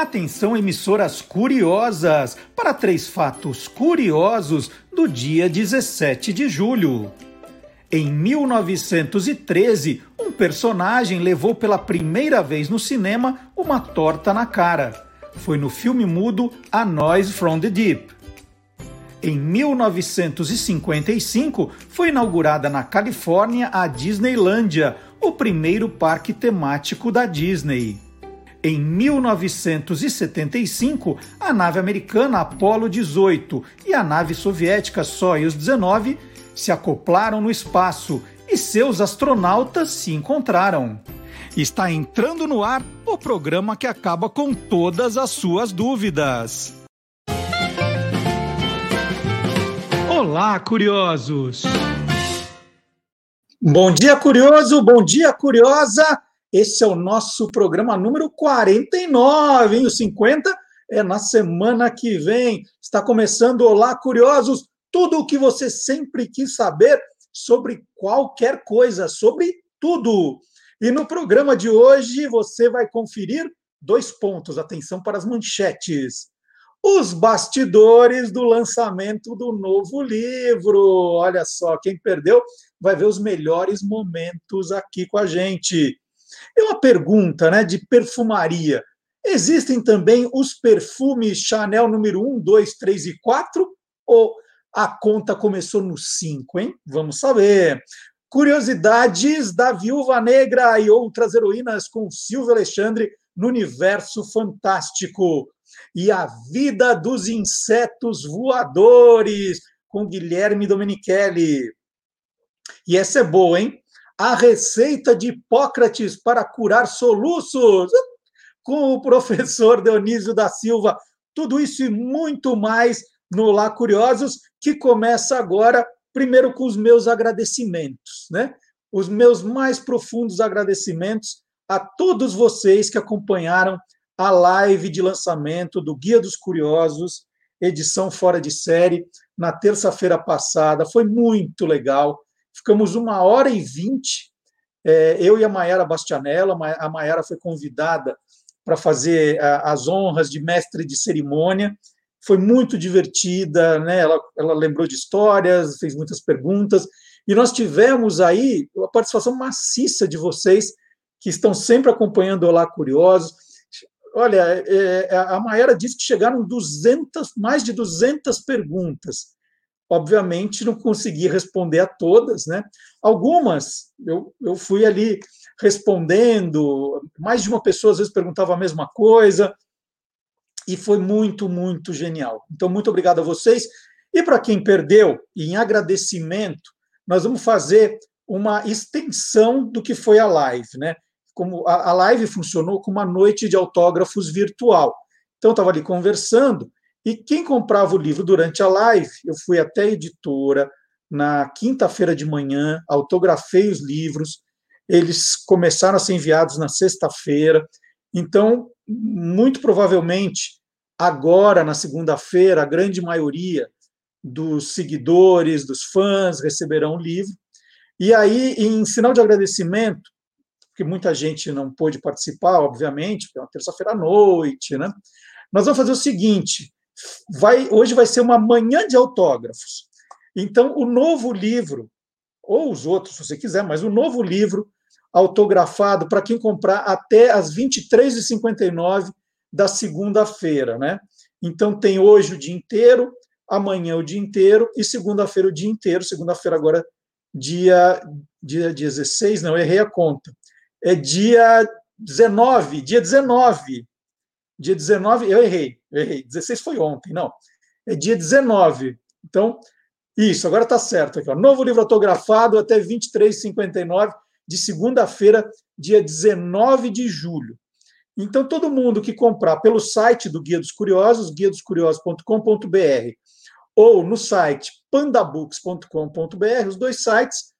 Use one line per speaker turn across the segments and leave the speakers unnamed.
Atenção, emissoras curiosas, para três fatos curiosos do dia 17 de julho. Em 1913, um personagem levou pela primeira vez no cinema uma torta na cara. Foi no filme mudo A Noise from the Deep. Em 1955, foi inaugurada na Califórnia a Disneylândia, o primeiro parque temático da Disney. Em 1975, a nave americana Apollo 18 e a nave soviética Soyuz 19 se acoplaram no espaço e seus astronautas se encontraram. Está entrando no ar o programa que acaba com todas as suas dúvidas. Olá, curiosos! Bom dia, curioso! Bom dia, curiosa! Esse é o nosso programa número 49, hein? O 50 é na semana que vem. Está começando Olá, curiosos! Tudo o que você sempre quis saber sobre qualquer coisa, sobre tudo. E no programa de hoje você vai conferir dois pontos. Atenção para as manchetes. Os bastidores do lançamento do novo livro. Olha só, quem perdeu vai ver os melhores momentos aqui com a gente. E uma pergunta né, de perfumaria. Existem também os perfumes Chanel número 1, 2, 3 e 4? Ou a conta começou no 5, hein? Vamos saber. Curiosidades da Viúva Negra e outras heroínas com Silvio Alexandre no universo fantástico. E a vida dos insetos voadores com Guilherme Domenichelli. E essa é boa, hein? A receita de Hipócrates para curar soluços com o professor Dionísio da Silva. Tudo isso e muito mais no Lá Curiosos, que começa agora, primeiro com os meus agradecimentos, né? Os meus mais profundos agradecimentos a todos vocês que acompanharam a live de lançamento do Guia dos Curiosos, edição fora de série, na terça-feira passada. Foi muito legal. Ficamos uma hora e vinte, é, eu e a Maiara Bastianella. A Maiara foi convidada para fazer as honras de mestre de cerimônia foi muito divertida, né? Ela, ela lembrou de histórias, fez muitas perguntas, e nós tivemos aí a participação maciça de vocês que estão sempre acompanhando Olá Curiosos. Olha, é, é a Maera disse que chegaram 200, mais de 200 perguntas. Obviamente, não consegui responder a todas, né? Algumas eu, eu fui ali respondendo, mais de uma pessoa às vezes perguntava a mesma coisa, e foi muito, muito genial. Então, muito obrigado a vocês. E para quem perdeu, em agradecimento, nós vamos fazer uma extensão do que foi a live, né? Como a, live funcionou como uma noite de autógrafos virtual. Então, estava ali conversando, e quem comprava o livro durante a live, eu fui até a editora na quinta-feira de manhã, autografei os livros, eles começaram a ser enviados na sexta-feira. Então, muito provavelmente, Agora, na segunda-feira, a grande maioria dos seguidores, dos fãs, receberão o livro. E aí, em sinal de agradecimento, porque muita gente não pôde participar, obviamente, porque é uma terça-feira à noite, né? Nós vamos fazer o seguinte: vai, hoje vai ser uma manhã de autógrafos. Então, o novo livro, ou os outros, se você quiser, mas o novo livro autografado para quem comprar até as 23h59 da segunda-feira, né? Então tem hoje o dia inteiro, amanhã o dia inteiro e segunda-feira o dia inteiro. Segunda-feira agora dia dia 16, não, errei a conta. É dia 19, dia 19. Dia 19, eu errei, eu errei. 16 foi ontem, não. É dia 19. Então, isso, agora está certo aqui, ó. Novo livro autografado até 23h59 de segunda-feira, dia 19 de julho. Então, todo mundo que comprar pelo site do Guia dos Curiosos, guiadoscuriosos.com.br, ou no site pandabooks.com.br, os dois sites,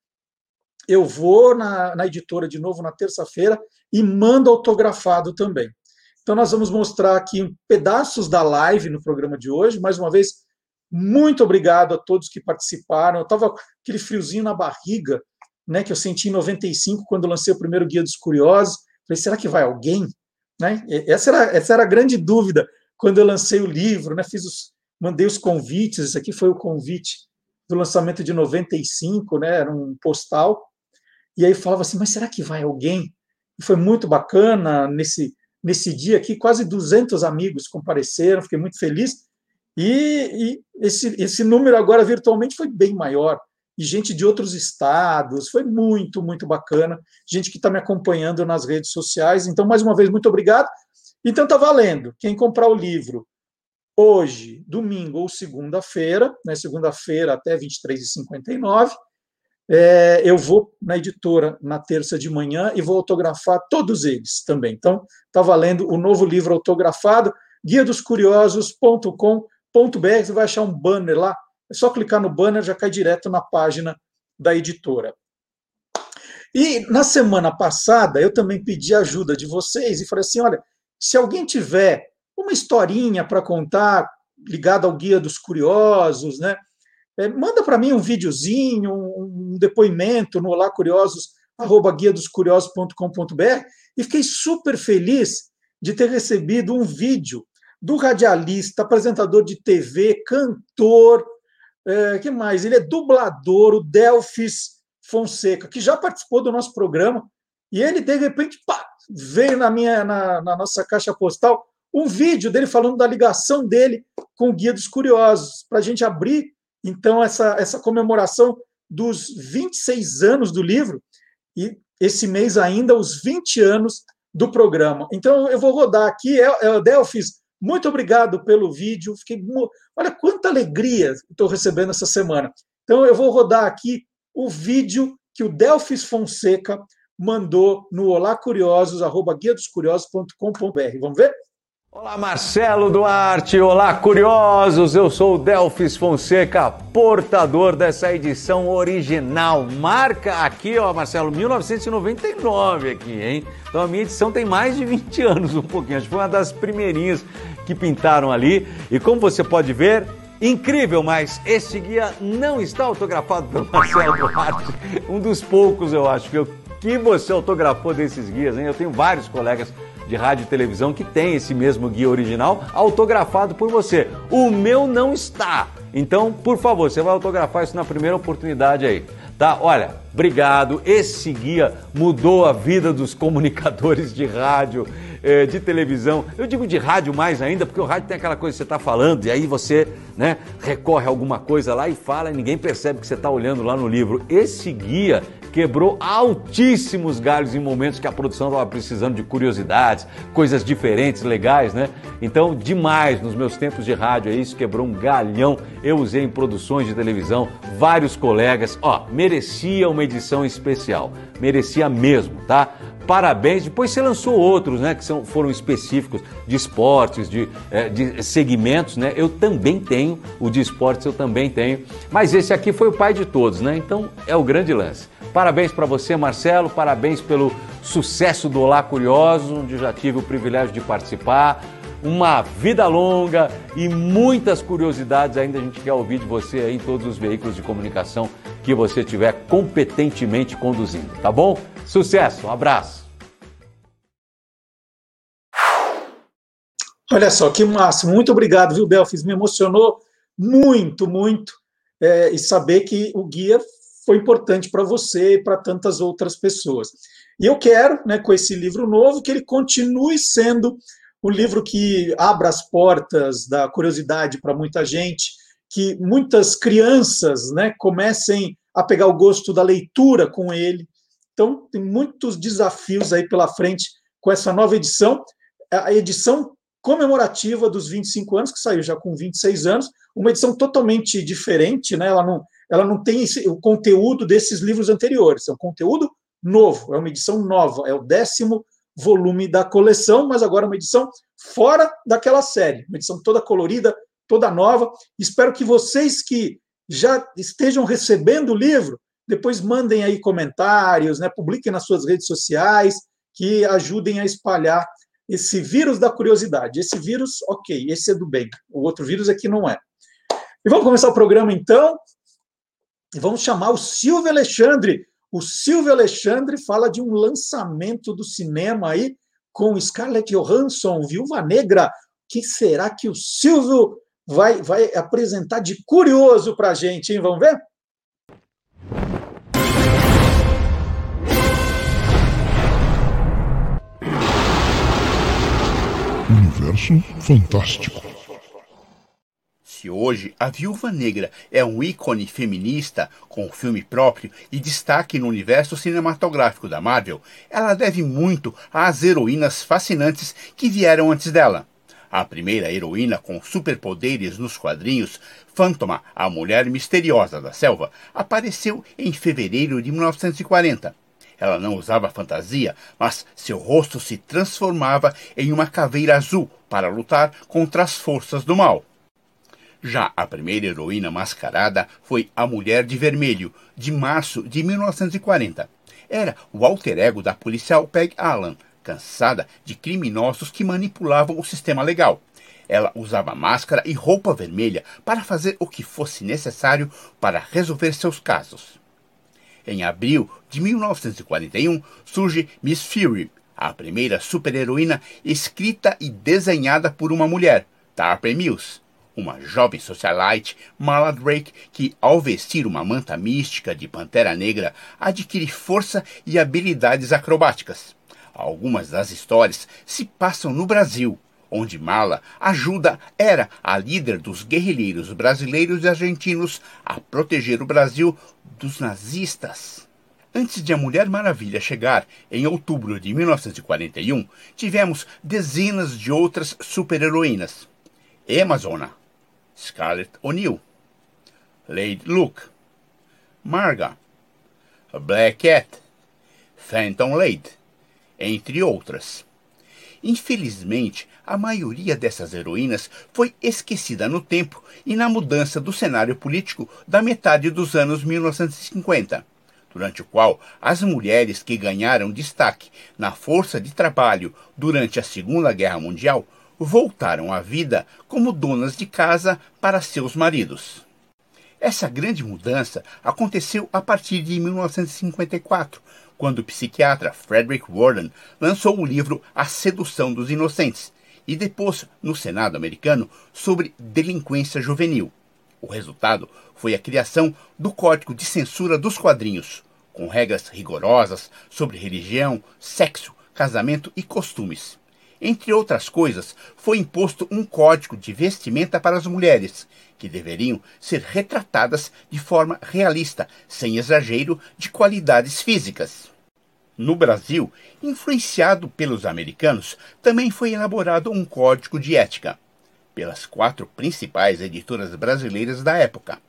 eu vou na, na editora de novo na terça-feira e mando autografado também. Então, nós vamos mostrar aqui pedaços da live no programa de hoje. Mais uma vez, muito obrigado a todos que participaram. Eu estava com aquele friozinho na barriga, né, que eu senti em 95, quando lancei o primeiro Guia dos Curiosos. Falei, será que vai alguém? Né? Essa, era, essa era a grande dúvida quando eu lancei o livro, né? Fiz os, mandei os convites, esse aqui foi o convite do lançamento de 95, né? Era um postal. E aí falava assim, mas será que vai alguém? E foi muito bacana nesse nesse dia aqui, quase 200 amigos compareceram, fiquei muito feliz. E, e esse, esse número agora virtualmente foi bem maior. E gente de outros estados, foi muito, muito bacana. Gente que está me acompanhando nas redes sociais. Então, mais uma vez, muito obrigado. Então, está valendo. Quem comprar o livro hoje, domingo ou segunda-feira, né, segunda-feira até 23h59, é, eu vou na editora na terça de manhã e vou autografar todos eles também. Então, está valendo o novo livro autografado, guia dos curiosos.com.br você vai achar um banner lá, é só clicar no banner, já cai direto na página da editora. E na semana passada, eu também pedi ajuda de vocês e falei assim: olha, se alguém tiver uma historinha para contar ligada ao Guia dos Curiosos, né? É, manda para mim um videozinho, um, um depoimento no Olá Curiosos, arroba guia dos curiosos.com.br, e fiquei super feliz de ter recebido um vídeo do radialista, apresentador de TV, cantor, é, que mais? Ele é dublador, o Delfis Fonseca, que já participou do nosso programa, e ele, de repente, pá, veio na, minha, na, na nossa caixa postal um vídeo dele falando da ligação dele com o Guia dos Curiosos, para a gente abrir, então, essa, essa comemoração dos 26 anos do livro, e esse mês ainda os 20 anos do programa. Então, eu vou rodar aqui, é, é Delfis, muito obrigado pelo vídeo. Fiquei, olha quanta alegria estou recebendo essa semana. Então eu vou rodar aqui o vídeo que o Delfis Fonseca mandou no Olá Curiosos, arroba guia dos curiosos.com.br. Vamos ver?
Olá, Marcelo Duarte. Olá, curiosos. Eu sou o Delfis Fonseca, portador dessa edição original. Marca aqui, ó, Marcelo, 1999 aqui, hein? Então a minha edição tem mais de 20 anos, um pouquinho. Acho que foi uma das primeirinhas que pintaram ali. E como você pode ver, Incrível, mas esse guia não está autografado pelo Marcelo Duarte. Um dos poucos, eu acho, que, eu, que você autografou desses guias, hein? Eu tenho vários colegas de rádio e televisão que tem esse mesmo guia original autografado por você. O meu não está. Então, por favor, você vai autografar isso na primeira oportunidade aí. Tá? Olha, obrigado. Esse guia mudou a vida dos comunicadores de rádio, eh, de televisão. Eu digo de rádio mais ainda, porque o rádio tem aquela coisa que você está falando e aí você né, recorre a alguma coisa lá e fala e ninguém percebe que você está olhando lá no livro. Esse guia quebrou altíssimos galhos em momentos que a produção estava precisando de curiosidades, coisas diferentes, legais, né? Então, demais nos meus tempos de rádio, isso quebrou um galhão. Eu usei em produções de televisão, vários colegas, ó, merecia uma edição especial, merecia mesmo, tá? Parabéns. Depois você lançou outros, né, que são, foram específicos de esportes, de, é, de segmentos, né? Eu também tenho o de esportes, eu também tenho. Mas esse aqui foi o pai de todos, né? Então é o grande lance. Parabéns para você, Marcelo, parabéns pelo sucesso do Olá Curioso, onde já tive o privilégio de participar. Uma vida longa e muitas curiosidades ainda a gente quer ouvir de você aí em todos os veículos de comunicação que você estiver competentemente conduzindo, tá bom? Sucesso, um abraço.
Olha só, que máximo. Muito obrigado, viu, Belfis? Me emocionou muito, muito. É, e saber que o guia foi importante para você e para tantas outras pessoas. E eu quero, né, com esse livro novo, que ele continue sendo um livro que abra as portas da curiosidade para muita gente, que muitas crianças né, comecem a pegar o gosto da leitura com ele. Então, tem muitos desafios aí pela frente com essa nova edição. A edição comemorativa dos 25 anos, que saiu já com 26 anos, uma edição totalmente diferente, né? ela não, ela não tem esse, o conteúdo desses livros anteriores, é um conteúdo novo, é uma edição nova, é o décimo volume da coleção, mas agora uma edição fora daquela série, uma edição toda colorida, toda nova. Espero que vocês que já estejam recebendo o livro, depois mandem aí comentários, né, publiquem nas suas redes sociais, que ajudem a espalhar esse vírus da curiosidade. Esse vírus, ok, esse é do bem, o outro vírus aqui não é. E vamos começar o programa então. E vamos chamar o Silvio Alexandre. O Silvio Alexandre fala de um lançamento do cinema aí com Scarlett Johansson, Viúva Negra. O que será que o Silvio vai, vai apresentar de curioso para a gente, hein? Vamos ver?
Universo Fantástico.
Se hoje a Viúva Negra é um ícone feminista com filme próprio e destaque no universo cinematográfico da Marvel, ela deve muito às heroínas fascinantes que vieram antes dela. A primeira heroína com superpoderes nos quadrinhos, Phantoma, a mulher misteriosa da selva, apareceu em fevereiro de 1940. Ela não usava fantasia, mas seu rosto se transformava em uma caveira azul para lutar contra as forças do mal. Já a primeira heroína mascarada foi a Mulher de Vermelho, de março de 1940. Era o alter ego da policial Peg Allen, cansada de criminosos que manipulavam o sistema legal. Ela usava máscara e roupa vermelha para fazer o que fosse necessário para resolver seus casos. Em abril de 1941 surge Miss Fury, a primeira super-heroína escrita e desenhada por uma mulher, Tarper Mills uma jovem socialite, Marla Drake, que, ao vestir uma manta mística de pantera negra, adquire força e habilidades acrobáticas. Algumas das histórias se passam no Brasil, onde Marla ajuda era a líder dos guerrilheiros brasileiros e argentinos a proteger o Brasil dos nazistas. Antes de a Mulher Maravilha chegar, em outubro de 1941, tivemos dezenas de outras super-heroínas. Amazona, Scarlett O'Neill, Lady Luke, Marga, Black Cat, Phantom Lady, entre outras. Infelizmente, a maioria dessas heroínas foi esquecida no tempo e na mudança do cenário político da metade dos anos 1950, durante o qual as mulheres que ganharam destaque na força de trabalho durante a Segunda Guerra Mundial voltaram à vida como donas de casa para seus maridos. Essa grande mudança aconteceu a partir de 1954, quando o psiquiatra Frederick Warden lançou o livro A Sedução dos Inocentes e depois no Senado americano sobre delinquência juvenil. O resultado foi a criação do Código de Censura dos Quadrinhos, com regras rigorosas sobre religião, sexo, casamento e costumes. Entre outras coisas, foi imposto um código de vestimenta para as mulheres, que deveriam ser retratadas de forma realista, sem exagero de qualidades físicas. No Brasil, influenciado pelos americanos, também foi elaborado um código de ética, pelas quatro principais editoras brasileiras da época: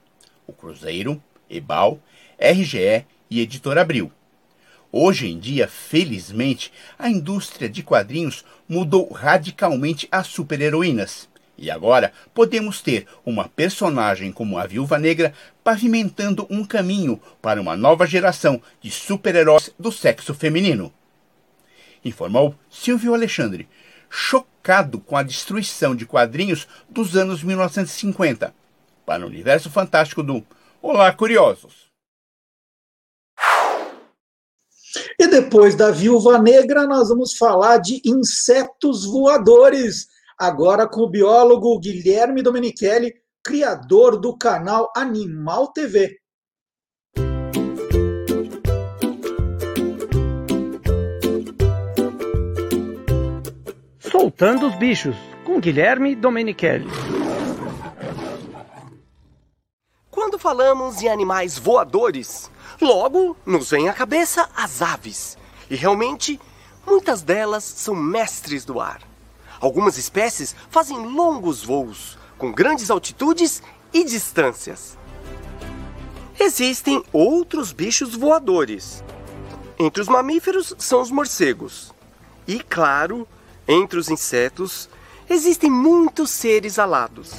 o Cruzeiro, Ebal, RGE e Editora Abril. Hoje em dia, felizmente, a indústria de quadrinhos mudou radicalmente as super-heroínas. E agora podemos ter uma personagem como a Viúva Negra pavimentando um caminho para uma nova geração de super-heróis do sexo feminino. Informou Silvio Alexandre, chocado com a destruição de quadrinhos dos anos 1950. Para o universo fantástico do Olá, Curiosos!
E depois da Viúva Negra, nós vamos falar de insetos voadores. Agora com o biólogo Guilherme Domenichelli, criador do canal Animal TV.
Soltando os bichos, com Guilherme Domenichelli.
Quando falamos em animais voadores, Logo, nos vem à cabeça as aves. E realmente, muitas delas são mestres do ar. Algumas espécies fazem longos voos, com grandes altitudes e distâncias. Existem outros bichos voadores. Entre os mamíferos são os morcegos. E, claro, entre os insetos existem muitos seres alados.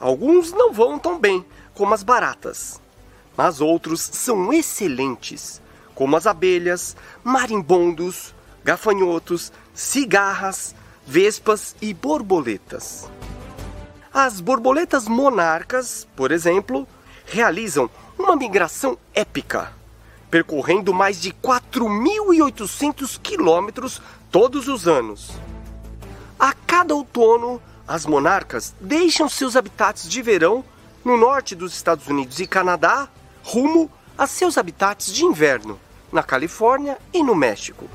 Alguns não voam tão bem como as baratas mas outros são excelentes, como as abelhas, marimbondos, gafanhotos, cigarras, vespas e borboletas. As borboletas monarcas, por exemplo, realizam uma migração épica. percorrendo mais de 4.800 quilômetros todos os anos. A cada outono, as monarcas deixam seus habitats de verão no norte dos Estados Unidos e Canadá, rumo a seus habitats de inverno, na Califórnia e no México.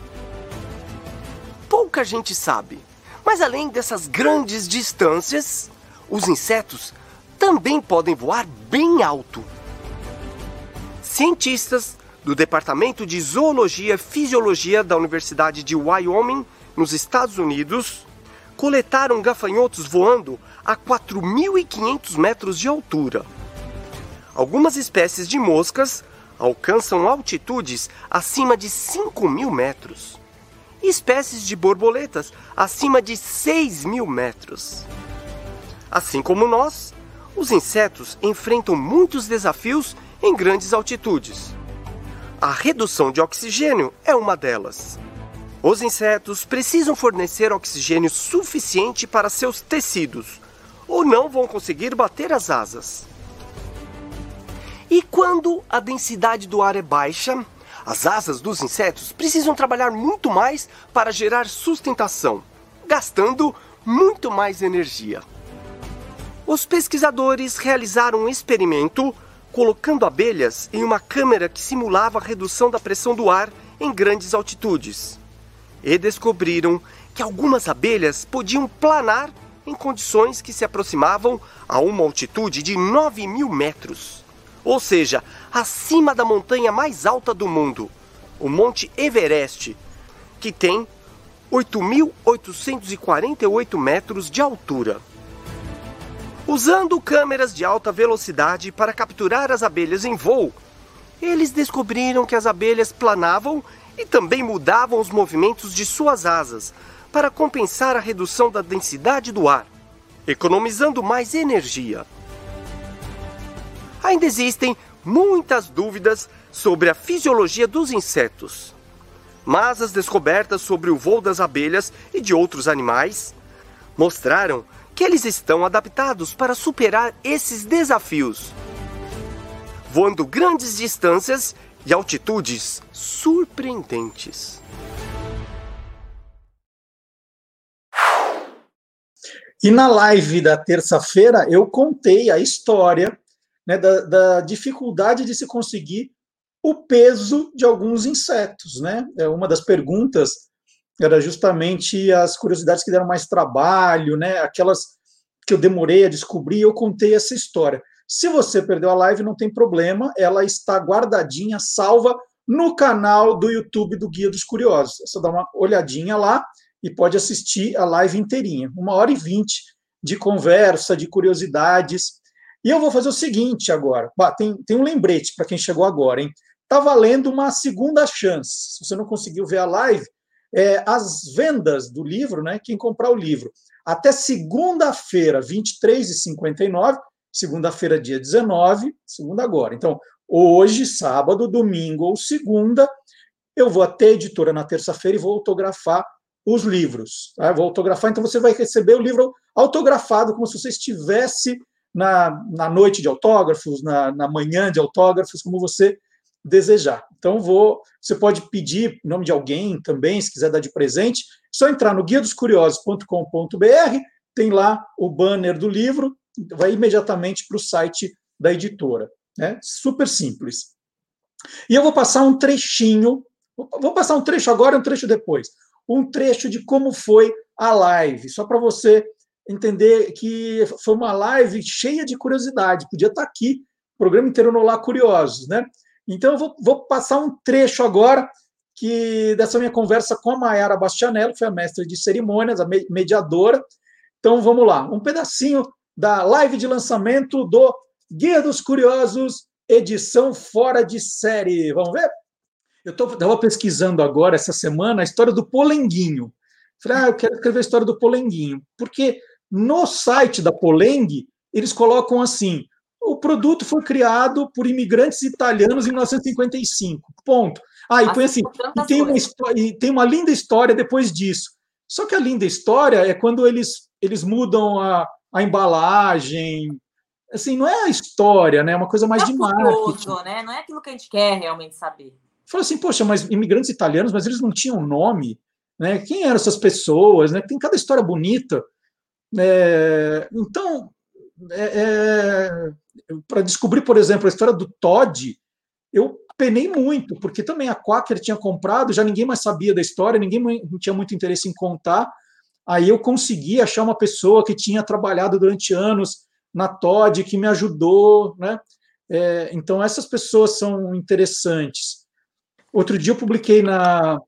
Pouca gente sabe, mas além dessas grandes distâncias, os insetos também podem voar bem alto. Cientistas do Departamento de Zoologia e Fisiologia da Universidade de Wyoming, nos Estados Unidos, coletaram gafanhotos voando a 4.500 metros de altura. Algumas espécies de moscas alcançam altitudes acima de 5 mil metros. Espécies de borboletas acima de 6 mil metros. Assim como nós, os insetos enfrentam muitos desafios em grandes altitudes. A redução de oxigênio é uma delas. Os insetos precisam fornecer oxigênio suficiente para seus tecidos, ou não vão conseguir bater as asas. E quando a densidade do ar é baixa, as asas dos insetos precisam trabalhar muito mais para gerar sustentação, gastando muito mais energia. Os pesquisadores realizaram um experimento colocando abelhas em uma câmera que simulava a redução da pressão do ar em grandes altitudes e descobriram que algumas abelhas podiam planar em condições que se aproximavam a uma altitude de 9 mil metros, ou seja, acima da montanha mais alta do mundo, o Monte Everest, que tem 8.848 metros de altura. Usando câmeras de alta velocidade para capturar as abelhas em voo, eles descobriram que as abelhas planavam e também mudavam os movimentos de suas asas para compensar a redução da densidade do ar, economizando mais energia. Ainda existem muitas dúvidas sobre a fisiologia dos insetos, mas as descobertas sobre o voo das abelhas e de outros animais mostraram que eles estão adaptados para superar esses desafios, voando grandes distâncias e altitudes surpreendentes.
E na live da terça-feira eu contei a história né, da, da, dificuldade de se conseguir o peso de alguns insetos. Né? É, uma das perguntas era justamente as curiosidades que deram mais trabalho, né? aquelas que eu demorei a descobrir, eu contei essa história. Se você perdeu a live, não tem problema, ela está guardadinha, salva no canal do YouTube do Guia dos Curiosos. É só dar uma olhadinha lá e pode assistir a live inteirinha. Uma hora e vinte de conversa, de curiosidades. E eu vou fazer o seguinte agora. Bah, tem, tem um lembrete para quem chegou agora, hein? Está valendo uma segunda chance. Se você não conseguiu ver a live, é, as vendas do livro, né? Quem comprar o livro, até segunda-feira, 23h59, segunda-feira, dia 19, segunda agora. Então, hoje, sábado, domingo ou segunda, eu vou até a editora na terça-feira e vou autografar os livros. Tá? Vou autografar, então você vai receber o livro autografado, como se você estivesse na, na noite de autógrafos, na, na manhã de autógrafos, como você desejar. Então, vou. Você pode pedir em nome de alguém também, se quiser dar de presente. É só entrar no guia dos curiosos.com.br, tem lá o banner do livro, vai imediatamente para o site da editora. Né? Super simples. E eu vou passar um trechinho, vou passar um trecho agora e um trecho depois. Um trecho de como foi a live, só para você entender que foi uma live cheia de curiosidade. Podia estar tá aqui, o programa inteiro no Lá Curiosos, né? Então eu vou, vou passar um trecho agora que dessa minha conversa com a Mayara Bastianello, que foi a mestra de cerimônias, a mediadora. Então vamos lá, um pedacinho da live de lançamento do Guia dos Curiosos, edição fora de série. Vamos ver? Eu estava pesquisando agora, essa semana, a história do Polenguinho. Falei, ah, eu quero escrever a história do Polenguinho. Porque no site da Polengue, eles colocam assim: o produto foi criado por imigrantes italianos em 1955. Ponto. Ah, e põe assim, e tem, uma, e tem uma linda história depois disso. Só que a linda história é quando eles, eles mudam a, a embalagem. Assim, não é a história, né? É uma coisa mais é de marketing.
né? Não é aquilo que a gente quer realmente saber.
Falei assim, poxa, mas imigrantes italianos, mas eles não tinham nome, né? Quem eram essas pessoas, né? Tem cada história bonita. É, então, é, é, para descobrir, por exemplo, a história do Todd, eu penei muito, porque também a Quaker tinha comprado, já ninguém mais sabia da história, ninguém tinha muito interesse em contar. Aí eu consegui achar uma pessoa que tinha trabalhado durante anos na Todd, que me ajudou, né? É, então essas pessoas são interessantes. Outro dia eu publiquei na,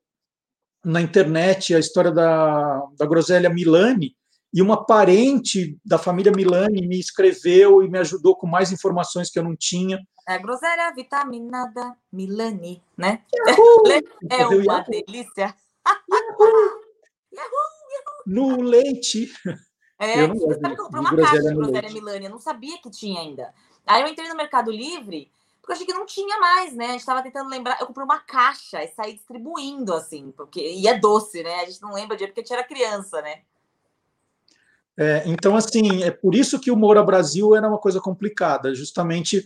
na internet a história da, da Groselha Milani, e uma parente da família Milani me escreveu e me ajudou com mais informações que eu não tinha.
É groselha vitaminada Milani, né?
é
uma delícia.
no leite.
É, eu você sabe que eu comprei uma caixa de groselha Milani, eu não sabia que tinha ainda. Aí eu entrei no Mercado Livre, porque eu achei que não tinha mais, né? A gente estava tentando lembrar, eu comprei uma caixa e saí distribuindo, assim, porque e é doce, né? A gente não lembra de porque a gente era criança, né?
É, então, assim, é por isso que o Moura Brasil era uma coisa complicada, justamente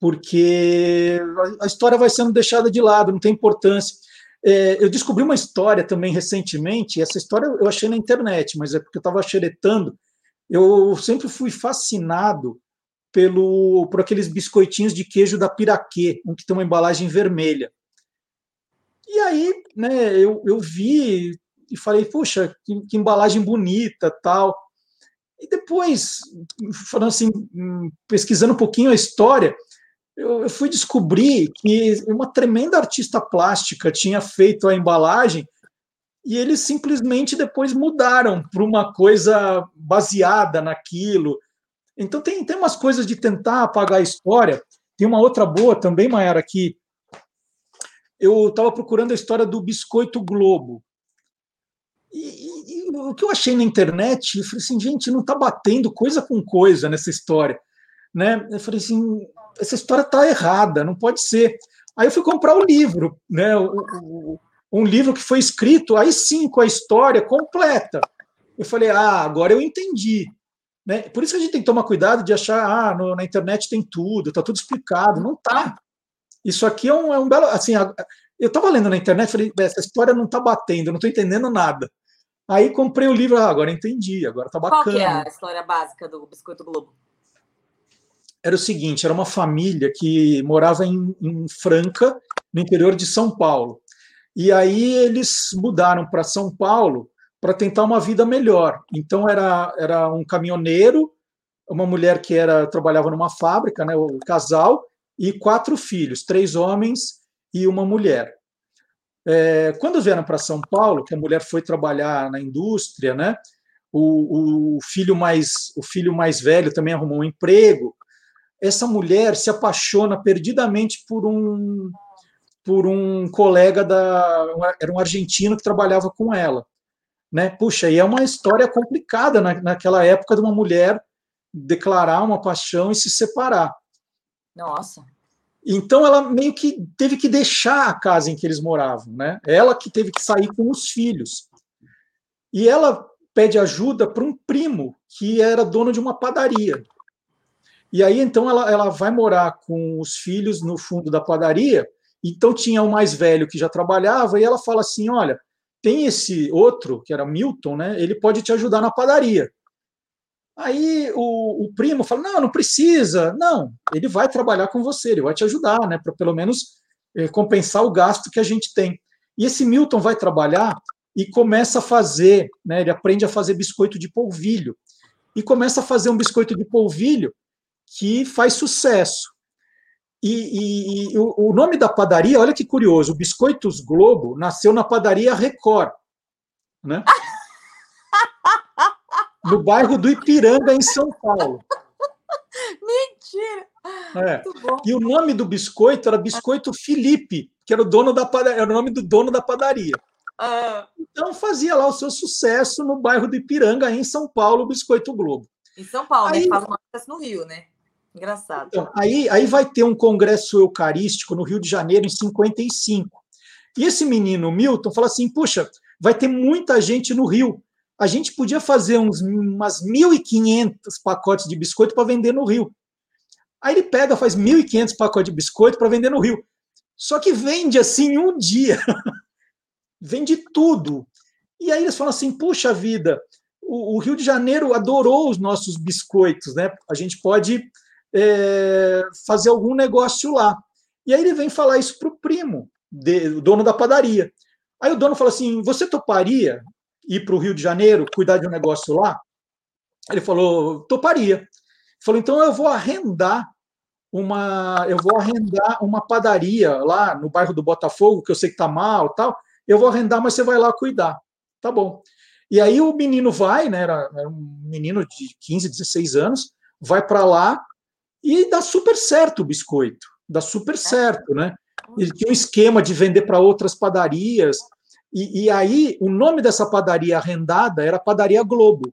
porque a história vai sendo deixada de lado, não tem importância. É, eu descobri uma história também recentemente, essa história eu achei na internet, mas é porque eu estava xeretando. Eu sempre fui fascinado pelo, por aqueles biscoitinhos de queijo da Piraquê, um que tem uma embalagem vermelha. E aí, né, eu, eu vi e falei, puxa, que, que embalagem bonita, tal. E depois, falando assim, pesquisando um pouquinho a história, eu, fui descobrir que uma tremenda artista plástica tinha feito a embalagem e eles simplesmente depois mudaram para uma coisa baseada naquilo. Então tem, tem umas coisas de tentar apagar a história. Tem uma outra boa também, Mayara, que eu estava procurando a história do Biscoito Globo. E, o que eu achei na internet, eu falei assim, gente, não está batendo coisa com coisa nessa história. Né? Eu falei assim, essa história está errada, não pode ser. Aí eu fui comprar o livro, né? Um livro que foi escrito, aí sim, com a história completa. Eu falei, ah, agora eu entendi. Né? Por isso que a gente tem que tomar cuidado de achar, ah, no, na internet tem tudo, está tudo explicado. Não está. Isso aqui é um, é um belo. Assim, eu estava lendo na internet, falei, essa história não está batendo, eu não estou entendendo nada. Aí comprei o livro, ah, agora entendi, agora tá bacana. Qual que
é a história básica do Biscoito Globo?
Era o seguinte, era uma família que morava em, em Franca, no interior de São Paulo. E aí eles mudaram para São Paulo para tentar uma vida melhor. Então era, era um caminhoneiro, uma mulher que era trabalhava numa fábrica, né, o casal, e quatro filhos, três homens e uma mulher. É, quando vieram para São Paulo, que a mulher foi trabalhar na indústria, né? O, o, filho mais o filho mais velho também arrumou um emprego. Essa mulher se apaixona perdidamente por um por um colega da era um argentino que trabalhava com ela, né? Puxa, e é uma história complicada na, naquela época de uma mulher declarar uma paixão e se separar.
Nossa.
Então ela meio que teve que deixar a casa em que eles moravam, né? Ela que teve que sair com os filhos. E ela pede ajuda para um primo que era dono de uma padaria. E aí então ela, ela vai morar com os filhos no fundo da padaria. Então tinha o mais velho que já trabalhava e ela fala assim, olha, tem esse outro que era Milton, né? Ele pode te ajudar na padaria. Aí o, o, primo fala: não, não precisa. Não, ele vai trabalhar com você, ele vai te ajudar, né? Para pelo menos é, compensar o gasto que a gente tem. E esse Milton vai trabalhar e começa a fazer, né? Ele aprende a fazer biscoito de polvilho. E começa a fazer um biscoito de polvilho que faz sucesso. E, e, e o, o, nome da padaria, olha que curioso, o Biscoitos Globo nasceu na padaria Record. Né? no bairro do Ipiranga, em São Paulo.
Mentira!
É. E o nome do biscoito era Biscoito Felipe, que era o dono da padaria, era o nome do dono da padaria.
Ah.
Então fazia lá o seu sucesso no bairro do Ipiranga, em São Paulo, o Biscoito Globo.
Em São Paulo, né? aí, né? Faz uma sucesso no Rio, né? Engraçado.
Então, aí, aí vai ter um congresso eucarístico no Rio de Janeiro em 55. E esse menino, Milton, fala assim: puxa, vai ter muita gente no Rio a gente podia fazer uns, umas 1.500 pacotes de biscoito para vender no Rio. Aí ele pega, faz 1.500 pacotes de biscoito para vender no Rio. Só que vende assim um dia. vende tudo. E aí eles falam assim: puxa vida, o, o, Rio de Janeiro adorou os nossos biscoitos, né? A gente pode é, fazer algum negócio lá. E aí ele vem falar isso para o primo, de, o dono da padaria. Aí o dono fala assim: você toparia ir para o Rio de Janeiro, cuidar de um negócio lá? Ele falou: toparia. Ele falou: então eu vou arrendar uma, eu vou arrendar uma padaria lá no bairro do Botafogo, que eu sei que está mal, tal. Eu vou arrendar, mas você vai lá cuidar. Tá bom. E aí o menino vai, né? Era, era um menino de 15, 16 anos, vai para lá e dá super certo o biscoito, dá super certo, né? Ele tinha um esquema de vender para outras padarias. E, e, aí o nome dessa padaria arrendada era Padaria Globo.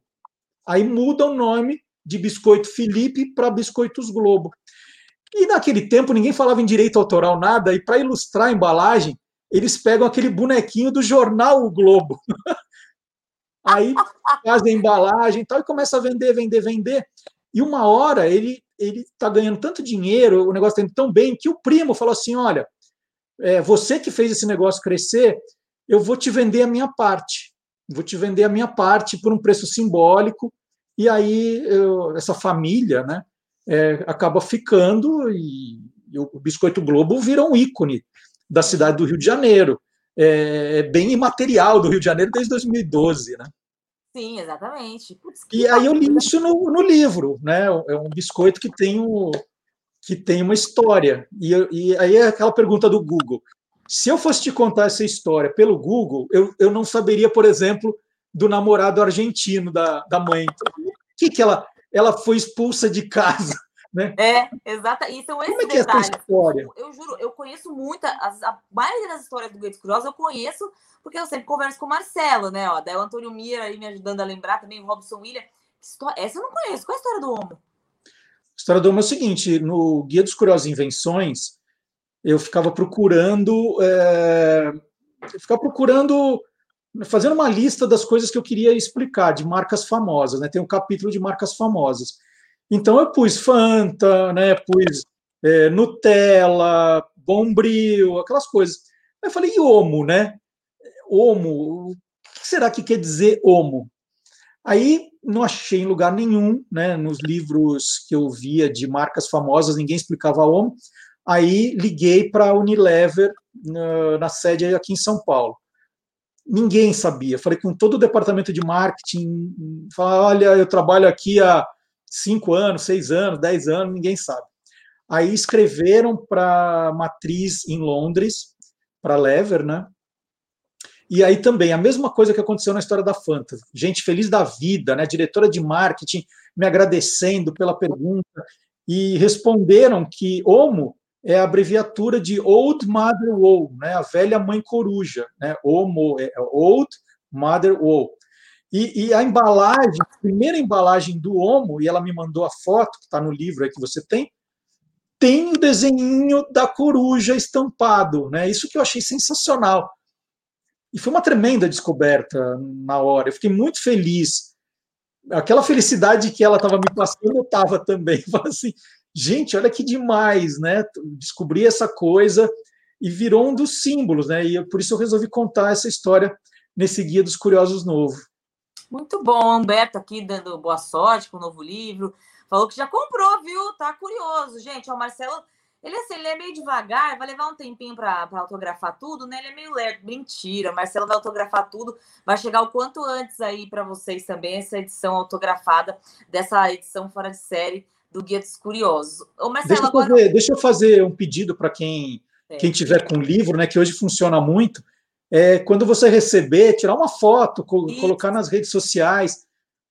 Aí muda o nome de Biscoito Felipe para Biscoitos Globo. E naquele tempo ninguém falava em direito autoral nada, e para ilustrar a embalagem, eles pegam aquele bonequinho do jornal O Globo. Aí fazem a embalagem e tal, e começa a vender, vender, vender. E uma hora ele ele está ganhando tanto dinheiro, o negócio está indo tão bem, que o primo falou assim: olha, é, você que fez esse negócio crescer, eu vou te vender a minha parte. Vou te vender a minha parte por um preço simbólico. E aí eu, essa família, né, é, acaba ficando e, e, o Biscoito Globo vira um ícone da cidade do Rio de Janeiro. É, é bem imaterial do Rio de Janeiro desde 2012, né?
Sim, exatamente.
Putz, e aí eu li isso no, no, livro, né? É um biscoito que tem, o, que tem uma história. E, e aí é aquela pergunta do Google. Se eu fosse te contar essa história pelo Google, eu, eu não saberia, por exemplo, do namorado argentino da, da mãe. O que, que ela ela foi expulsa de casa. Né?
É, exato. E são esses Como é que. É essa história? Eu, eu, juro, eu conheço muito, a, a maioria das histórias do Gates Cross eu conheço, porque eu sempre converso com o Marcelo, né? Ó, daí o Antônio Mira aí me ajudando a lembrar também, o Robson William. Essa eu não conheço. Qual é a história do Homo?
A história do Homo é o seguinte: no Guia dos Curiosos Invenções, eu ficava procurando. É, eu ficava procurando fazendo uma lista das coisas que eu queria explicar, de marcas famosas, né? Tem um capítulo de marcas famosas. Então eu pus Fanta, né? Pus é, Nutella, Bombril, aquelas coisas. Aí eu falei, e Omo, né? Omo, o que será que quer dizer Omo? Aí não achei em lugar nenhum, né? Nos livros que eu via de marcas famosas, ninguém explicava Omo. Aí liguei para a Unilever, na, sede aqui em São Paulo ninguém sabia. Falei com todo o departamento de marketing, falei, olha, eu trabalho aqui há cinco anos, seis anos, dez anos, ninguém sabe. Aí escreveram para matriz em Londres, para Lever, né? E aí também, a mesma coisa que aconteceu na história da Fanta. Gente feliz da vida, né? Diretora de marketing me agradecendo pela pergunta e responderam que Omo é a abreviatura de Old Mother Wool, né, a velha mãe coruja, né, OMO, é Old Mother Wool. E, e, a embalagem, a primeira embalagem do Omo, e ela me mandou a foto, que está no livro aí que você tem, tem o desenho da coruja estampado, né? Isso que eu achei sensacional. E foi uma tremenda descoberta na hora. Eu fiquei muito feliz. Aquela felicidade que ela estava me passando, eu estava também. Falei assim, gente, olha que demais, né? Descobri essa coisa e virou um dos símbolos, né? E por isso eu resolvi contar essa história nesse Guia dos Curiosos novo.
Muito bom, Humberto aqui dando boa sorte com o novo livro. Falou que já comprou, viu? Tá curioso, gente. O Marcelo, ele assim, ele é meio devagar, vai levar um tempinho para autografar tudo, né? Ele é meio lerdo. Mentira, o Marcelo vai autografar tudo, vai chegar o quanto antes aí para vocês também essa edição autografada dessa edição fora de série do Guia dos Curiosos.
Ô, Marcelo, deixa, eu agora... fazer, deixa eu fazer um pedido para quem, é. quem tiver com livro, né, que hoje funciona muito. É, quando você receber, tirar uma foto, colocar nas redes sociais,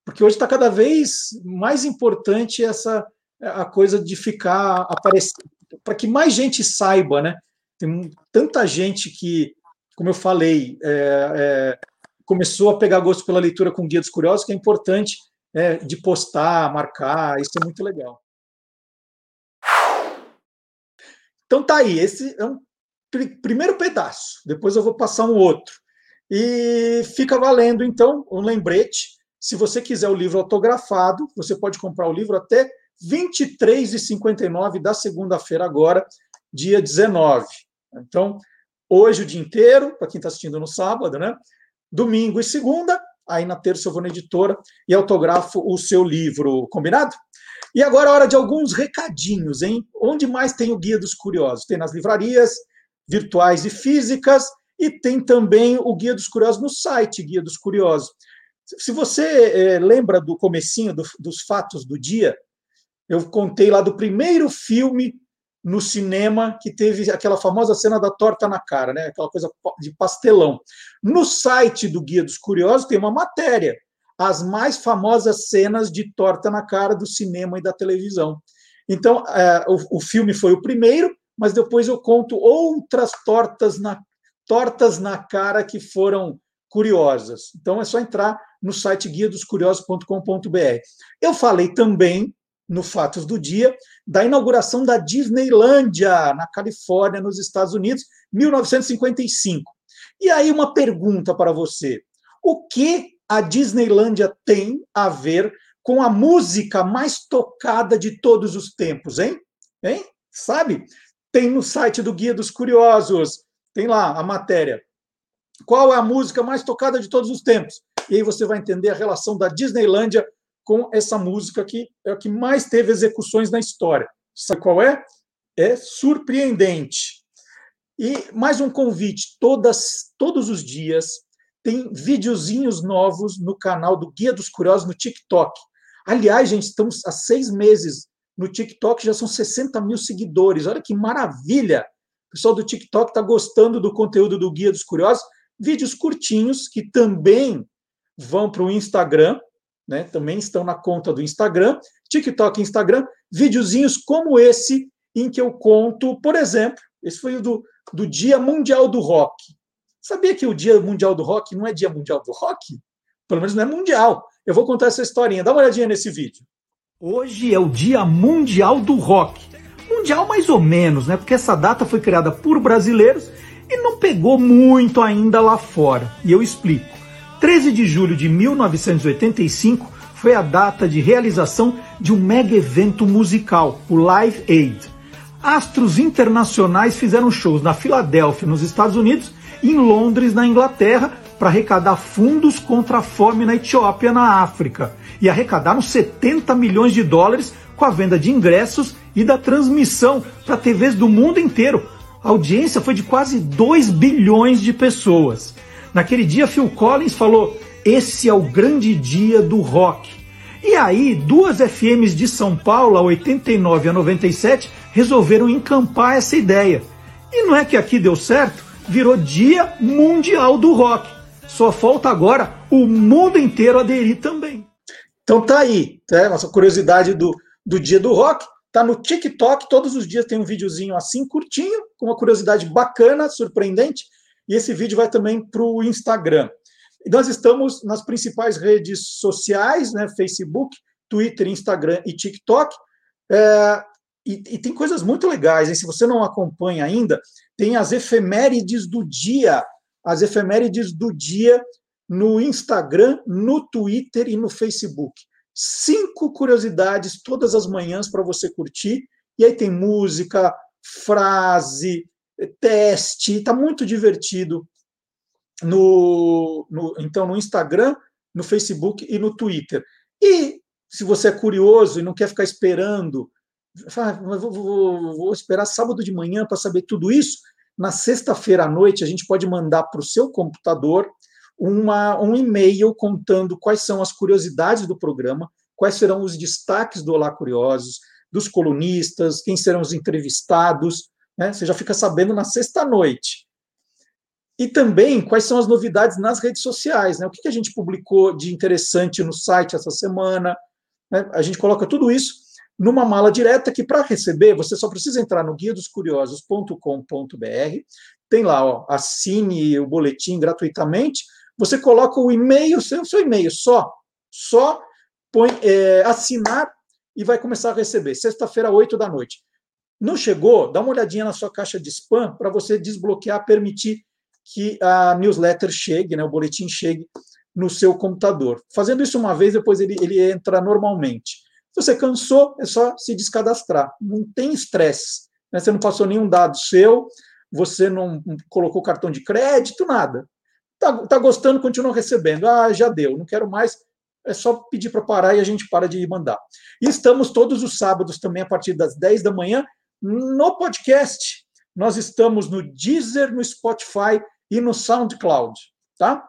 porque hoje está cada vez mais importante essa a coisa de ficar aparecendo, para que mais gente saiba, né? Tem tanta gente que, como eu falei, é, é, começou a pegar gosto pela leitura com Guia dos Curiosos, que é importante é, de postar, marcar, isso é muito legal. Então tá aí, esse é um pr primeiro pedaço, depois eu vou passar um outro. E fica valendo, então, um lembrete. Se você quiser o livro autografado, você pode comprar o livro até R$ 23,59 da segunda-feira agora, dia 19. Então, hoje o dia inteiro, para quem está assistindo no sábado, né? Domingo e segunda, aí na terça eu vou na editora e autografo o seu livro, combinado? E agora é hora de alguns recadinhos, hein? Onde mais tem o Guia dos Curiosos? Tem nas livrarias virtuais e físicas e tem também o Guia dos Curiosos no site Guia dos Curiosos. Se você é, lembra do comecinho do, dos fatos do dia, eu contei lá do primeiro filme no cinema que teve aquela famosa cena da torta na cara, né? Aquela coisa de pastelão. No site do Guia dos Curiosos tem uma matéria as mais famosas cenas de torta na cara do cinema e da televisão. Então, é, o, o, filme foi o primeiro, mas depois eu conto outras tortas na, tortas na cara que foram curiosas. Então, é só entrar no site guia dos curiosos.com.br. Eu falei também, no Fatos do Dia, da inauguração da Disneylândia, na Califórnia, nos Estados Unidos, 1955. E aí, uma pergunta para você. O que a Disneylândia tem a ver com a música mais tocada de todos os tempos, hein? Hein? Sabe? Tem no site do Guia dos Curiosos, tem lá a matéria. Qual é a música mais tocada de todos os tempos? E aí você vai entender a relação da Disneylândia com essa música que é a que mais teve execuções na história. Sabe qual é? É surpreendente. E mais um convite, todas, todos os dias, tem videozinhos novos no canal do Guia dos Curiosos no TikTok. Aliás, gente, estamos há seis meses no TikTok, já são 60 mil seguidores. Olha que maravilha! O pessoal do TikTok está gostando do conteúdo do Guia dos Curiosos. Vídeos curtinhos que também vão para o Instagram, né? Também estão na conta do Instagram, TikTok e Instagram, videozinhos como esse, em que eu conto, por exemplo, esse foi o do, do Dia Mundial do Rock. Sabia que o Dia Mundial do Rock não é Dia Mundial do Rock? Pelo menos não é mundial. Eu vou contar essa historinha. Dá uma olhadinha nesse vídeo.
Hoje é o Dia Mundial do Rock. Mundial mais ou menos, né? Porque essa data foi criada por brasileiros e não pegou muito ainda lá fora. E eu explico. 13 de julho de 1985 foi a data de realização de um mega evento musical, o Live Aid. Astros internacionais fizeram shows na Filadélfia, nos Estados Unidos, em Londres, na Inglaterra, para arrecadar fundos contra a fome na Etiópia, na África. E arrecadaram 70 milhões de dólares com a venda de ingressos e da transmissão para TVs do mundo inteiro. A audiência foi de quase 2 bilhões de pessoas. Naquele dia, Phil Collins falou: Esse é o grande dia do rock. E aí, duas FMs de São Paulo, a 89 e a 97, resolveram encampar essa ideia. E não é que aqui deu certo? virou Dia Mundial do Rock. Só falta agora o mundo inteiro aderir também.
Então tá aí, tá? nossa curiosidade do, do Dia do Rock. Tá no TikTok, todos os dias tem um videozinho assim curtinho, com uma curiosidade bacana, surpreendente. E esse vídeo vai também para o Instagram. E nós estamos nas principais redes sociais, né? Facebook, Twitter, Instagram e TikTok. É, e, e, tem coisas muito legais, hein? se você não acompanha ainda, tem as efemérides do dia, as efemérides do dia no Instagram, no Twitter e no Facebook. Cinco curiosidades todas as manhãs para você curtir. E aí tem música, frase, teste, está muito divertido. No, no, então, no Instagram, no Facebook e no Twitter. E se você é curioso e não quer ficar esperando ah, vou, vou, vou esperar sábado de manhã para saber tudo isso. Na sexta-feira à noite, a gente pode mandar para o seu computador uma, um e-mail contando quais são as curiosidades do programa, quais serão os destaques do Olá Curiosos, dos colunistas, quem serão os entrevistados. Né? Você já fica sabendo na sexta-noite. E também quais são as novidades nas redes sociais. Né? O que a gente publicou de interessante no site essa semana. Né? A gente coloca tudo isso numa mala direta que para receber você só precisa entrar no guia dos curiosos.com.br, tem lá, ó, assine o boletim gratuitamente, você coloca o e-mail, seu, seu e-mail só, só põe é, assinar e vai começar a receber, sexta-feira, 8 da noite. Não chegou? Dá uma olhadinha na sua caixa de spam para você desbloquear, permitir que a newsletter chegue, né, o boletim chegue no seu computador. Fazendo isso uma vez, depois ele, ele entra normalmente. Se você cansou, é só se descadastrar. Não tem estresse. Né? Você não passou nenhum dado seu, você não colocou cartão de crédito, nada. Tá, tá gostando, continua recebendo. Ah, já deu, não quero mais. É só pedir para parar e a gente para de mandar. E estamos todos os sábados também, a partir das 10 da manhã, no podcast. Nós estamos no Deezer, no Spotify e no SoundCloud, tá?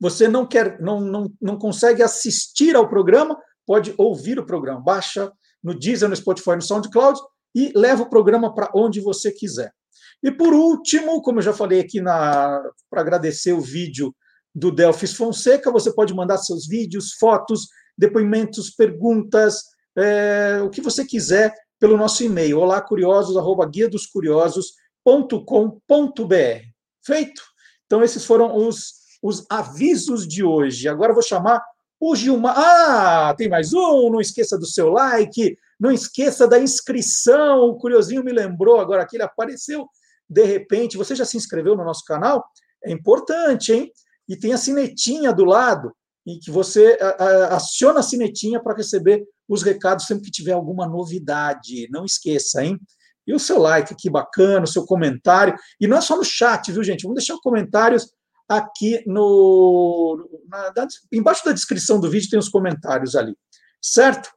Você não quer, não, não, não consegue assistir ao programa, pode ouvir o programa. Baixa no Deezer, no Spotify, no SoundCloud e leva o programa para onde você quiser. E por último, como eu já falei aqui para agradecer o vídeo do Delfis Fonseca, você pode mandar seus vídeos, fotos, depoimentos, perguntas, é, o que você quiser pelo nosso e-mail, olá curiosos, arroba guia dos curiosos.com.br. Feito? Então, esses foram os, os avisos de hoje. Agora vou chamar o Gilmar. Ah, tem mais um. Não esqueça do seu like. Não esqueça da inscrição. O Curiosinho me lembrou agora que ele apareceu de repente. Você já se inscreveu no nosso canal? É importante, hein? E tem a sinetinha do lado, em que você aciona a sinetinha para receber os recados sempre que tiver alguma novidade. Não esqueça, hein? E o seu like aqui bacana, o seu comentário. E não é só no chat, viu, gente? Vamos deixar comentários aqui no. Na, embaixo da descrição do vídeo tem os comentários ali, certo?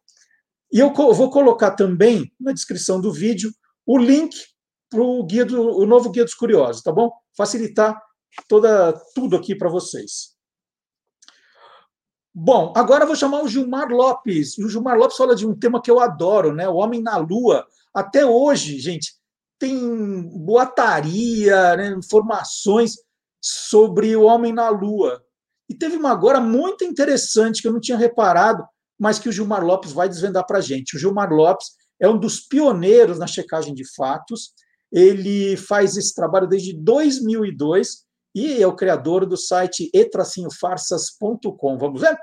E eu vou colocar também na descrição do vídeo o link para o novo guia dos curiosos, tá bom? Facilitar toda tudo aqui para vocês. Bom, agora vou chamar o Gilmar Lopes. O Gilmar Lopes fala de um tema que eu adoro, né? O Homem na Lua. Até hoje, gente, tem boataria, né? informações sobre o Homem na Lua. E teve uma agora muito interessante que eu não tinha reparado, mas que o Gilmar Lopes vai desvendar para a gente. O Gilmar Lopes é um dos pioneiros na checagem de fatos. Ele faz esse trabalho desde 2002 e é o criador do site e-farsas.com. Vamos ver?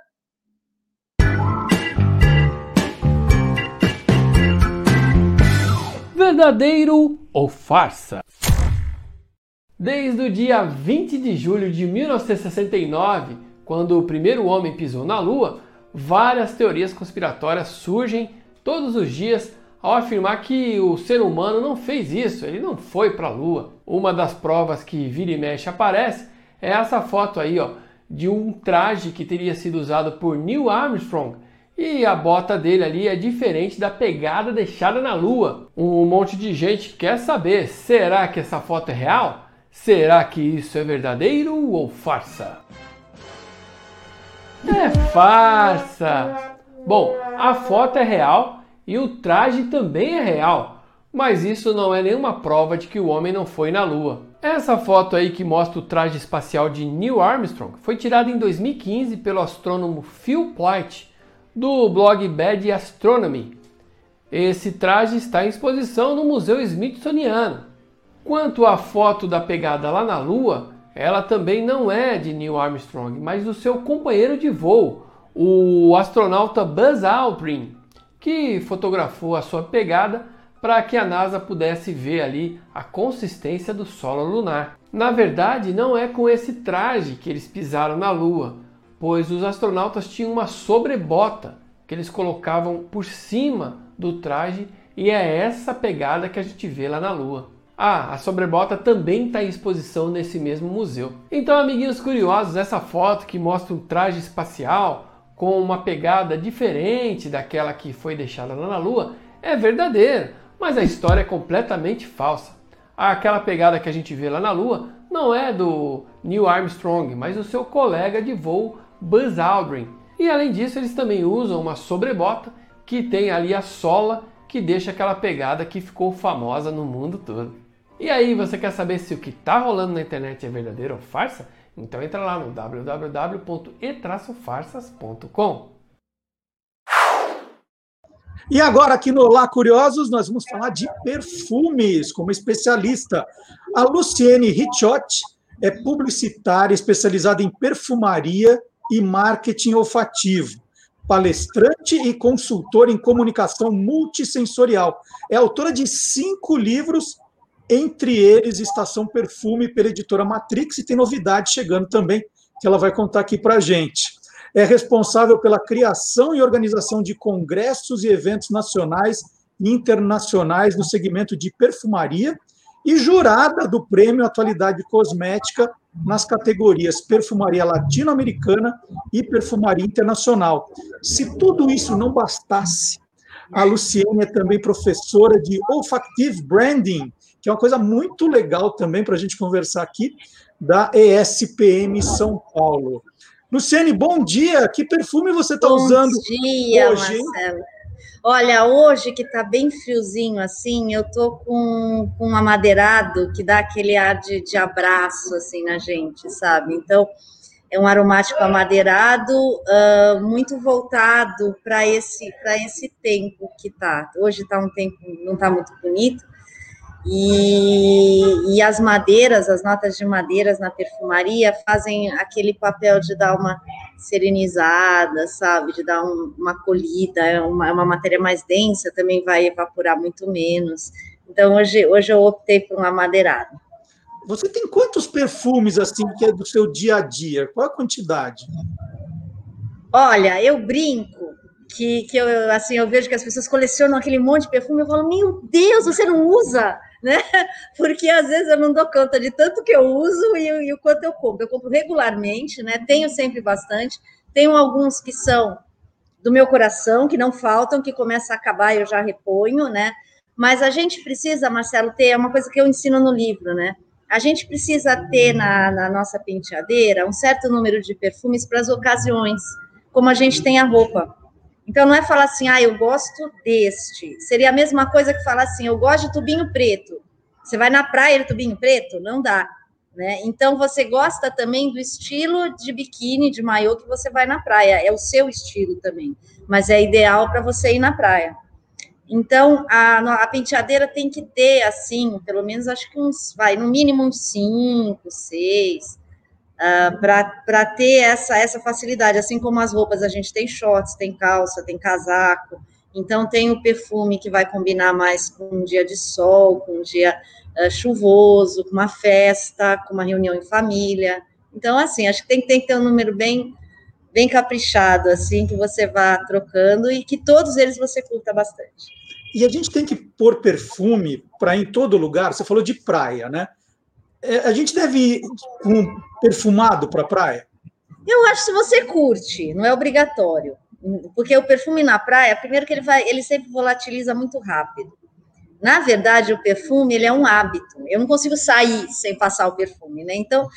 Verdadeiro ou farsa? Desde o dia 20 de julho de 1969, quando o primeiro homem pisou na Lua, várias teorias conspiratórias surgem todos os dias ao afirmar que o ser humano não fez isso, ele não foi para a Lua. Uma das provas que vira e mexe aparece é essa foto aí, ó, de um traje que teria sido usado por Neil Armstrong. E a bota dele ali é diferente da pegada deixada na Lua. Um monte de gente quer saber: será que essa foto é real? Será que isso é verdadeiro ou farsa? É farsa! Bom, a foto é real e o traje também é real, mas isso não é nenhuma prova de que o homem não foi na Lua. Essa foto aí que mostra o traje espacial de Neil Armstrong foi tirada em 2015 pelo astrônomo Phil Plait, do blog Bad Astronomy. Esse traje está em exposição no Museu Smithsoniano. Quanto à foto da pegada lá na Lua, ela também não é de Neil Armstrong, mas do seu companheiro de voo, o astronauta Buzz Aldrin que fotografou a sua pegada para que a NASA pudesse ver ali a consistência do solo lunar. Na verdade, não é com esse traje que eles pisaram na Lua, pois os astronautas tinham uma sobrebota que eles colocavam por cima do traje e é essa pegada que a gente vê lá na Lua. Ah, a sobrebota também está em exposição nesse mesmo museu. Então, amiguinhos curiosos, essa foto que mostra um traje espacial com uma pegada diferente daquela que foi deixada lá na Lua é verdadeira, mas a história é completamente falsa. Aquela pegada que a gente vê lá na Lua não é do Neil Armstrong, mas do seu colega de voo Buzz Aldrin. E além disso, eles também usam uma sobrebota que tem ali a sola que deixa aquela pegada que ficou famosa no mundo todo. E aí, você quer saber se o que está rolando na internet é verdadeiro ou farsa? Então entra lá no www.e-farsas.com.
E agora aqui no Olá Curiosos nós vamos falar de perfumes como especialista. A Luciene Ricciotti é publicitária especializada em perfumaria e marketing olfativo, palestrante e consultora em comunicação multissensorial. É autora de cinco livros entre eles Estação Perfume pela editora Matrix, e tem novidade chegando também, que ela vai contar aqui para gente. É responsável pela criação e organização de congressos e eventos nacionais e internacionais no segmento de perfumaria e jurada do Prêmio Atualidade Cosmética nas categorias Perfumaria Latino-Americana e Perfumaria Internacional. Se tudo isso não bastasse, a Luciene é também professora de Olfactive Branding, que é uma coisa muito legal também para a gente conversar aqui, da ESPM São Paulo. Luciene, bom dia. Que perfume você está usando
Bom dia, hoje? Marcelo. Olha, hoje que está bem friozinho assim, eu tô com, com um amadeirado que dá aquele ar de, de abraço assim na gente, sabe? Então, é um aromático amadeirado, uh, muito voltado para esse, esse tempo que tá. Hoje está um tempo, não está muito bonito, e, e, as madeiras, as notas de madeiras na perfumaria fazem aquele papel de dar uma serenizada, sabe? De dar um, uma colhida, é uma, é uma matéria mais densa, também vai evaporar muito menos. Então, hoje, hoje eu optei por um amadeirado.
Você tem quantos perfumes, assim, que é do seu dia a dia? Qual a quantidade?
Olha, eu brinco que, que eu, assim, eu vejo que as pessoas colecionam aquele monte de perfume, eu falo, meu Deus, você não usa? Né? Porque às vezes eu não dou conta de tanto que eu uso e, e o quanto eu compro. Eu compro regularmente, né? Tenho sempre bastante. Tenho alguns que são do meu coração, que não faltam, que começa a acabar eu já reponho, né? Mas a gente precisa, Marcelo, ter é uma coisa que eu ensino no livro, né? A gente precisa ter na, na nossa penteadeira um certo número de perfumes para as ocasiões, como a gente tem a roupa. Então, não é falar assim, ah, eu gosto deste. Seria a mesma coisa que falar assim, eu gosto de tubinho preto. Você vai na praia de tubinho preto? Não dá. Né? Então, você gosta também do estilo de biquíni, de maiô que você vai na praia. É o seu estilo também. Mas é ideal para você ir na praia. Então, a, a penteadeira tem que ter, assim, pelo menos acho que uns, vai, no mínimo uns cinco, seis uh, ah, para ter essa, essa facilidade. Assim como as roupas, a gente tem shorts, tem calça, tem casaco. Então, tem o perfume que vai combinar mais com um dia de sol, com um dia uh, chuvoso, com uma festa, com uma reunião em família. Então, assim, acho que tem, tem que ter um número bem bem caprichado, assim, que você vá trocando e que todos eles você curta bastante.
E a gente tem que pôr perfume para em todo lugar. Você falou de praia, né? É, a gente deve ir com perfumado para a praia?
Eu acho que você curte, não é obrigatório. Porque o perfume na praia, primeiro que ele vai, ele sempre volatiliza muito rápido. Na verdade, o perfume ele é um hábito. Eu não consigo sair sem passar o perfume, né? Então,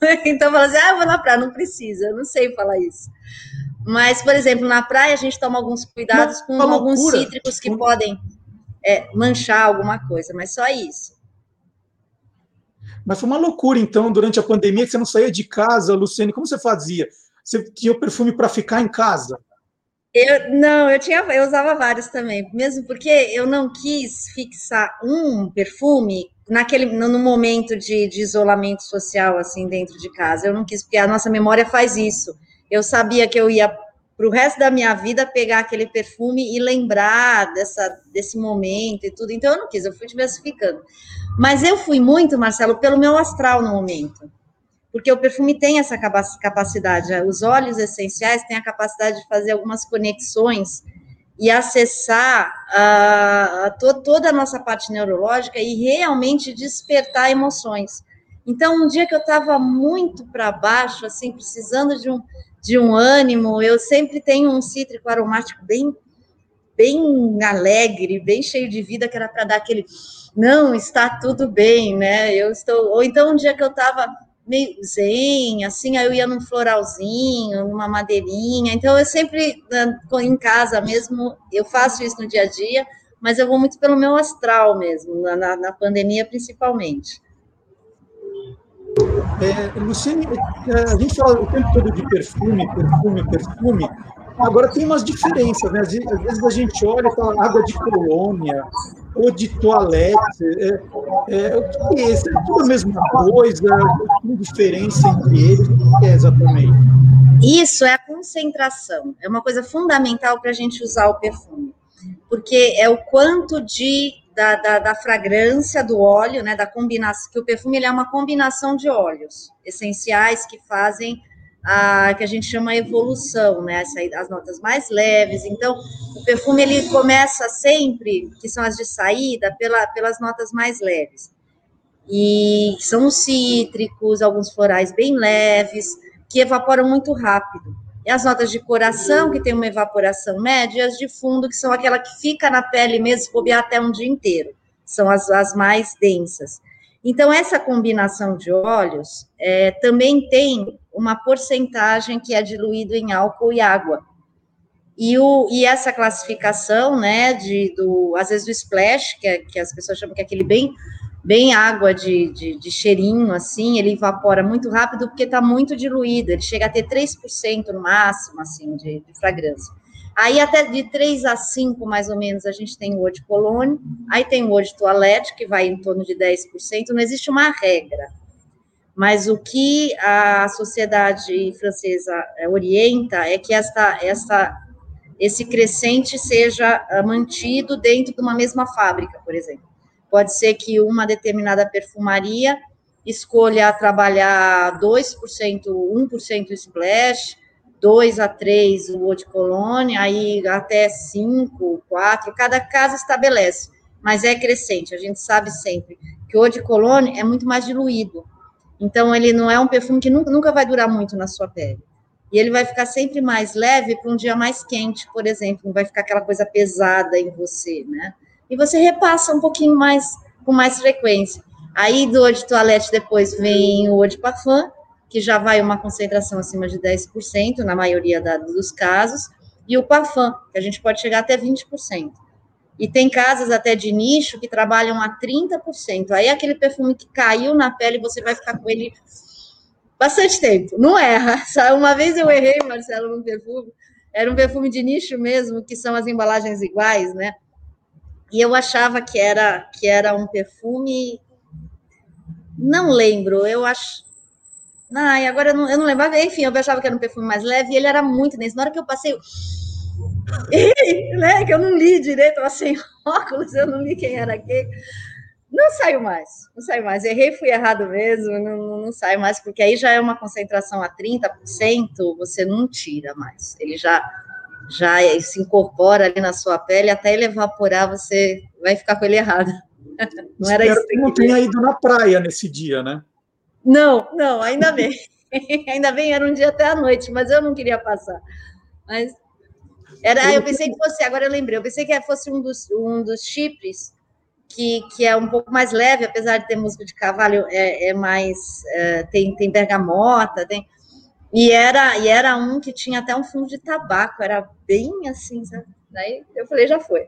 então fala assim, ah, eu vou na praia, não precisa, eu não sei falar isso. Mas, por exemplo, na praia a gente toma alguns cuidados com alguns cítricos que podem é, manchar alguma coisa, mas só isso.
Mas foi uma loucura, então, durante a pandemia, que você não saía de casa, Luciane. Como você fazia? Você tinha o perfume para ficar em casa?
Eu, não, eu tinha, eu usava vários também, mesmo porque eu não quis fixar um perfume naquele no momento de, de isolamento social assim dentro de casa. Eu não quis, porque a nossa memória faz isso. Eu sabia que eu ia para o resto da minha vida pegar aquele perfume e lembrar dessa, desse momento e tudo. Então eu não quis, eu fui diversificando. Mas eu fui muito, Marcelo, pelo meu astral no momento. Porque o perfume tem essa capacidade, os óleos essenciais têm a capacidade de fazer algumas conexões e acessar uh, to toda a nossa parte neurológica e realmente despertar emoções. Então, um dia que eu estava muito para baixo, assim, precisando de um, de um ânimo, eu sempre tenho um cítrico aromático bem, bem alegre, bem cheio de vida, que era para dar aquele não, está tudo bem, né? Eu estou. Ou então um dia que eu estava meio zen, assim, aí eu ia num floralzinho, numa madeirinha. Então eu sempre em casa mesmo, eu faço isso no dia a dia, mas eu vou muito pelo meu astral mesmo, na, na pandemia principalmente.
É, Luciane, é, a gente fala o tempo todo de perfume, perfume, perfume. Agora tem umas diferenças, né? Às vezes a gente olha e fala água de colônia, ou de toalete. É, é, o que é isso? É tudo a mesma coisa? Tem diferença entre eles? O que é exatamente?
Isso é a concentração. É uma coisa fundamental para a gente usar o perfume. Porque é o quanto de da, da, da, fragrância do óleo, né, da combinação, que o perfume ele é uma combinação de óleos essenciais que fazem a que a gente chama evolução, né? As notas mais leves. Então, o perfume ele começa sempre, que são as de saída, pela, pelas notas mais leves. E são os cítricos, alguns florais bem leves, que evaporam muito rápido. E as notas de coração, que tem uma evaporação média, e as de fundo, que são aquela que fica na pele mesmo, se bobear até um dia inteiro. São as, as mais densas. Então, essa combinação de óleos é, também tem uma porcentagem que é diluído em álcool e água. E, o, e essa classificação, né, de, do, às vezes do splash, que, é, que as pessoas chamam que é aquele bem, bem água de, de, de cheirinho, assim, ele evapora muito rápido porque está muito diluído, ele chega a ter 3% no máximo, assim, de, de fragrância. Aí até de 3 a 5, mais ou menos, a gente tem o de cologne, aí tem o de toilette, que vai em torno de 10%, não existe uma regra. Mas o que a sociedade francesa eh, orienta é que esta, esse crescente seja eh, mantido dentro de uma mesma fábrica, por exemplo. Pode ser que uma determinada perfumaria escolha trabalhar 2%, 1% splash, 2 a 3 o de cologne, aí até 5, 4, cada casa estabelece, mas é crescente, a gente sabe sempre que o de cologne é muito mais diluído, então ele não é um perfume que nunca, nunca vai durar muito na sua pele, e ele vai ficar sempre mais leve para um dia mais quente, por exemplo, não vai ficar aquela coisa pesada em você, né? E você repassa um pouquinho mais, com mais frequência. Aí do eau de toilette depois vem o eau de parfum, que já vai uma concentração acima de 10%, na maioria da, dos casos, e o parfum, que a gente pode chegar até 20%. E tem casas até de nicho que trabalham a 30%. Aí aquele perfume que caiu na pele, você vai ficar com ele bastante tempo. Não erra. Uma vez eu errei, Marcelo, num perfume. Era um perfume de nicho mesmo, que são as embalagens iguais, né? E eu achava que era que era um perfume. Não lembro, eu acho Ai, agora eu não, eu não lembrava. Enfim, eu achava que era um perfume mais leve e ele era muito denso. Na hora que eu passei, né, que eu não li direito, eu sem óculos, eu não li quem era quem. Não saiu mais, não saiu mais. Errei, fui errado mesmo, não, não, não sai mais, porque aí já é uma concentração a 30%, você não tira mais. Ele já, já se incorpora ali na sua pele, até ele evaporar, você vai ficar com ele errado.
Não era Espero isso. Que não tenha ido na praia nesse dia, né?
Não, não, ainda bem. ainda bem, era um dia até a noite, mas eu não queria passar. Mas era, eu pensei que fosse, agora eu lembrei, eu pensei que fosse um dos, um dos chifres que, que é um pouco mais leve, apesar de ter música de cavalo, é, é mais é, tem, tem bergamota, tem e era e era um que tinha até um fundo de tabaco, era bem assim, sabe? Daí eu falei, já foi.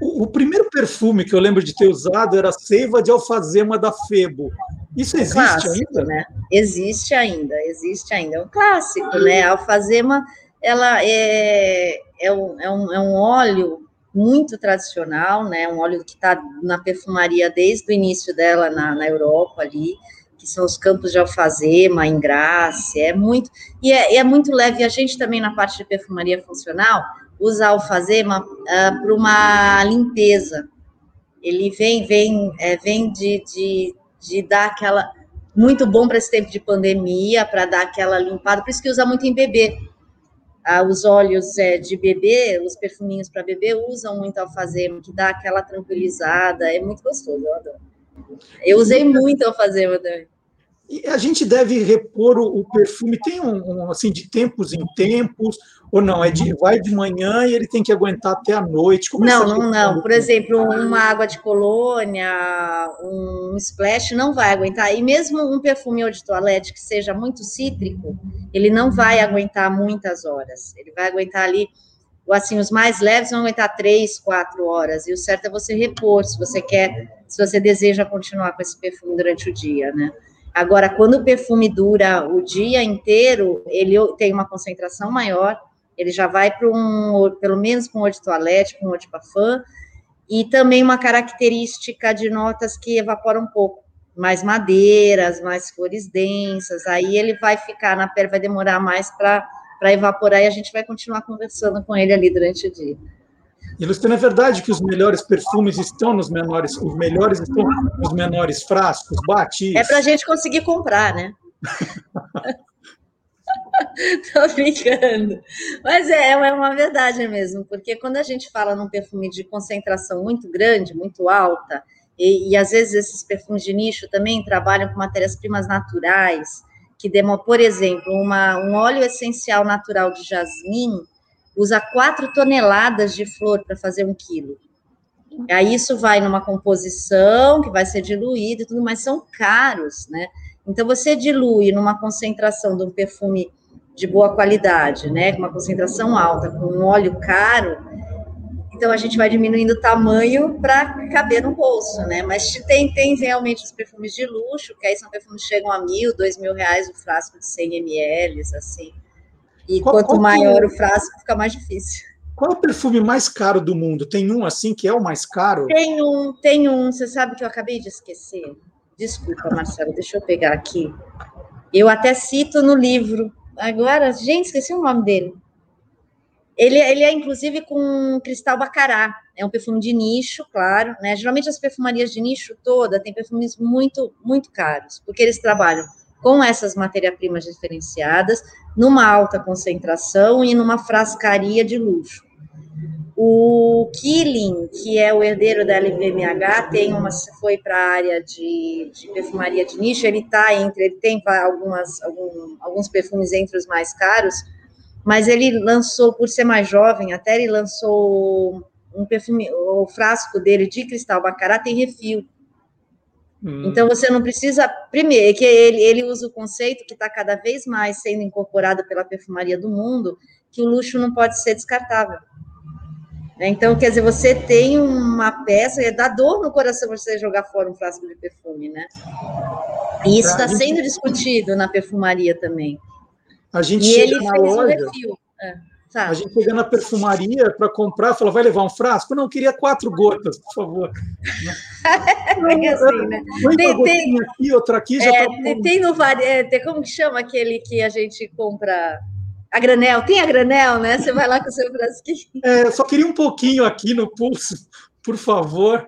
O, o primeiro perfume que eu lembro de ter usado era Seiva de Alfazema da Febo. Isso existe clássico, ainda?
Né? Existe ainda, existe ainda. É um clássico, né? A alfazema, ela é, é, um, é, um, é um óleo muito tradicional, né? Um óleo que está na perfumaria desde o início dela na, na Europa ali, que são os campos de alfazema, em Graça, é muito e é, é, muito leve. A gente também na parte de perfumaria funcional usa alfazema uh, para uma limpeza. Ele vem vem é, vem de, de de dar aquela. Muito bom para esse tempo de pandemia, para dar aquela limpada, por isso que usa muito em bebê. Ah, os óleos é, de bebê, os perfuminhos para bebê usam muito alfazema, que dá aquela tranquilizada, é muito gostoso, eu adoro. Eu usei muito alfazema também.
E a gente deve repor o, o perfume, tem um, um, assim, de tempos em tempos, ou não? É de, vai de manhã e ele tem que aguentar até a noite?
Como não, não, não. Por exemplo, uma água de colônia, um splash não vai aguentar. E mesmo um perfume ou de toalete que seja muito cítrico, ele não vai aguentar muitas horas. Ele vai aguentar ali, assim, os mais leves vão aguentar três, quatro horas. E o certo é você repor, se você quer, se você deseja continuar com esse perfume durante o dia, né? Agora, quando o perfume dura o dia inteiro, ele tem uma concentração maior ele já vai para um, pelo menos com um de toalete, com um de parfum, e também uma característica de notas que evaporam um pouco, mais madeiras, mais cores densas, aí ele vai ficar na pele, vai demorar mais para evaporar e a gente vai continuar conversando com ele ali durante o dia.
E Luciana, é verdade que os melhores perfumes estão nos menores, os melhores estão nos menores frascos, bate
É para a gente conseguir comprar, né? Tô brincando. Mas é, é uma verdade mesmo, porque quando a gente fala num perfume de concentração muito grande, muito alta, E, e às vezes esses perfumes de nicho também trabalham com matérias-primas naturais, que demora, por exemplo, uma, um óleo essencial natural de jasmim usa 4 toneladas de flor para fazer um quilo. Aí isso vai numa composição que vai ser diluído e tudo, mas são caros, né? Então você dilui numa concentração de um perfume de boa qualidade, né, com uma concentração alta, com um óleo caro, então a gente vai diminuindo o tamanho para caber no bolso, né? Mas tem, tem realmente os perfumes de luxo, que aí são perfumes que chegam a mil, dois mil reais o frasco de 100 ml, assim. E qual, quanto qual maior o frasco, fica mais difícil.
Qual é o perfume mais caro do mundo? Tem um assim que é o mais caro?
Tem um, tem um. Você sabe que eu acabei de esquecer. Desculpa, Marcelo, deixa eu pegar aqui. Eu até cito no livro. Agora, gente, esqueci o nome dele. Ele, ele é, inclusive, com cristal bacará. É um perfume de nicho, claro. Né? Geralmente, as perfumarias de nicho toda têm perfumes muito, muito caros, porque eles trabalham com essas matérias-primas diferenciadas, numa alta concentração e numa frascaria de luxo. O Killing, que é o herdeiro da LVMH, tem uma, foi para a área de, de, perfumaria de nicho, ele está entre, ele tem algumas, algum, alguns perfumes entre os mais caros, mas ele lançou, por ser mais jovem, até ele lançou um perfume, o frasco dele de cristal bacará tem refil. Hum. Então você não precisa, primeiro, é que ele, ele usa o conceito que está cada vez mais sendo incorporado pela perfumaria do mundo, que o luxo não pode ser descartável. Então, quer dizer, você tem uma peça, dá dor no coração você jogar fora um frasco de perfume, né? E isso está sendo discutido na perfumaria também.
A gente e ele na fez loja, refil. É, a gente chega na perfumaria para comprar, fala, vai levar um frasco? Não, queria quatro gotas, por favor.
é assim, né?
Tem, tem, aqui, outra aqui, já
é, tá... tem no é, como que chama aquele que a gente compra a granel? Tem a granel, né? Você vai lá com o seu frasquinho.
É, só queria um pouquinho aqui no pulso, por favor.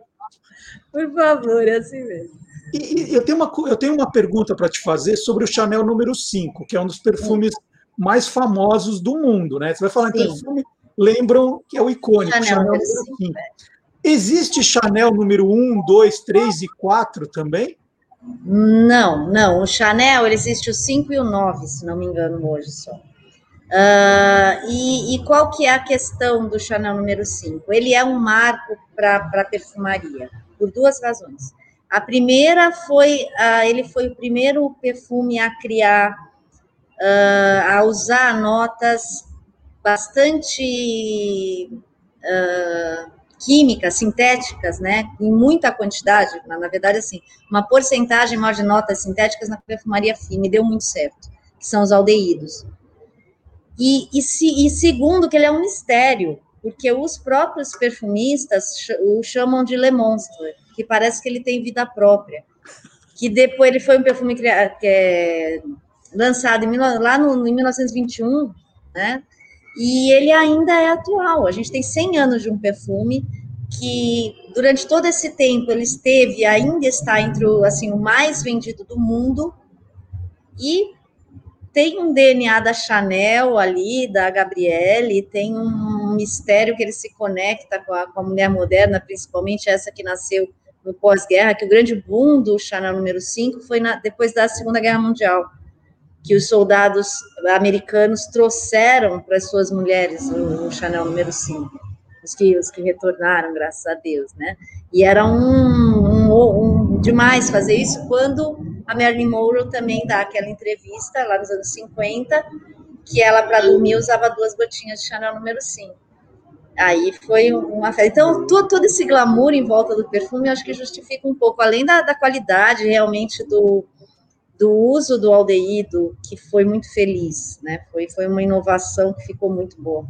Por favor, é assim mesmo.
E, e eu, tenho uma, eu tenho uma pergunta para te fazer sobre o Chanel número 5, que é um dos perfumes mais famosos do mundo, né? Você vai falar Sim. em perfume, lembram que é o icônico, Chanel, Chanel número 5. É. Existe Chanel número 1, 2, 3 e 4 também?
Não, não. O Chanel, ele existe o 5 e o 9, se não me engano, hoje só. Uh, e, e, qual que é a questão do Chanel número 5? Ele é um marco para a perfumaria, por duas razões. A primeira foi, uh, ele foi o primeiro perfume a criar, uh, a usar notas bastante químicas, sintéticas, né, em muita quantidade, na, na, verdade, assim, uma porcentagem maior de notas sintéticas na perfumaria fina, e deu muito certo, que são os aldeídos. E, e, se, e segundo, que ele é um mistério, porque os próprios perfumistas o chamam de Le Monstre, que parece que ele tem vida própria. Que depois ele foi um perfume que é lançado em, lá no, em 1921, né? E ele ainda é atual. A gente tem 100 anos de um perfume que durante todo esse tempo ele esteve ainda está entre o assim o mais vendido do mundo e tem um DNA da Chanel ali, da Gabrielle, tem um mistério que ele se conecta com a, com a mulher moderna, principalmente essa que nasceu no pós-guerra, que o grande boom do Chanel número 5 foi na, depois da Segunda Guerra Mundial, que os soldados americanos trouxeram para as suas mulheres o, o Chanel número 5, os que, os que retornaram, graças a Deus, né? E era um, um, um demais fazer isso quando a Marilyn Monroe também dá aquela entrevista lá nos anos 50, que ela, para dormir, usava duas gotinhas de Chanel número 5. Aí foi uma festa. Então, todo, todo, esse glamour em volta do perfume, eu acho que justifica um pouco, além da, da qualidade realmente do, do uso do aldeído, que foi muito feliz, né? Foi, foi uma inovação que ficou muito boa.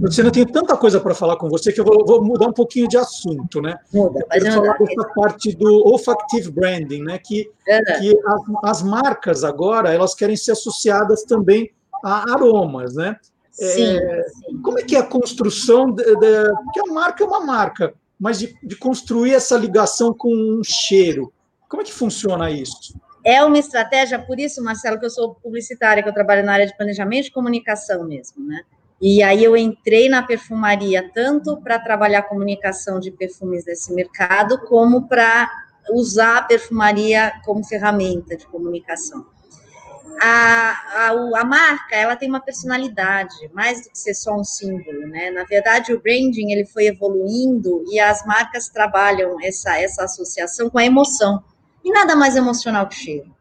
Luciana, eu tenho tanta coisa para falar com você que eu vou, vou, mudar um pouquinho de assunto, né?
Muda,
eu quero falar dessa parte do olfactive branding, né? Que, é. que as, as marcas agora elas querem ser associadas também a aromas, né?
Sim, é, sim.
Como é que é a construção, de, de, porque a marca é uma marca, mas de, de, construir essa ligação com um cheiro, como é que funciona isso?
É uma estratégia, por isso, Marcelo, que eu sou publicitária, que eu trabalho na área de planejamento e comunicação mesmo, né? E aí eu entrei na perfumaria tanto para trabalhar comunicação de perfumes desse mercado, como para usar a perfumaria como ferramenta de comunicação. A, a, a, marca ela tem uma personalidade, mais do que ser só um símbolo, né? Na verdade, o branding ele foi evoluindo e as marcas trabalham essa, essa associação com a emoção. E nada mais emocional que cheiro.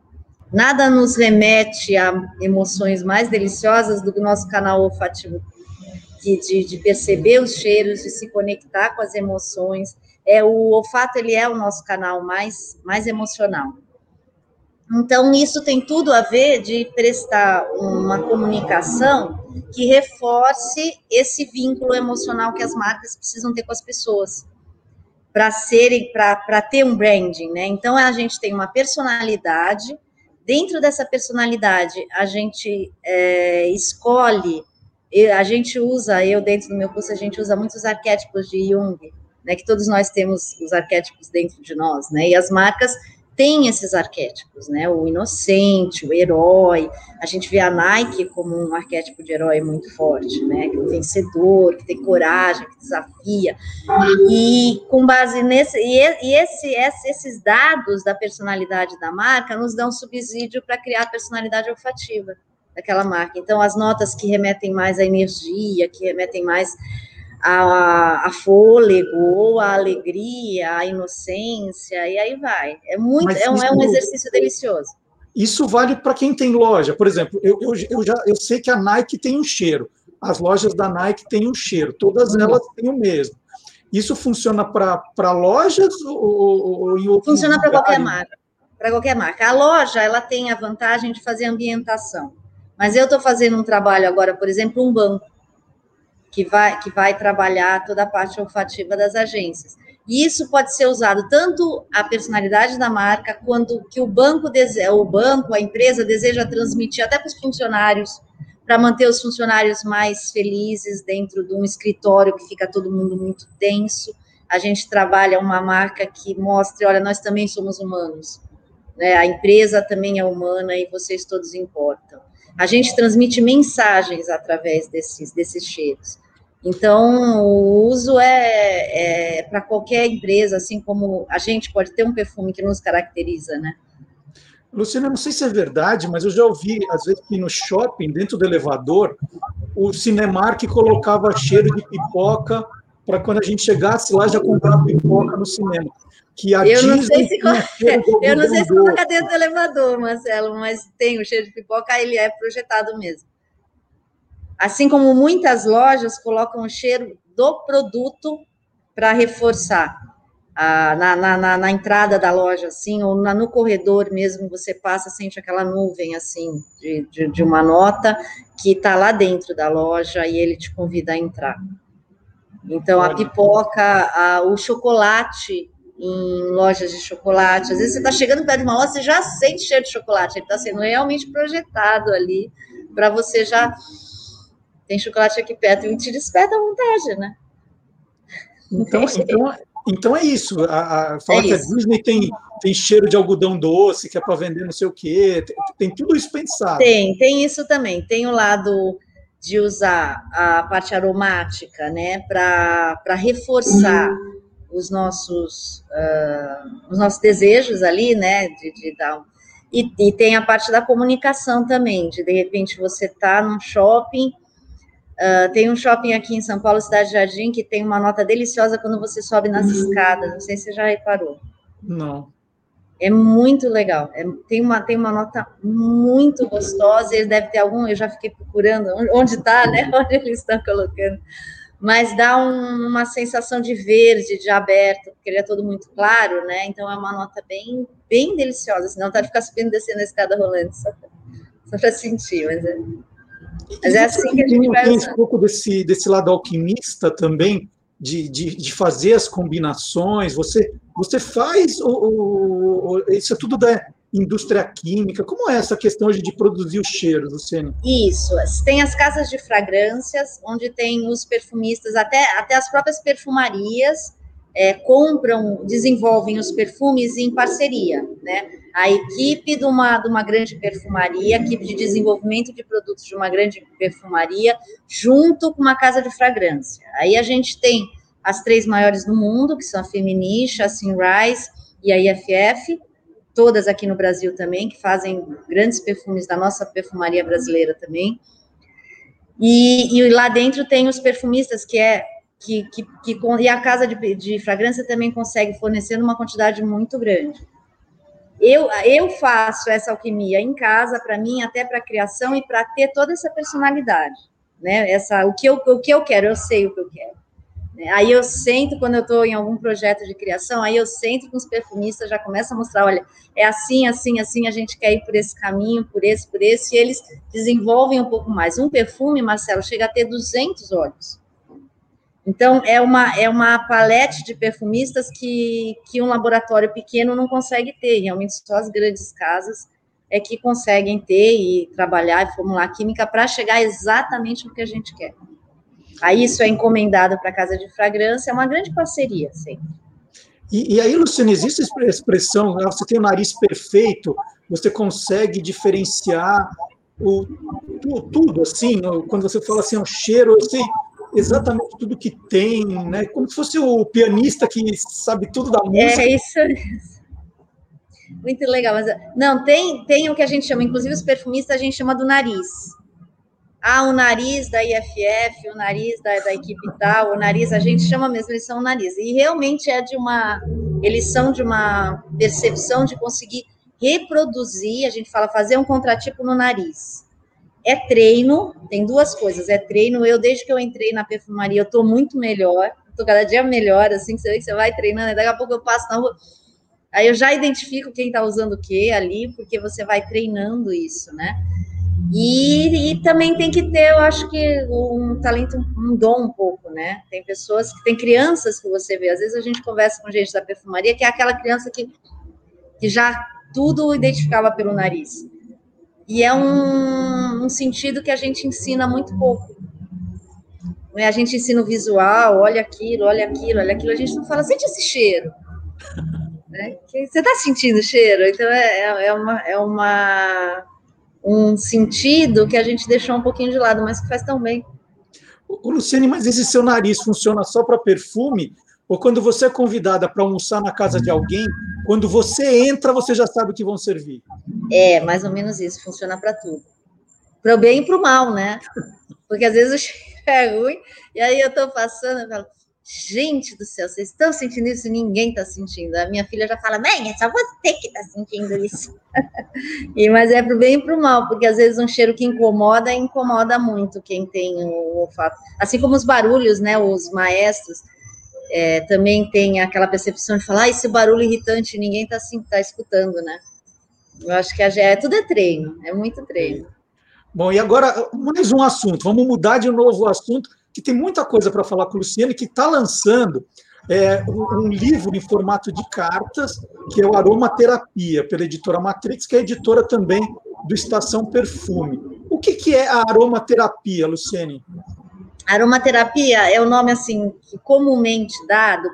Nada nos remete a emoções mais deliciosas do que o nosso canal olfativo, de, de, de perceber os cheiros, de se conectar com as emoções. É o olfato ele é o nosso canal mais mais emocional. Então isso tem tudo a ver de prestar uma comunicação que reforce esse vínculo emocional que as marcas precisam ter com as pessoas para serem para ter um branding, né? Então a gente tem uma personalidade. Dentro dessa personalidade, a gente é, escolhe, a gente usa, eu dentro do meu curso, a gente usa muitos arquétipos de Jung, né, que todos nós temos os arquétipos dentro de nós, né, e as marcas tem esses arquétipos, né? O inocente, o herói. A gente vê a Nike como um arquétipo de herói muito forte, né? Que é um vencedor, que tem coragem, que desafia. E com base nesse e, esse, esses dados da personalidade da marca nos dão subsídio para criar a personalidade olfativa daquela marca. Então, as notas que remetem mais à energia, que remetem mais a, a fôlego, ou a alegria, a inocência, e aí vai. É muito, é um, é um exercício delicioso.
Isso vale para quem tem loja. Por exemplo, eu, eu, eu, já eu sei que a Nike tem um cheiro. As lojas da Nike têm um cheiro, todas uhum. elas têm o mesmo. Isso funciona para lojas ou, ou em
Funciona para qualquer marca. Para qualquer marca. A loja ela tem a vantagem de fazer ambientação. Mas eu estou fazendo um trabalho agora, por exemplo, um banco que vai, que vai trabalhar toda a parte olfativa das agências. E isso pode ser usado tanto a personalidade da marca, quanto que o banco, o banco, a empresa deseja transmitir até para os funcionários, para manter os funcionários mais felizes dentro de um escritório que fica todo mundo muito tenso. A gente trabalha uma marca que mostre, olha, nós também somos humanos. Né? A empresa também é humana e vocês todos importam. A gente transmite mensagens através desses, desses cheiros. Então, o uso é, é para qualquer empresa, assim como a gente pode ter um perfume que nos caracteriza, né?
Luciana, não sei se é verdade, mas eu já ouvi, às vezes, que no shopping, dentro do elevador, o Cinemark colocava cheiro de pipoca para quando a gente chegasse lá já comprar pipoca no cinema.
Que a eu não sei se, eu não sei se coloca dentro do elevador, Marcelo, mas tem o cheiro de pipoca, ele é projetado mesmo. Assim como muitas lojas colocam o cheiro do produto para reforçar. Ah, na, na, na, entrada da loja, assim, ou na, no corredor mesmo, você passa, sente aquela nuvem, assim, de, de, de uma nota que está lá dentro da loja e ele te convida a entrar. Então, a pipoca, a, o chocolate em lojas de chocolate, às vezes você está chegando perto de uma loja, você já sente cheiro de chocolate, ele está sendo realmente projetado ali para você já tem chocolate aqui perto e te desperta a vontade, né?
Então, então, então é isso. A, a fala é que isso. a Disney tem, tem cheiro de algodão doce, que é para vender não sei o quê. Tem, tem, tudo isso pensado.
Tem, tem isso também. Tem o lado de usar a parte aromática, né, para reforçar os nossos uh, os nossos desejos ali, né, de, de dar e, e, tem a parte da comunicação também, de de repente você tá num shopping Uh, tem um shopping aqui em São Paulo, Cidade Jardim, que tem uma nota deliciosa quando você sobe nas uhum. escadas. Não sei se você já reparou.
Não.
É muito legal. É, tem, uma, tem uma nota muito gostosa. Ele deve ter algum, eu já fiquei procurando onde está, né? Onde eles estão colocando. Mas dá um, uma sensação de verde, de aberto, porque ele é todo muito claro, né? Então é uma nota bem, bem deliciosa. Senão tá de ficar subindo e descendo a escada rolando, só para sentir, mas é.
Mas é assim que a gente vai. Tem um pouco desse, desse lado alquimista também, de, de, de fazer as combinações. Você, você faz o, o, isso é tudo da indústria química. Como é essa questão hoje de produzir os cheiros, Luciane?
Isso. Tem as casas de fragrâncias, onde tem os perfumistas, até, até as próprias perfumarias é, compram, desenvolvem os perfumes em parceria, né? a equipe de uma, de uma grande perfumaria, a equipe de desenvolvimento de produtos de uma grande perfumaria, junto com uma casa de fragrância. Aí a gente tem as três maiores do mundo, que são a Feminiche, a Sunrise e a IFF, todas aqui no Brasil também, que fazem grandes perfumes da nossa perfumaria brasileira também. E, e lá dentro tem os perfumistas, que é que, que, que e a casa de, de fragrância também consegue fornecer uma quantidade muito grande. Eu, eu faço essa alquimia em casa, para mim, até para criação e para ter toda essa personalidade, né? Essa, o, que eu, o que eu quero, eu sei o que eu quero. Aí eu sento, quando eu estou em algum projeto de criação, aí eu sento com os perfumistas, já começo a mostrar, olha, é assim, assim, assim, a gente quer ir por esse caminho, por esse, por esse, e eles desenvolvem um pouco mais. Um perfume, Marcelo, chega a ter 200 óleos. Então, é uma, é uma palete de perfumistas que, que um laboratório pequeno não consegue ter, realmente só as grandes casas é que conseguem ter e trabalhar e formular química para chegar exatamente no que a gente quer. Aí isso é encomendado para a casa de fragrância, é uma grande parceria, sim.
E, e aí, Luciana, existe a expressão, né, você tem o nariz perfeito, você consegue diferenciar o, tudo, assim, quando você fala assim, o cheiro, eu sei exatamente tudo que tem, né? Como se fosse o pianista que sabe tudo da música.
É isso. Muito legal, mas não tem tem o que a gente chama, inclusive os perfumistas a gente chama do nariz. Ah, o nariz da IFF, o nariz da, da equipe tal, o nariz, a gente chama mesmo, eles são o nariz. E realmente é de uma, eles são de uma percepção de conseguir reproduzir, a gente fala fazer um contratipo no nariz. É treino, tem duas coisas, é treino. Eu, desde que eu entrei na perfumaria, eu estou muito melhor, estou cada dia melhor, assim, você vê que você vai treinando, daqui a pouco eu passo na rua, aí eu já identifico quem está usando o que ali, porque você vai treinando isso, né? E, e, também tem que ter, eu acho que um talento, um dom um pouco, né? Tem pessoas que tem crianças que você vê, às vezes a gente conversa com gente da perfumaria, que é aquela criança que, que já tudo identificava pelo nariz. E é um, um sentido que a gente ensina muito pouco. A gente ensina o visual, olha aquilo, olha aquilo, olha aquilo, a gente não fala, sente esse cheiro. Né? Você está sentindo o cheiro? Então é, é, é uma. É uma um sentido que a gente deixou um pouquinho de lado, mas que faz tão bem.
Luciane, mas esse seu nariz funciona só para perfume? Ou quando você é convidada para almoçar na casa de alguém, quando você entra, você já sabe o que vão servir?
É, mais ou menos isso, funciona para tudo. Para o bem e para o mal, né? Porque às vezes o cheiro é ruim, e aí eu estou passando e falo, Gente do céu, vocês estão sentindo isso? Ninguém está sentindo. A minha filha já fala, mãe, é só você que está sentindo isso. e, mas é para o bem e para o mal, porque às vezes um cheiro que incomoda, incomoda muito quem tem o olfato. Assim como os barulhos, né? Os maestros é, também têm aquela percepção de falar, ah, esse barulho irritante, ninguém está assim, tá escutando, né? Eu acho que a, é, tudo é treino, é muito treino.
Bom, e agora mais um assunto. Vamos mudar de novo o assunto que tem muita coisa para falar com o Luciano, que está lançando é, um, livro em formato de cartas, que é o Aromaterapia, pela editora Matrix, que é editora também do Estação Perfume. O que, que é a aromaterapia, Luciane?
Aromaterapia é o nome assim comumente dado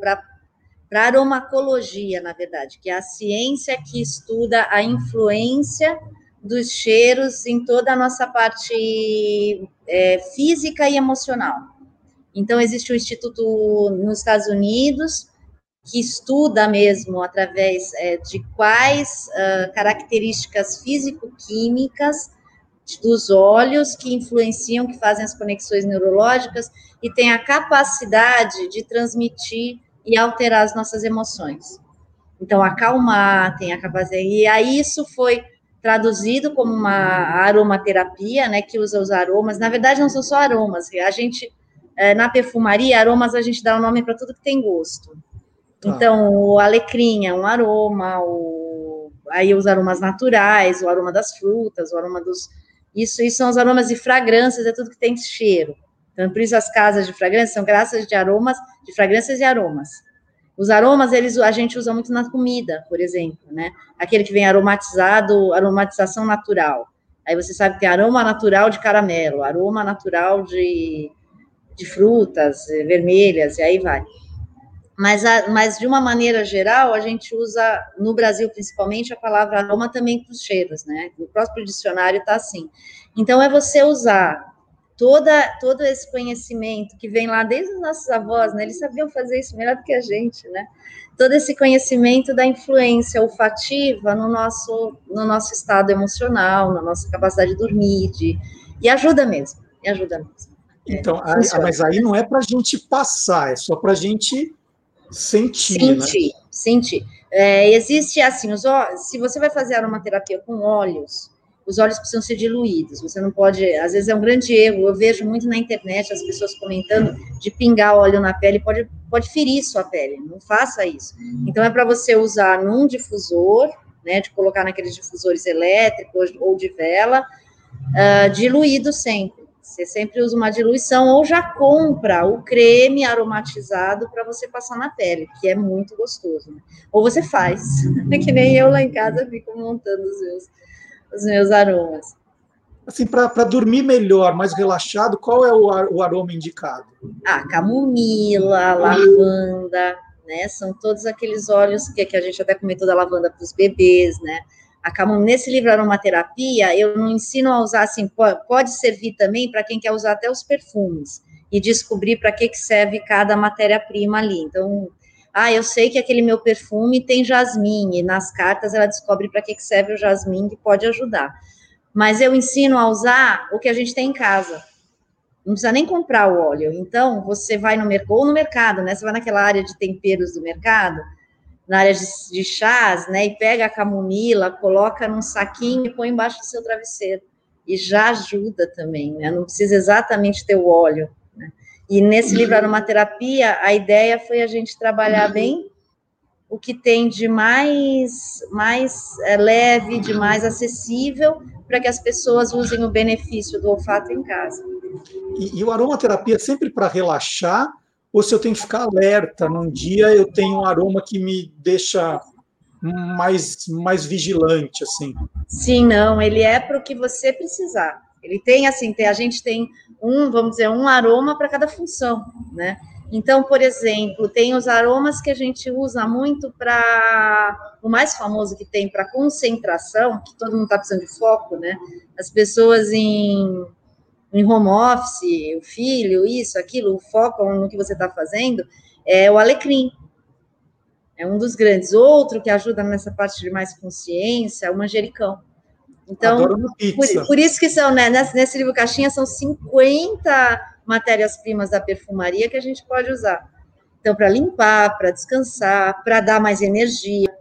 para aromacologia, na verdade, que é a ciência que estuda a influência dos cheiros em toda a nossa parte é, física e emocional. Então, existe um instituto nos Estados Unidos que estuda mesmo através é, de quais uh, características físico-químicas dos olhos que influenciam, que fazem as conexões neurológicas e tem a capacidade de transmitir e alterar as nossas emoções. Então, acalmar, tem a capacidade. E aí, isso foi traduzido como uma aromaterapia, né, que usa os aromas. Na verdade, não são só aromas. A gente, é, na perfumaria, aromas a gente dá o um nome para tudo que tem gosto. Tá. Então, o alecrim é um aroma, o, aí os aromas naturais, o aroma das frutas, o aroma dos... Isso, isso são os aromas de fragrâncias, é tudo que tem cheiro. Então, por isso as casas de fragrância são graças de aromas, de fragrâncias e aromas. Os aromas, eles a gente usa muito na comida, por exemplo, né? Aquele que vem aromatizado, aromatização natural. Aí você sabe que tem aroma natural de caramelo, aroma natural de, de frutas vermelhas, e aí vai. Mas, a, mas, de uma maneira geral, a gente usa, no Brasil principalmente, a palavra aroma também para os cheiros, né? No próprio dicionário está assim. Então, é você usar toda, todo esse conhecimento que vem lá desde os nossos avós, né? Eles sabiam fazer isso melhor do que a gente, né? Todo esse conhecimento da influência olfativa no nosso, no nosso estado emocional, na nossa capacidade de dormir, de, e ajuda mesmo, e ajuda mesmo.
Então, é, aí, mas aí não é para a gente passar, é só para a gente sentir.
Sentir, né? sentir. É, existe assim, os, se você vai fazer aromaterapia com óleos, os óleos precisam ser diluídos. Você não pode, às vezes é um grande erro. Eu vejo muito na internet as pessoas comentando de pingar óleo na pele, pode, pode ferir sua pele. Não faça isso. Então é para você usar num difusor, né, de colocar naqueles difusores elétricos ou de vela, uh, diluído sempre. Você sempre usa uma diluição ou já compra o creme aromatizado para você passar na pele, que é muito gostoso. Né? Ou você faz, que nem eu lá em casa fico montando os meus, os meus aromas.
Assim, para dormir melhor, mais relaxado, qual é o, o aroma indicado?
Ah, camomila, lavanda, né? São todos aqueles óleos que, que a gente até comentou da lavanda para os bebês, né? a camomila, nesse livro Aromaterapia, eu não ensino a usar assim, pode servir também para quem quer usar até os perfumes e descobrir para que, que serve cada matéria-prima ali. Então, ah, eu sei que aquele meu perfume tem jasmim, e nas cartas ela descobre para que, serve o jasmim, que pode ajudar. Mas eu ensino a usar o que a gente tem em casa. Não precisa nem comprar o óleo. Então, você vai no mercado, ou no mercado, né? Você vai naquela área de temperos do mercado, na área de, de chás, né? E pega a camomila, coloca num saquinho e põe embaixo do seu travesseiro. E já ajuda também, né? Não precisa exatamente ter o óleo. E nesse livro Aromaterapia, a ideia foi a gente trabalhar bem o que tem de mais, mais é, leve, de mais acessível, para que as pessoas usem o benefício do olfato em casa.
E, e o aromaterapia é sempre para relaxar ou se eu tenho que ficar alerta. Num dia eu tenho um aroma que me deixa mais, mais vigilante, assim.
Sim, não, ele é para o que você precisar. Ele tem, assim, tem, a gente tem um, vamos dizer, um aroma para cada função, né? Então, por exemplo, tem os aromas que a gente usa muito para. O mais famoso que tem para concentração, que todo mundo está precisando de foco, né? As pessoas em em home office, o filho, isso, aquilo, foco no que você está fazendo, é o alecrim. É um dos grandes. Outro que ajuda nessa parte de mais consciência é o manjericão. Então, por, por, isso que são, né, nesse, nesse livro caixinha, são 50 matérias-primas da perfumaria que a gente pode usar. Então, para limpar, para descansar, para dar mais energia.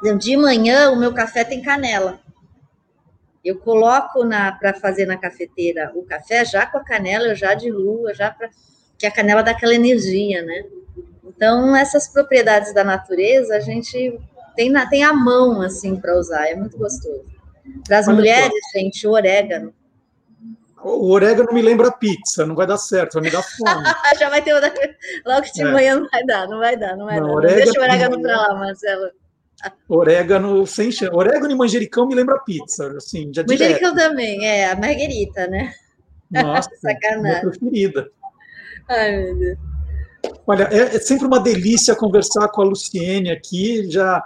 Então, de manhã, o meu café tem canela. Eu coloco para fazer na cafeteira o café já com a canela, eu já diluo, já para que a canela dá aquela energia, né? Então, essas propriedades da natureza a gente tem, na, tem a mão assim para usar, é muito gostoso. Para as mulheres, gente, o orégano.
O orégano me lembra pizza, não vai dar certo, vai me dar fome.
Já vai ter logo de é. manhã não vai dar, não vai dar, não vai não, dar. Orégano, Deixa o orégano para lá, Marcelo.
Orégano sem chance. Orégano e manjericão me lembra pizza, assim, já
Manjericão direto. também, é, a marguerita, né?
Nossa, Sacanagem. minha preferida.
Ai, meu Deus.
Olha, é, é, sempre uma delícia conversar com a Luciene aqui, já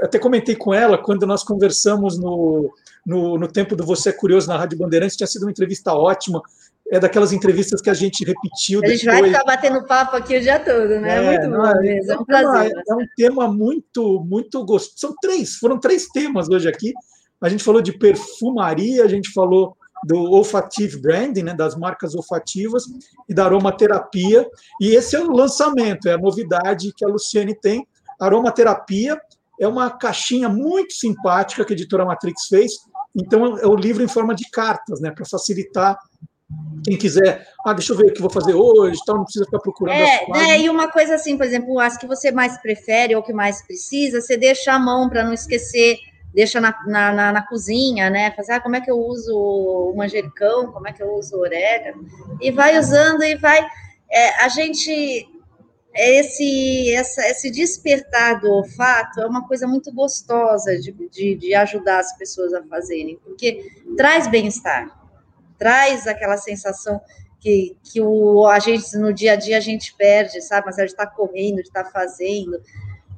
até comentei com ela quando nós conversamos no, no, no tempo do Você é Curioso na Rádio Bandeirantes, tinha sido uma entrevista ótima, é daquelas entrevistas que a gente repetiu.
A gente depois. vai ficar batendo papo aqui o dia todo, né? É, muito bom é, mesmo. É um prazer.
É, é um tema muito, muito gostoso. São três, foram três temas hoje aqui. A gente falou de perfumaria, a gente falou do olfative branding, né, das marcas olfativas e da aromaterapia. E esse é o lançamento, é a novidade que a Luciane tem. aromaterapia é uma caixinha muito simpática que a editora Matrix fez. Então é o livro em forma de cartas, né, para facilitar quem quiser, ah, deixa eu ver o que vou fazer hoje, tal, não precisa ficar procurando.
É, né, e uma coisa assim, por exemplo, as que você mais prefere ou que mais precisa, você deixa a mão para não esquecer, deixa na, na, na, na, cozinha, né? Fazer, ah, como é que eu uso o manjericão, como é que eu uso o orégano, e vai usando e vai. É, a gente. Esse, essa, esse despertar do olfato é uma coisa muito gostosa de, de, de ajudar as pessoas a fazerem, porque traz bem-estar traz aquela sensação que, que o, a gente, no dia a dia, a gente perde, sabe? Mas a gente está correndo, de estar tá fazendo.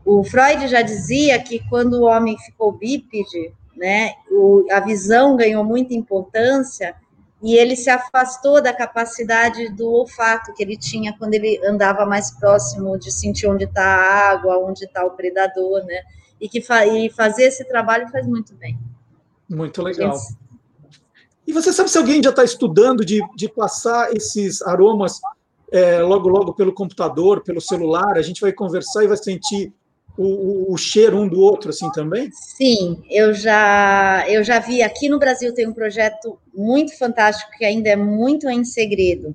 O Freud já dizia que quando o homem ficou bípede, né, o, a visão ganhou muita importância e ele se afastou da capacidade do olfato que ele tinha quando ele andava mais próximo de sentir onde está a água, onde está o predador, né? E que fa e fazer esse trabalho faz muito bem.
Muito legal. Gente... E você sabe se alguém já está estudando de, de passar esses aromas é, logo, logo pelo computador, pelo celular? A gente vai conversar e vai sentir o, o, cheiro um do outro assim também?
Sim, eu já eu já vi aqui no Brasil tem um projeto muito fantástico que ainda é muito em segredo,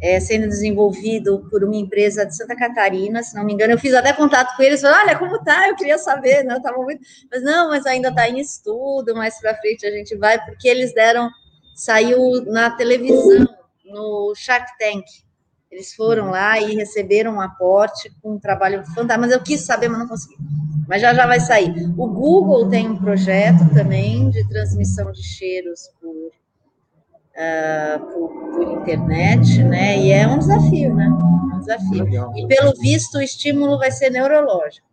é, sendo desenvolvido por uma empresa de Santa Catarina, se não me engano. Eu fiz até contato com eles, falei, olha como tá, eu queria saber, não, tava muito, mas não, mas ainda está em estudo, mais para frente a gente vai, porque eles deram, saiu na televisão, no Shark Tank, eles foram uhum. lá e receberam um aporte com um trabalho fantástico, mas eu quis saber, mas não consegui. Mas já já vai sair. O Google tem um projeto também de transmissão de cheiros por, uh, por, por, internet, né? E é um desafio, né? É um desafio. E pelo visto, o estímulo vai ser neurológico.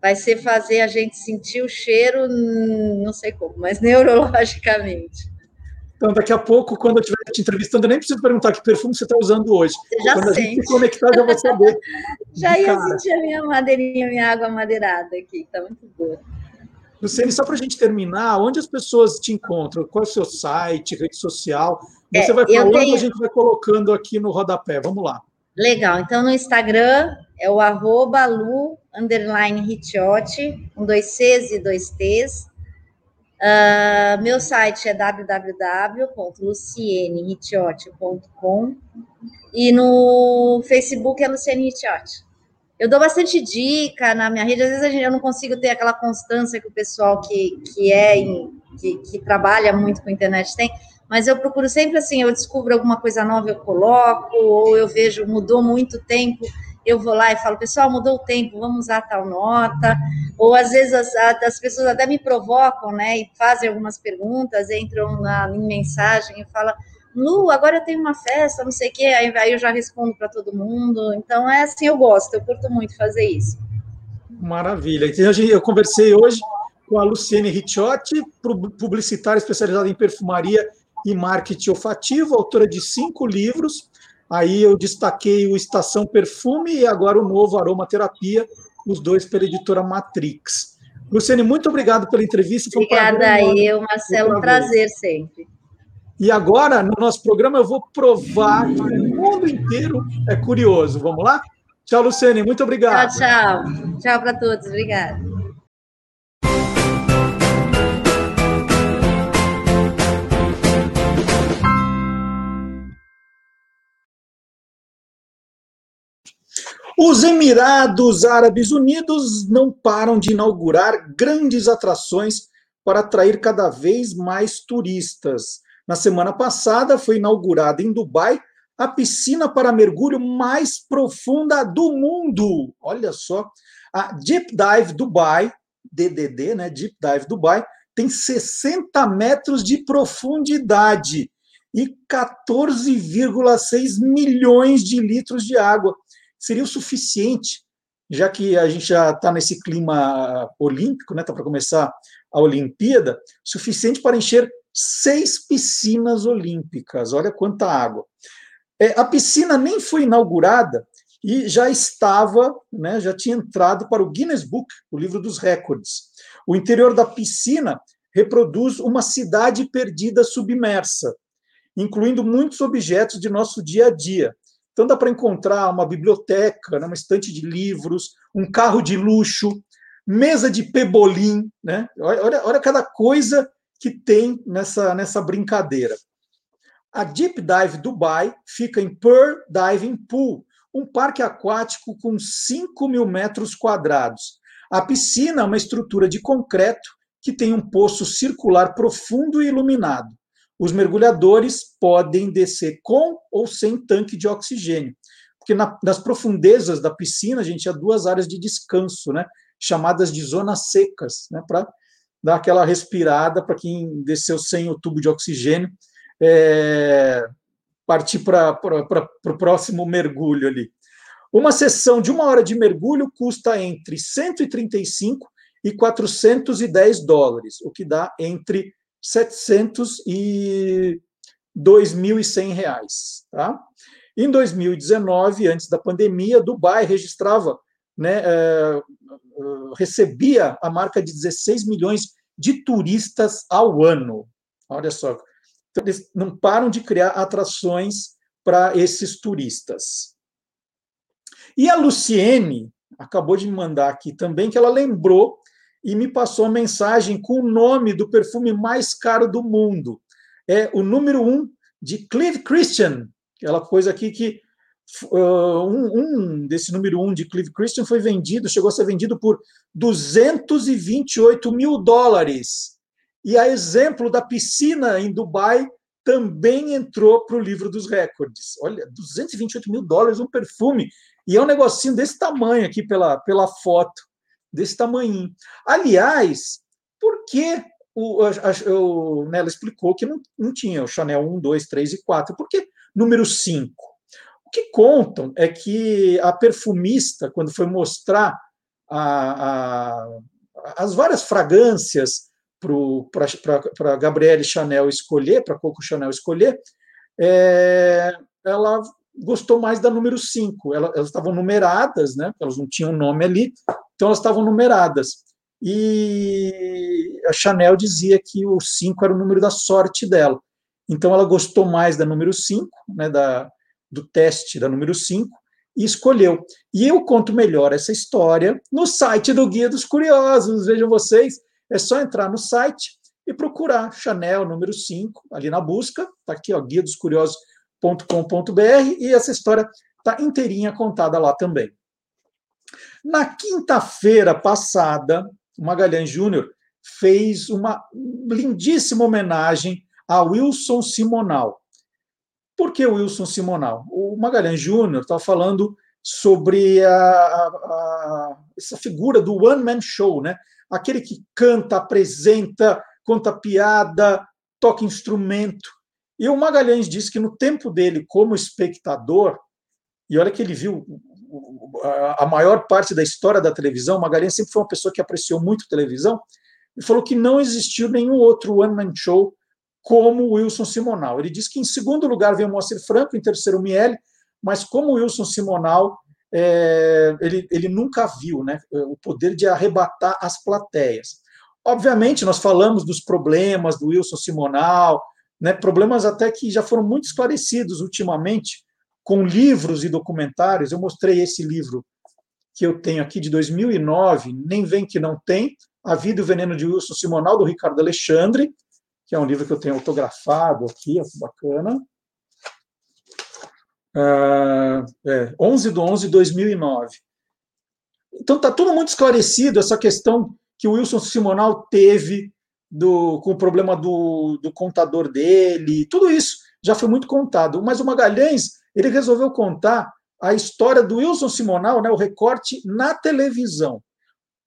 Vai ser fazer a gente sentir o cheiro, não sei como, mas neurologicamente.
Então, daqui a pouco, quando eu estiver te entrevistando, eu nem preciso perguntar que perfume você está usando hoje.
Você já
quando a gente se conectar, já vou saber.
já ia cara. sentir a minha madeirinha, minha água madeirada aqui, está muito boa.
Luciene, só para a gente terminar, onde as pessoas te encontram? Qual é o seu site, rede social? Você é, vai falando, tenho... a gente vai colocando aqui no rodapé. Vamos lá.
Legal. Então, no Instagram é o arroba lu, underline com dois Cs e dois Ts. Uh, meu site é www.lucienehitiotti.com e no Facebook é Luciene. Eu dou bastante dica na minha rede, às vezes eu não consigo ter aquela constância que o pessoal que, que é em, que, que trabalha muito com internet tem, mas eu procuro sempre assim, eu descubro alguma coisa nova, eu coloco, ou eu vejo, mudou muito tempo, eu vou lá e falo, pessoal, mudou o tempo, vamos usar tal nota. Ou às vezes as, as pessoas até me provocam, né? E fazem algumas perguntas, entram na em mensagem e falam, Lu, agora eu tenho uma festa, não sei o quê, aí, eu já respondo para todo mundo. Então é assim, eu gosto, eu curto muito fazer isso.
Maravilha. Então, eu conversei hoje com a Luciene Ricciotti, publicitária especializada em perfumaria e marketing olfativo, autora de cinco livros Aí eu destaquei o Estação Perfume e agora o novo Aromaterapia, os dois pela editora Matrix. Luciane, muito obrigado pela entrevista.
Foi Obrigada um eu, Marcelo, um prazer sempre.
E agora, no nosso programa, eu vou provar que o mundo inteiro é curioso. Vamos lá? Tchau, Luciane, muito obrigado.
Tchau, tchau. Tchau para todos, obrigada.
Os Emirados Árabes Unidos não param de inaugurar grandes atrações para atrair cada vez mais turistas. Na semana passada foi inaugurada em Dubai a piscina para mergulho mais profunda do mundo. Olha só, a Deep Dive Dubai, DDD, né? Deep Dive Dubai, tem 60 metros de profundidade e 14,6 milhões de litros de água seria o suficiente, já que a gente já está nesse clima olímpico, né? Está para começar a Olimpíada, suficiente para encher seis piscinas olímpicas. Olha quanta água. É, a piscina nem foi inaugurada e já estava, né, já tinha entrado para o Guinness Book, o livro dos recordes. O interior da piscina reproduz uma cidade perdida submersa, incluindo muitos objetos de nosso dia a dia, então dá para encontrar uma biblioteca, né, uma estante de livros, um carro de luxo, mesa de pebolim, né? Olha, olha cada coisa que tem nessa, nessa brincadeira. A Deep Dive Dubai fica em Pearl Diving Pool, um parque aquático com 5 mil metros quadrados. A piscina é uma estrutura de concreto que tem um poço circular profundo e iluminado. Os mergulhadores podem descer com ou sem tanque de oxigênio, porque na, nas profundezas da piscina a gente tinha duas áreas de descanso, né, chamadas de zonas secas, né, para dar aquela respirada para quem desceu sem o tubo de oxigênio, é, partir para o próximo mergulho ali. Uma sessão de uma hora de mergulho custa entre 135 e 410 dólares, o que dá entre 700 e 2.100 reais. Tá? Em 2019, antes da pandemia, Dubai registrava, né, é, recebia a marca de 16 milhões de turistas ao ano. Olha só, então, eles não param de criar atrações para esses turistas. E a Luciene acabou de me mandar aqui também que ela lembrou e me passou mensagem com o nome do perfume mais caro do mundo. É o número um de Clive Christian, aquela coisa aqui que uh, um, um, desse número um de Clive Christian foi vendido, chegou a ser vendido por 228 mil dólares. E a exemplo da piscina em Dubai também entrou para o livro dos recordes. Olha, 228 mil dólares um perfume. E é um negocinho desse tamanho aqui pela, pela foto, desse tamanho. Aliás, por que o, a, o, né, ela explicou que não, não tinha o Chanel 1, 2, 3 e 4? Por que número 5? O que contam é que a perfumista, quando foi mostrar a, a, as várias fragrâncias para Gabrielle Chanel escolher, para Coco Chanel escolher, é, ela gostou mais da número 5. Elas, elas estavam numeradas, né? Elas não tinham nome ali, então elas estavam numeradas. E a Chanel dizia que o 5 era o número da sorte dela. Então ela gostou mais da número 5, né, da, do teste da número 5, e escolheu. E eu conto melhor essa história no site do Guia dos Curiosos. Vejam vocês, é só entrar no site e procurar Chanel número 5 ali na busca. Está aqui, ó, guia dos curiosos.com.br e essa história está inteirinha contada lá também. Na quinta-feira passada, o Magalhães Júnior fez uma lindíssima homenagem a Wilson Simonal. Por que Wilson Simonal? O Magalhães Júnior estava falando sobre a, a, essa figura do one-man show, né? aquele que canta, apresenta, conta piada, toca instrumento. E o Magalhães disse que no tempo dele como espectador, e olha que ele viu a maior parte da história da televisão, Magalhães sempre foi uma pessoa que apreciou muito televisão, e falou que não existiu nenhum outro one-man show como Wilson Simonal. Ele disse que em segundo lugar veio o Moacir Franco, em terceiro o Miele, mas como Wilson Simonal, é, ele, ele nunca viu né, o poder de arrebatar as plateias. Obviamente, nós falamos dos problemas do Wilson Simonal, né, problemas até que já foram muito esclarecidos ultimamente, com livros e documentários. Eu mostrei esse livro que eu tenho aqui de 2009, Nem Vem Que Não Tem, A Vida e o Veneno de Wilson Simonal, do Ricardo Alexandre, que é um livro que eu tenho autografado aqui, é bacana. Uh, é, 11 de 11 de 2009. Então está tudo muito esclarecido, essa questão que o Wilson Simonal teve do, com o problema do, do contador dele, tudo isso já foi muito contado. Mas o Magalhães ele resolveu contar a história do Wilson Simonal, né, o recorte na televisão.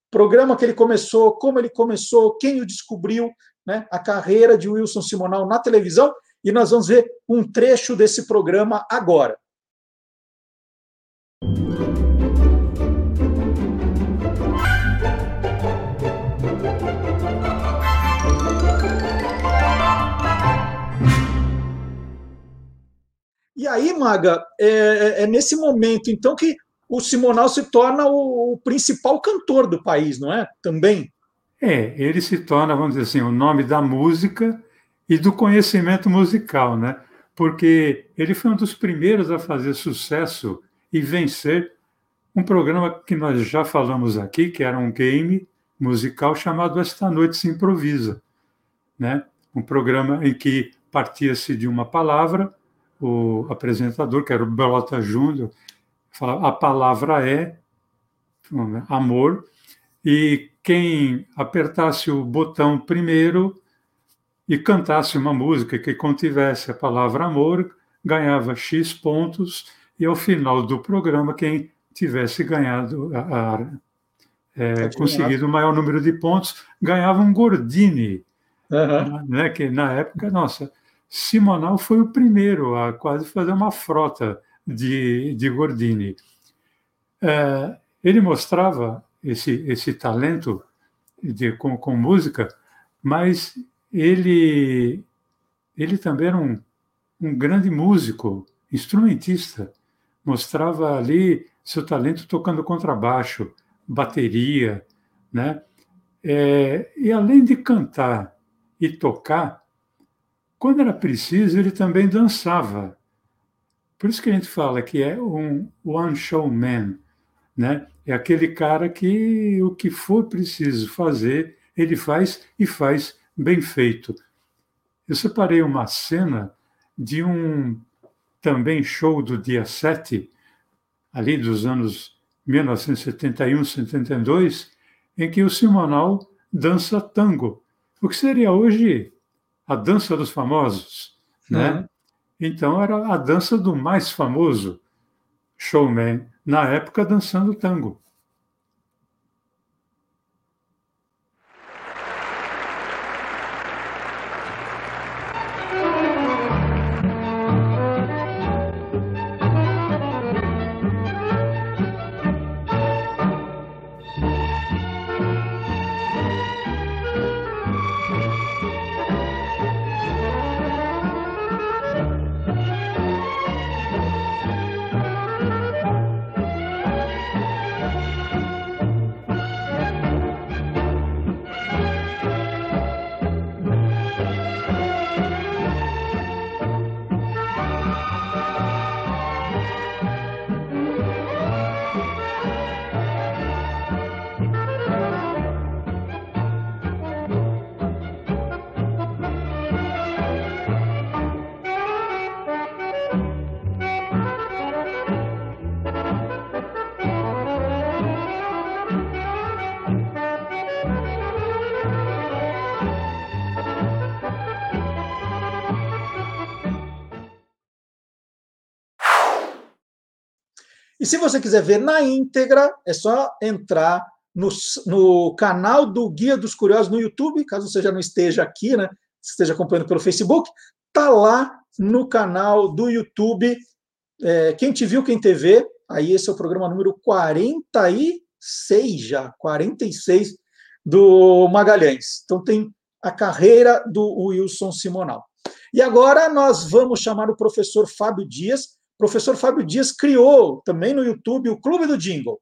Programa que ele começou, como ele começou, quem o descobriu, né, a carreira de Wilson Simonal na televisão, e nós vamos ver um trecho desse programa agora. E aí, Maga, é, é, é, nesse momento, então, que o Simonal se torna o, o, principal cantor do país, não é? Também.
É, ele se torna, vamos dizer assim, o nome da música e do conhecimento musical, né? Porque ele foi um dos primeiros a fazer sucesso e vencer um programa que nós já falamos aqui, que era um game musical chamado Esta Noite se Improvisa, né? Um programa em que partia-se de uma palavra o apresentador, que era o Belota Júnior, falava: a palavra é amor, e quem apertasse o botão primeiro e cantasse uma música que contivesse a palavra amor ganhava X pontos, e ao final do programa, quem tivesse ganhado a, a é, conseguido o maior número de pontos ganhava um Gordini, uhum. né, que na época, nossa, Simonal foi o primeiro a quase fazer uma frota de, de Gordini. É, ele mostrava esse, esse talento de, com, com música, mas ele, ele também era um, um grande músico, instrumentista. Mostrava ali seu talento tocando contrabaixo, bateria, né? É, e além de cantar e tocar, quando era preciso, ele também dançava. Por isso que a gente fala que é um one show man, né? É aquele cara que o que for preciso fazer, ele faz e faz bem feito. Eu separei uma cena de um também show do dia 7, ali dos anos 1971, 72, em que o Simonal dança tango, o que seria hoje a dança dos famosos, né? Então era a dança do mais famoso showman na época dançando tango.
Se você quiser ver na íntegra, é só entrar no, no canal do Guia dos Curiosos no YouTube, caso você já não esteja aqui, né? Esteja acompanhando pelo Facebook, tá lá no canal do YouTube. É, quem te viu, quem te vê, aí esse é o programa número 46 já, 46 do Magalhães. Então tem a carreira do Wilson Simonal. E agora nós vamos chamar o professor Fábio Dias o professor Fábio Dias criou também no YouTube o Clube do Jingle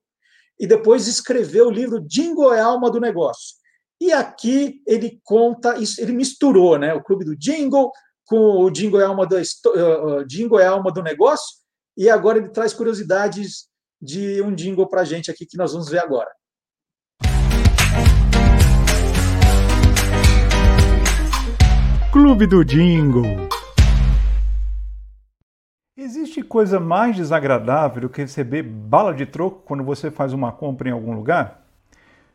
e depois escreveu o livro Jingle é alma do negócio. E aqui ele conta, ele misturou, né, o Clube do Jingle com o Jingle é alma do uh, Jingle é alma do negócio e agora ele traz curiosidades de um jingle para a gente aqui que nós vamos ver agora.
Clube do Jingle. Existe coisa mais desagradável do que receber bala de troco quando você faz uma compra em algum lugar?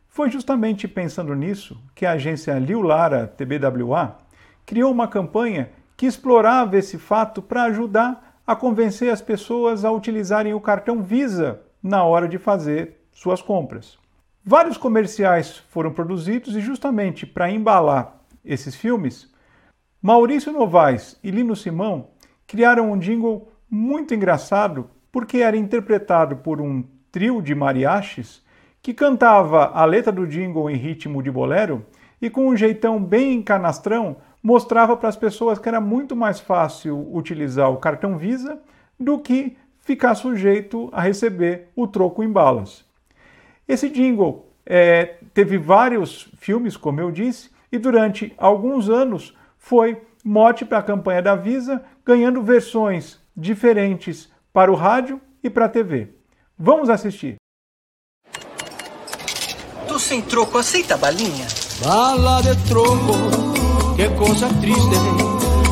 Foi justamente pensando nisso que a agência Liu Lara TBWA criou uma campanha que explorava esse fato para ajudar a convencer as pessoas a utilizarem o cartão Visa na hora de fazer suas compras. Vários comerciais foram produzidos e justamente para embalar esses filmes, Maurício Novaes e Lino Simão criaram um jingle muito engraçado porque era interpretado por um trio de mariachis que cantava a letra do jingle em ritmo de bolero e com um jeitão bem canastrão mostrava para as pessoas que era muito mais fácil utilizar o cartão Visa do que ficar sujeito a receber o troco em balas. Esse jingle é, teve vários filmes, como eu disse, e durante alguns anos foi mote para a campanha da Visa, ganhando versões diferentes para o rádio e para a TV. Vamos assistir.
Tô sem troco, aceita balinha?
Bala de troco, que coisa triste.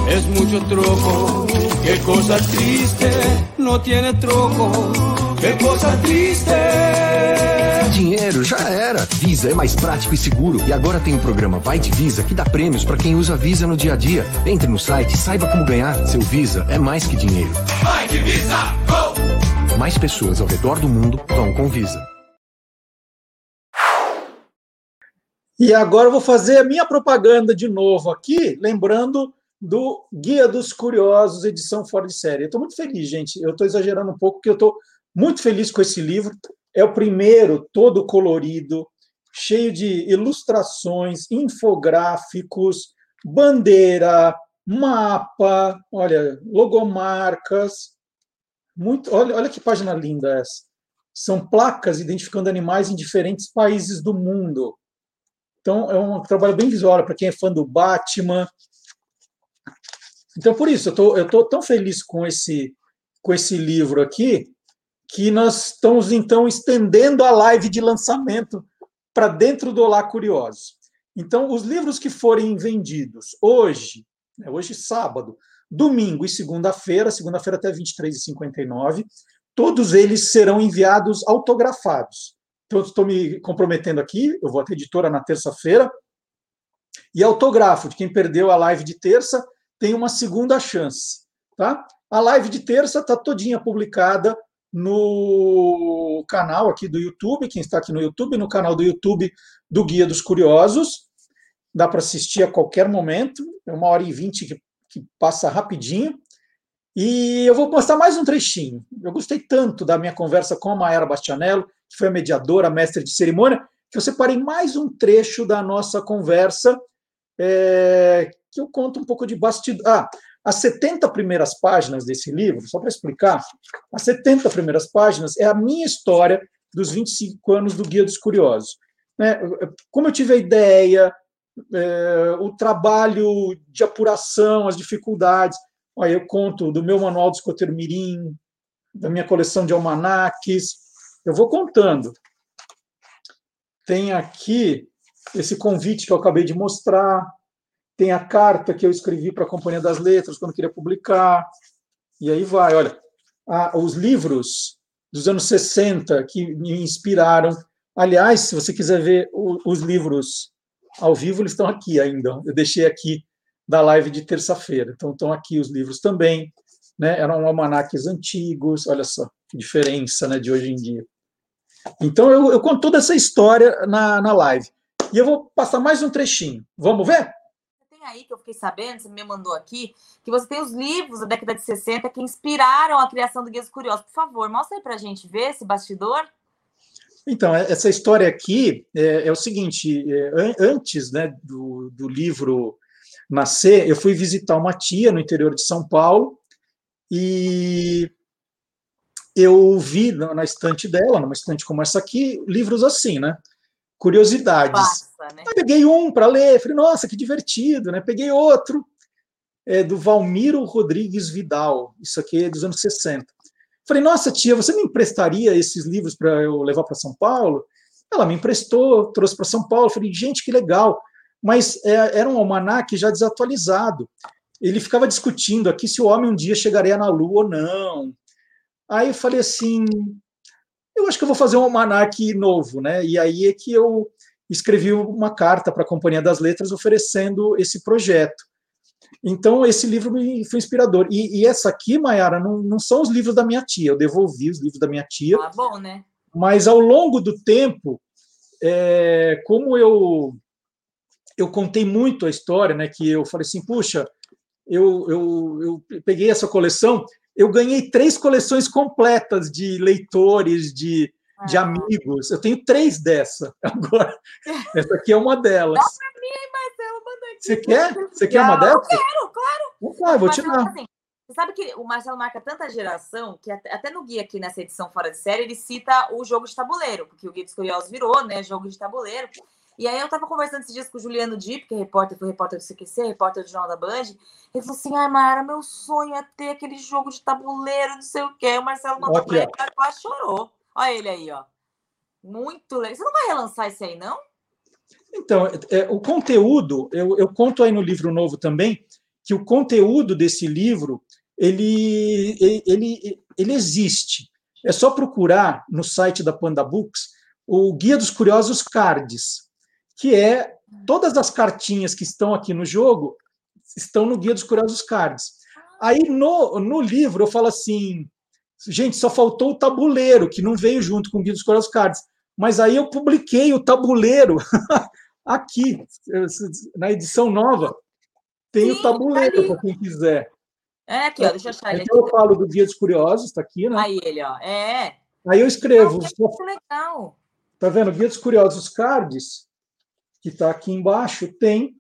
Es mucho troco, que coisa triste. No tiene troco, que coisa triste.
Dinheiro já era. Visa é mais prático e seguro. E agora tem o programa Vai de Visa que dá prêmios para quem usa Visa no dia a dia. Entre no site e saiba como ganhar. Seu Visa é mais que dinheiro.
Vai de Visa, go!
Mais pessoas ao redor do mundo vão com Visa.
E agora eu vou fazer a minha propaganda de novo aqui, lembrando do Guia dos Curiosos, edição fora de série. Eu estou muito feliz, gente. Eu estou exagerando um pouco, porque eu estou muito feliz com esse livro. É o primeiro, todo colorido, cheio de ilustrações, infográficos, bandeira, mapa, olha, logomarcas. Muito, olha, olha que página linda essa. São placas identificando animais em diferentes países do mundo. Então, é um trabalho bem visual para quem é fã do Batman. Então, por isso, eu tô, estou tão feliz com esse, com esse livro aqui, que nós estamos, então, estendendo a live de lançamento para dentro do Olá Curioso. Então, os livros que forem vendidos hoje, né, hoje sábado, domingo e segunda-feira, segunda-feira até 23h59, todos eles serão enviados autografados. Então, estou me comprometendo aqui, eu vou até editora na terça-feira, e autógrafo de quem perdeu a live de terça tem uma segunda chance, tá? A live de terça está todinha publicada no canal aqui do YouTube, quem está aqui no YouTube, no canal do YouTube do Guia dos Curiosos. Dá para assistir a qualquer momento, é uma hora e vinte que, que passa rapidinho. E eu vou postar mais um trechinho. Eu gostei tanto da minha conversa com a Maera Bastianello, que foi a mediadora, a mestre de cerimônia, que eu separei mais um trecho da nossa conversa, é, que eu conto um pouco de bastidor. Ah, as 70 primeiras páginas desse livro, só para explicar, as 70 primeiras páginas é a minha história dos 25 anos do Guia dos Curiosos. Né? Como eu tive a ideia, é, o trabalho de apuração, as dificuldades. Olha, eu conto do meu manual do escoteiro mirim, da minha coleção de almanaques, eu vou contando. Tem aqui esse convite que eu acabei de mostrar, tem a carta que eu escrevi para a Companhia das Letras quando queria publicar, e aí vai. Olha, os livros dos anos 60 que me inspiraram. Aliás, se você quiser ver os livros ao vivo, eles estão aqui ainda. Eu deixei aqui da live de terça-feira. Então, estão aqui os livros também. Né? Eram almanaques antigos, olha só que diferença né, de hoje em dia. Então, eu, eu conto toda essa história na, na live. E eu vou passar mais um trechinho. Vamos ver?
Aí que eu fiquei sabendo, você me mandou aqui, que você tem os livros da década de 60 que inspiraram a criação do Guias Curiosos. Por favor, mostra aí para a gente ver esse bastidor.
Então, é, essa história aqui é, é o seguinte: é, antes né, do, do livro nascer, eu fui visitar uma tia no interior de São Paulo e eu vi na estante dela, numa estante como essa aqui, livros assim, né? Curiosidades. Passa, né? peguei um para ler, falei, nossa, que divertido, né? Peguei outro, é, do Valmiro Rodrigues Vidal, isso aqui é dos anos 60. Falei, nossa, tia, você me emprestaria esses livros para eu levar para São Paulo? Ela me emprestou, trouxe para São Paulo. Falei, gente, que legal. Mas é, era um almanac já desatualizado. Ele ficava discutindo aqui se o homem um dia chegaria na Lua ou não. Aí eu falei assim, eu acho que eu vou fazer um almanac novo, né? E aí é que eu escrevi uma carta para a Companhia das Letras oferecendo esse projeto. Então, esse livro me foi inspirador. E, e essa aqui, Mayara, não, não, são os livros da minha tia, eu devolvi os livros da minha tia.
Ah, bom, né?
Mas ao longo do tempo, é, como eu eu contei muito a história, né? Que eu falei assim, puxa, eu, eu, eu peguei essa coleção eu ganhei três coleções completas de leitores, de, ah. de amigos. Eu tenho três dessa. Agora, essa aqui é uma delas. Dá
pra mim, Marcelo, manda aqui.
Você quer? Você quer uma delas?
Eu quero, claro.
Então, vou te dar. Assim,
você sabe que o Marcelo marca tanta geração que até no guia aqui nessa edição fora de série ele cita o jogo de tabuleiro, porque o Guia dos Curiosos virou, né? Jogo de tabuleiro. E aí eu tava conversando esses dias com o Juliano Dip, que é repórter, foi repórter do CQC, repórter do Jornal da Band. Ele falou assim: ai, Mara, meu sonho é ter aquele jogo de tabuleiro, não sei o quê. O Marcelo mandou pra ele, quase chorou. Olha ele aí, ó. Muito legal. Você não vai relançar esse aí, não?
Então, é, o conteúdo, eu, eu conto aí no livro novo também, que o conteúdo desse livro, ele, ele, ele existe. É só procurar no site da Panda Books o Guia dos Curiosos Cards que é todas as cartinhas que estão aqui no jogo estão no Guia dos Curiosos Cards. Aí no, no livro eu falo assim, gente, só faltou o tabuleiro, que não veio junto com o Guia dos Curiosos Cards. Mas aí eu publiquei o tabuleiro aqui, na edição nova. tem Sim, o tabuleiro tá para quem quiser.
É aqui, ó, deixa eu achar ele
então aqui. eu falo do Guia dos Curiosos, está aqui, né?
Aí ele, ó. É.
Aí eu escrevo.
Não, que legal.
Tá vendo? Guia dos Curiosos Cards, que está aqui embaixo, tem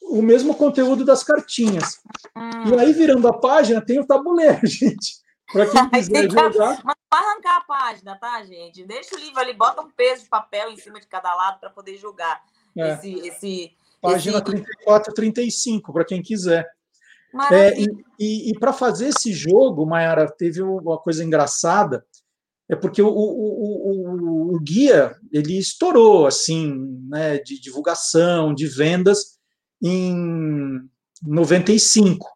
o mesmo conteúdo das cartinhas. Hum. E aí, virando a página, tem o tabuleiro, gente. Para quem quiser jogar.
Mas não arrancar a página, tá, gente? Deixa o livro ali, bota um peso de papel em cima de cada lado para poder jogar. É. Esse, esse,
Página esse... 34 35, para quem quiser. É, e, e, e para fazer esse jogo, Mayara, teve uma coisa engraçada, é porque o, o, o, o, guia ele estourou assim, né, de divulgação, de vendas em 95.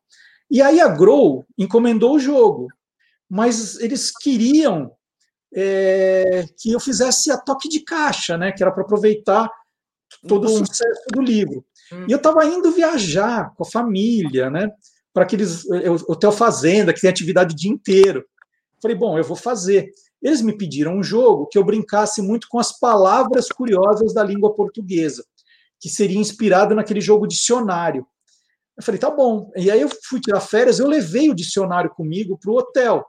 E aí a Grow encomendou o jogo, mas eles queriam é, que eu fizesse a toque de caixa, né, que era para aproveitar todo o sucesso do livro. E eu estava indo viajar com a família, né? Para aqueles hotel fazenda que tem atividade o dia inteiro. Falei, bom, eu vou fazer. Eles me pediram um jogo que eu brincasse muito com as palavras curiosas da língua portuguesa, que seria inspirado naquele jogo dicionário. Eu falei, tá bom. E aí eu fui tirar férias, eu levei o dicionário comigo para o hotel.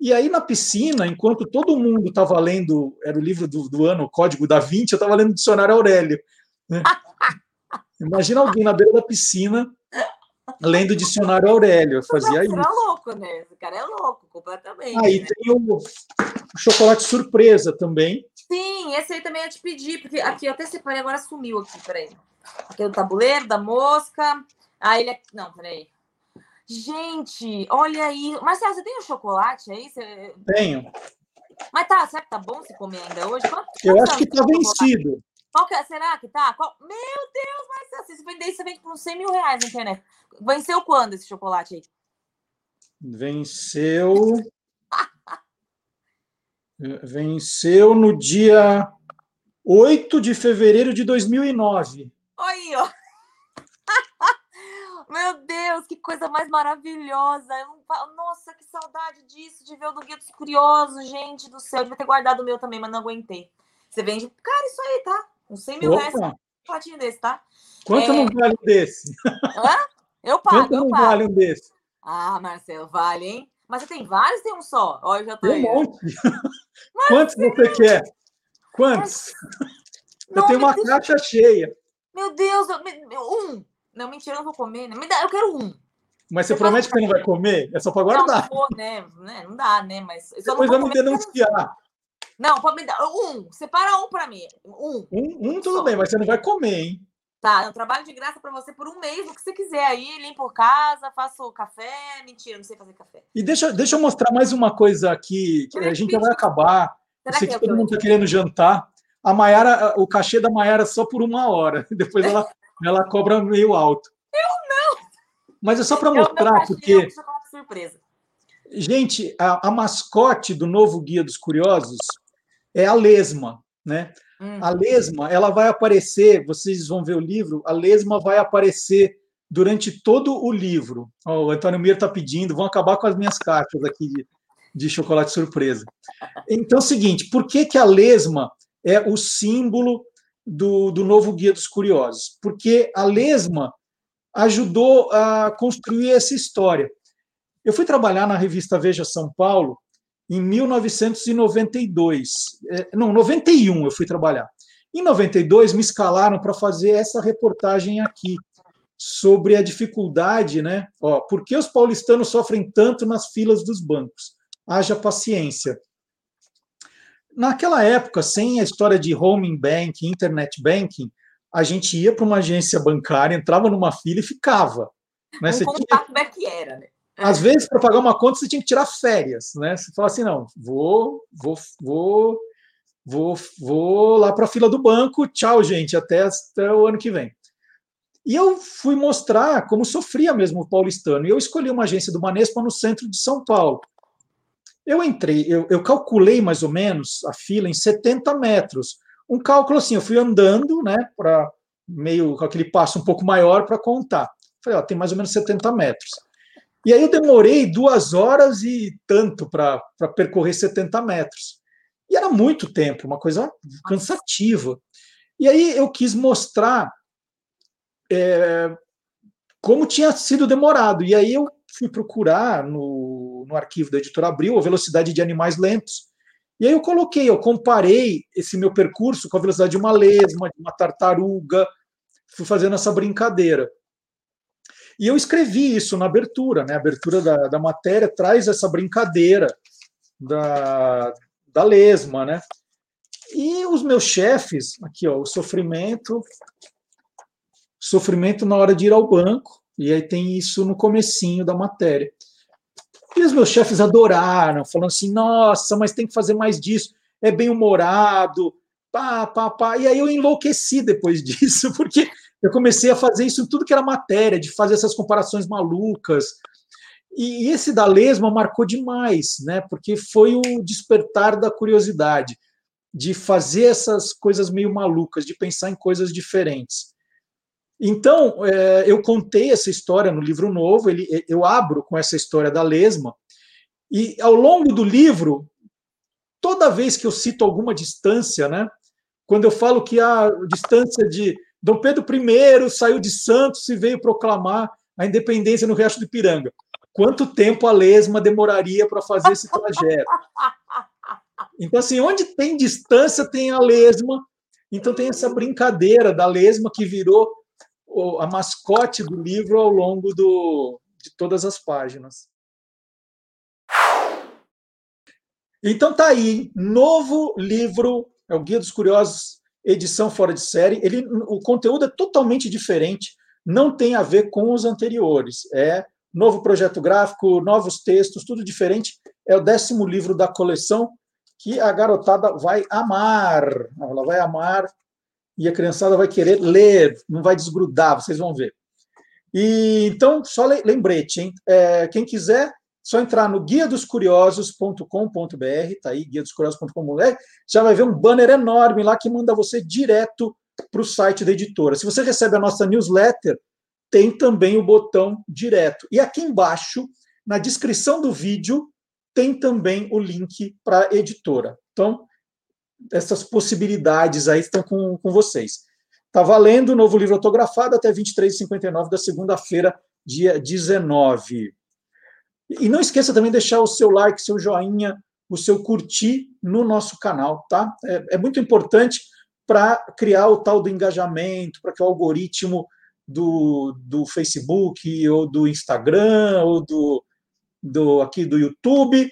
E aí na piscina, enquanto todo mundo estava lendo, era o livro do, do ano, o Código da Vinci, eu estava lendo o dicionário Aurélio. Né? Imagina alguém na beira da piscina lendo o dicionário Aurélio. Eu fazia isso.
é louco, né? Esse cara é louco, completamente.
Aí
né?
tem o, o, chocolate surpresa também.
Sim, esse aí também ia te pedir, porque aqui eu até separei, agora sumiu aqui, peraí. Aqui é o tabuleiro da mosca. Ah, ele é. Não, peraí. Gente, olha aí. Marcelo, você tem o um chocolate aí? Você...
Tenho.
Mas tá, será que tá bom se comer ainda hoje? Quanto,
eu acho que tá vencido.
Qual que é? Será que tá? Qual... Meu Deus, assim, se vender, você vende por uns 100 mil reais na internet. Venceu quando esse chocolate aí?
Venceu. Venceu no dia 8 de fevereiro de 2009.
Aí, ó. Meu Deus, que coisa mais maravilhosa. Não... Nossa, que saudade disso, de ver o do Guia dos Curiosos, gente do céu. Eu devia ter guardado o meu também, mas não aguentei. Você vende. Cara, isso aí, tá? Uns 100 mil Opa. reais platinho desse, tá?
Quanto é... não vale um desse?
Hã? Eu pago,
Quanto
eu
não
pago.
vale um desse?
Ah, Marcelo, vale, hein? Mas você tem vários tem um só? Olha, eu já tô
tem um monte. Quantos você quer? Quantos? Não, eu tenho uma caixa cheia.
Meu Deus, um. Não, mentira, eu não vou comer. Né? Me dá, eu quero um.
Mas você, você promete que você não vai comer? É só para guardar.
Não, não, né? não dá, né? Mas
Depois vamos denunciar.
Não, pode me dar um. Separa um para mim. Um.
Um, um tudo Só. bem, mas você não vai comer, hein?
Tá, eu trabalho de graça para você por um mês, o que você quiser aí, limpo casa, faço café. Mentira, não sei fazer café.
E deixa, deixa eu mostrar mais uma coisa aqui, que a gente já vai acabar. Será eu sei que, que todo mundo está querendo jantar. A Maiara, o cachê da Maiara é só por uma hora. Depois ela, ela cobra meio alto.
Eu não!
Mas é só para mostrar, porque. surpresa. Gente, a, a mascote do novo Guia dos Curiosos é a lesma, né? Hum. A lesma, ela vai aparecer, vocês vão ver o livro, a lesma vai aparecer durante todo o livro. Oh, o Antônio Mir está pedindo, vão acabar com as minhas caixas aqui de, de chocolate surpresa. Então, é o seguinte, por que, que a lesma é o símbolo do, do novo Guia dos Curiosos? Porque a lesma ajudou a construir essa história. Eu fui trabalhar na revista Veja São Paulo em 1992. É, não, 91 eu fui trabalhar. Em 92 me escalaram para fazer essa reportagem aqui sobre a dificuldade, né? Ó, por que os paulistanos sofrem tanto nas filas dos bancos? Haja paciência. Naquela época, sem a história de home banking, internet banking, a gente ia para uma agência bancária, entrava numa fila e ficava.
Né? Um Você tinha... que era, né?
Às vezes, para pagar uma conta, você tinha que tirar férias, né? Você fala assim, não, vou, vou, vou, vou, vou lá para a fila do banco, tchau, gente, até, até o ano que vem. E eu fui mostrar como sofria mesmo o paulistano. E eu escolhi uma agência do Manespa no centro de São Paulo. Eu entrei, eu, eu calculei mais ou menos a fila em 70 metros. Um cálculo assim, eu fui andando, né, para meio com aquele passo um pouco maior para contar. Falei, ó, tem mais ou menos 70 metros. E aí eu demorei duas horas e tanto para percorrer 70 metros. E era muito tempo, uma coisa cansativa. E aí eu quis mostrar é, como tinha sido demorado. E aí eu fui procurar no, no arquivo da editora Abril a velocidade de animais lentos. E aí eu coloquei, eu comparei esse meu percurso com a velocidade de uma lesma, de uma tartaruga, fui fazendo essa brincadeira. E eu escrevi isso na abertura, né? A abertura da, da matéria traz essa brincadeira da, da lesma, né? E os meus chefes, aqui, ó, o sofrimento, sofrimento na hora de ir ao banco, e aí tem isso no comecinho da matéria. E os meus chefes adoraram, falando assim, nossa, mas tem que fazer mais disso, é bem humorado, pá, pá, pá. E aí eu enlouqueci depois disso, porque eu comecei a fazer isso em tudo que era matéria, de fazer essas comparações malucas. E esse da lesma marcou demais, né? Porque foi o despertar da curiosidade, de fazer essas coisas meio malucas, de pensar em coisas diferentes. Então, é, eu contei essa história no livro novo, ele, eu abro com essa história da lesma, e ao longo do livro, toda vez que eu cito alguma distância, né? Quando eu falo que a distância de Dom Pedro I saiu de Santos e veio proclamar a independência no Riacho do Ipiranga. Quanto tempo a lesma demoraria para fazer esse trajeto? Então, assim, onde tem distância, tem a lesma. Então, tem essa brincadeira da lesma que virou a mascote do livro ao longo do, de todas as páginas. Então, tá aí, novo livro, é o Guia dos Curiosos edição fora de série, ele, o conteúdo é totalmente diferente, não tem a ver com os anteriores. É novo projeto gráfico, novos textos, tudo diferente. É o décimo livro da coleção que a garotada vai amar. Ela vai amar e a criançada vai querer ler, não vai desgrudar, vocês vão ver. E então, só lembrete, hein? É, quem quiser só entrar no guia dos curiosos.com.br, tá aí, guia dos curiosos.com.br, já vai ver um banner enorme lá que manda você direto para o site da editora. Se você recebe a nossa newsletter, tem também o botão direto. E aqui embaixo, na descrição do vídeo, tem também o link para a editora. Então, essas possibilidades aí estão com, com vocês. Está valendo o novo livro autografado até 23h59 da segunda-feira, dia 19. E não esqueça também de deixar o seu like, seu joinha, o seu curtir no nosso canal, tá? É, é muito importante para criar o tal do engajamento, para que o algoritmo do, do Facebook ou do Instagram ou do, do aqui do YouTube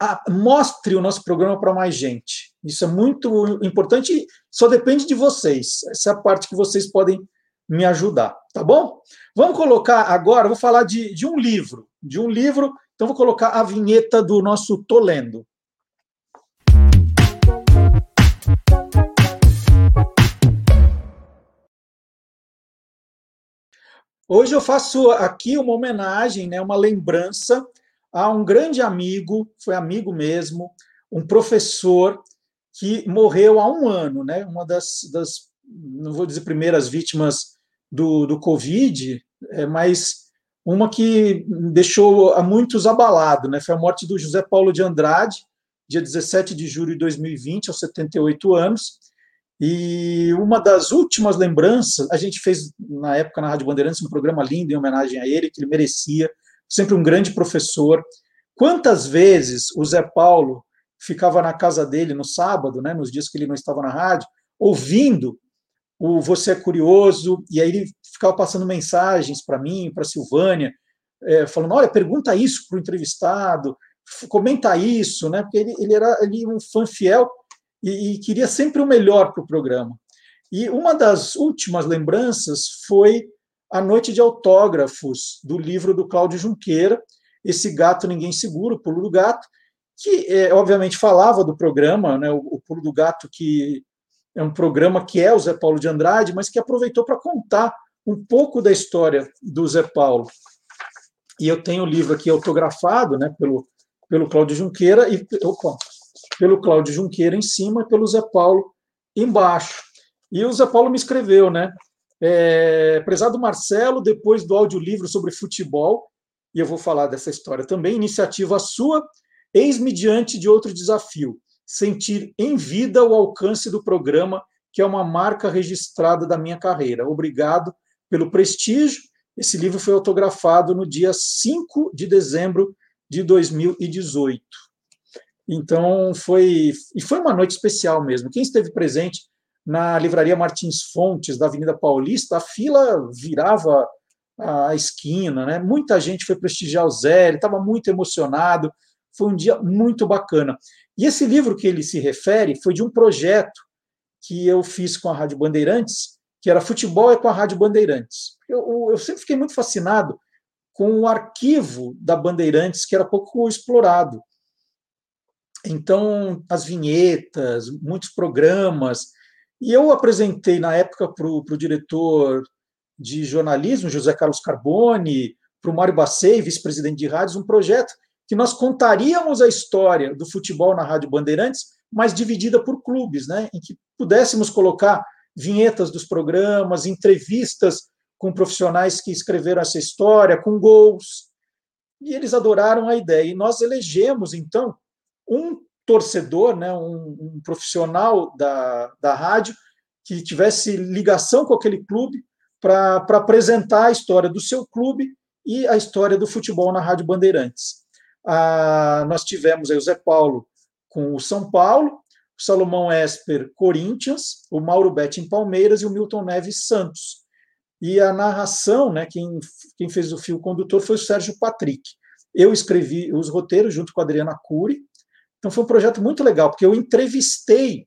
a, mostre o nosso programa para mais gente. Isso é muito importante, só depende de vocês. Essa é a parte que vocês podem me ajudar, tá bom? Vamos colocar agora, vou falar de, de um livro, de um livro, então vou colocar a vinheta do nosso Tô Lendo. Hoje eu faço aqui uma homenagem, né, uma lembrança a um grande amigo, foi amigo mesmo, um professor que morreu há um ano, né, uma das, das não vou dizer primeiras vítimas do, do Covid, é, mas uma que deixou a muitos abalado, né? Foi a morte do José Paulo de Andrade, dia 17 de julho de 2020, aos 78 anos. E uma das últimas lembranças, a gente fez na época na Rádio Bandeirantes um programa lindo em homenagem a ele, que ele merecia, sempre um grande professor. Quantas vezes o Zé Paulo ficava na casa dele no sábado, né, nos dias que ele não estava na rádio, ouvindo o Você é Curioso, e aí ele ficava passando mensagens para mim, para Silvânia, é, falando: olha, pergunta isso para o entrevistado, comenta isso, né? Porque ele, ele era ele, um fã fiel e, e queria sempre o melhor para o programa. E uma das últimas lembranças foi a noite de autógrafos do livro do Cláudio Junqueira, Esse Gato Ninguém Segura, o Pulo do Gato, que é, obviamente falava do programa, né, o, o Pulo do Gato que é um programa que é o Zé Paulo de Andrade, mas que aproveitou para contar um pouco da história do Zé Paulo. E eu tenho o livro aqui autografado, né, pelo, pelo Cláudio Junqueira e opa, pelo Cláudio Junqueira em cima e pelo Zé Paulo embaixo. E o Zé Paulo me escreveu, né? É, prezado Marcelo, depois do audiolivro sobre futebol, e eu vou falar dessa história também, iniciativa sua, eis-me diante de outro desafio sentir em vida o alcance do programa, que é uma marca registrada da minha carreira. Obrigado, pelo prestígio. Esse livro foi autografado no dia 5 de dezembro de 2018. Então foi e foi uma noite especial mesmo. Quem esteve presente na livraria Martins Fontes da Avenida Paulista, a fila virava a esquina, né? Muita gente foi prestigiar o Zé, ele estava muito emocionado. Foi um dia muito bacana. E esse livro que ele se refere foi de um projeto que eu fiz com a Rádio Bandeirantes, que era Futebol é com a Rádio Bandeirantes. Eu, eu sempre fiquei muito fascinado com o arquivo da Bandeirantes, que era pouco explorado. Então, as vinhetas, muitos programas. E eu apresentei, na época, para o diretor de jornalismo, José Carlos Carboni, para o Mário Bacei, vice-presidente de rádios, um projeto que nós contaríamos a história do futebol na Rádio Bandeirantes, mas dividida por clubes, né, em que pudéssemos colocar vinhetas dos programas, entrevistas com profissionais que escreveram essa história, com gols. E eles adoraram a ideia. E nós elegemos, então, um torcedor, né, um, um profissional da, da rádio que tivesse ligação com aquele clube para apresentar a história do seu clube e a história do futebol na Rádio Bandeirantes. Ah, nós tivemos aí o Zé Paulo com o São Paulo, o Salomão Esper Corinthians, o Mauro Betti Palmeiras e o Milton Neves Santos. E a narração, né, quem, quem fez o fio condutor foi o Sérgio Patrick. Eu escrevi os roteiros junto com a Adriana Cury. Então foi um projeto muito legal, porque eu entrevistei,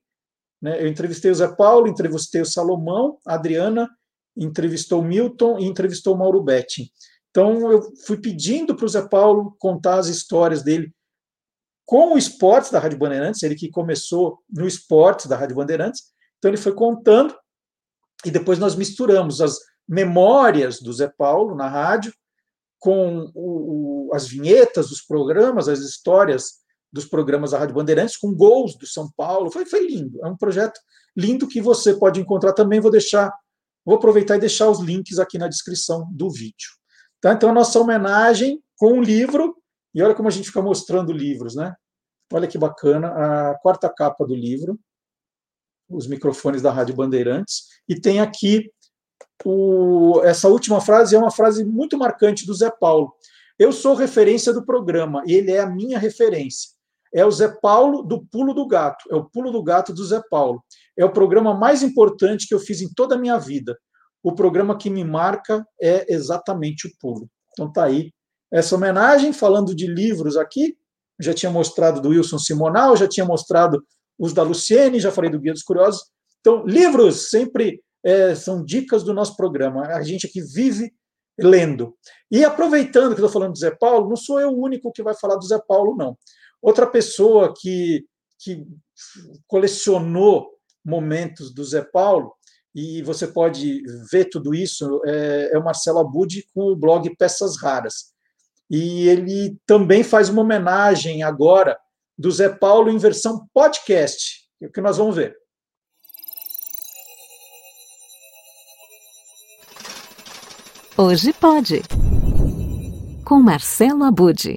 né, eu entrevistei o Zé Paulo, entrevistei o Salomão, a Adriana entrevistou o Milton e entrevistou o Mauro Betti. Então, eu fui pedindo para o Zé Paulo contar as histórias dele com o esportes da Rádio Bandeirantes, ele que começou no esportes da Rádio Bandeirantes. Então, ele foi contando e depois nós misturamos as memórias do Zé Paulo na rádio com o, o, as vinhetas dos programas, as histórias dos programas da Rádio Bandeirantes, com gols do São Paulo. Foi, foi lindo. É um projeto lindo que você pode encontrar também. Vou deixar, vou aproveitar e deixar os links aqui na descrição do vídeo. Tá? Então, a nossa homenagem com um livro, e olha como a gente fica mostrando livros, né? Olha que bacana, a quarta capa do livro, os microfones da Rádio Bandeirantes, e tem aqui o, essa última frase, é uma frase muito marcante do Zé Paulo. Eu sou referência do programa, e ele é a minha referência. É o Zé Paulo do Pulo do Gato, é o Pulo do Gato do Zé Paulo. É o programa mais importante que eu fiz em toda a minha vida o programa que me marca é exatamente o pulo. Então tá aí essa homenagem, falando de livros aqui, já tinha mostrado do Wilson Simonal, já tinha mostrado os da Luciene, já falei do Guia dos Curiosos. Então, livros sempre é, são dicas do nosso programa. A gente aqui vive lendo. E aproveitando que estou falando do Zé Paulo, não sou eu o único que vai falar do Zé Paulo, não. Outra pessoa que, que colecionou momentos do Zé Paulo e você pode ver tudo isso, é, é o Marcelo Abud com o blog Peças Raras. E ele também faz uma homenagem agora do Zé Paulo em versão podcast, é o que nós vamos ver.
Hoje pode. Com Marcelo Abud.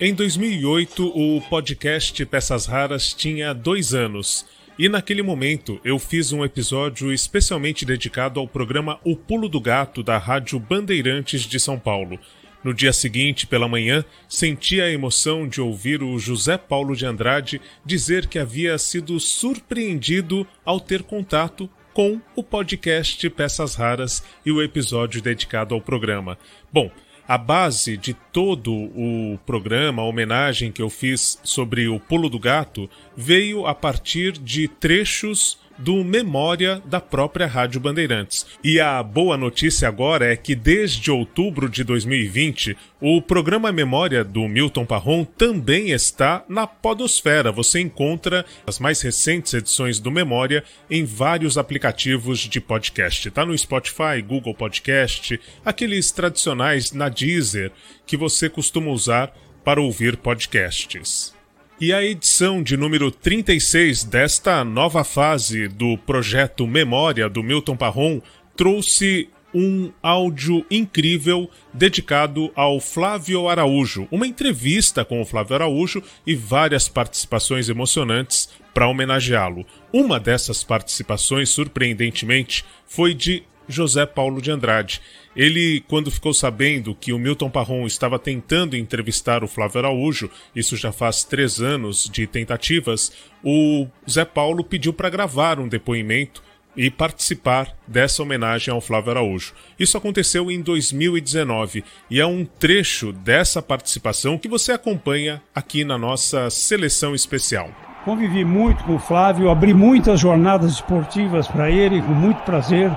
Em 2008, o podcast Peças Raras tinha dois anos e naquele momento eu fiz um episódio especialmente dedicado ao programa O Pulo do Gato da Rádio Bandeirantes de São Paulo. No dia seguinte, pela manhã, senti a emoção de ouvir o José Paulo de Andrade dizer que havia sido surpreendido ao ter contato com o podcast Peças Raras e o episódio dedicado ao programa. Bom, a base de todo o programa, a homenagem que eu fiz sobre o Pulo do Gato, veio a partir de trechos do Memória da própria Rádio Bandeirantes. E a boa notícia agora é que desde outubro de 2020, o programa Memória do Milton Parron também está na Podosfera. Você encontra as mais recentes edições do Memória em vários aplicativos de podcast. Está no Spotify, Google Podcast, aqueles tradicionais na Deezer que você costuma usar para ouvir podcasts. E a edição de número 36 desta nova fase do projeto Memória do Milton Parron trouxe um áudio incrível dedicado ao Flávio Araújo, uma entrevista com o Flávio Araújo e várias participações emocionantes para homenageá-lo. Uma dessas participações, surpreendentemente, foi de José Paulo de Andrade. Ele, quando ficou sabendo que o Milton Parron estava tentando entrevistar o Flávio Araújo, isso já faz três anos de tentativas, o Zé Paulo pediu para gravar um depoimento e participar dessa homenagem ao Flávio Araújo. Isso aconteceu em 2019 e é um trecho dessa participação que você acompanha aqui na nossa seleção especial.
Convivi muito com o Flávio, abri muitas jornadas esportivas para ele, com muito prazer.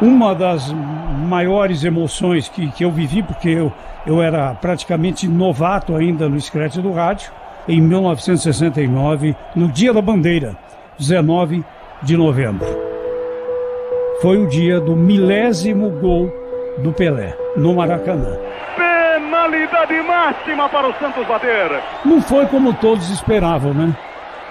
Uma das maiores emoções que, que eu vivi, porque eu, eu era praticamente novato ainda no Scratch do Rádio, em 1969, no Dia da Bandeira, 19 de novembro. Foi o dia do milésimo gol do Pelé, no Maracanã.
Penalidade máxima para o Santos bater.
Não foi como todos esperavam, né?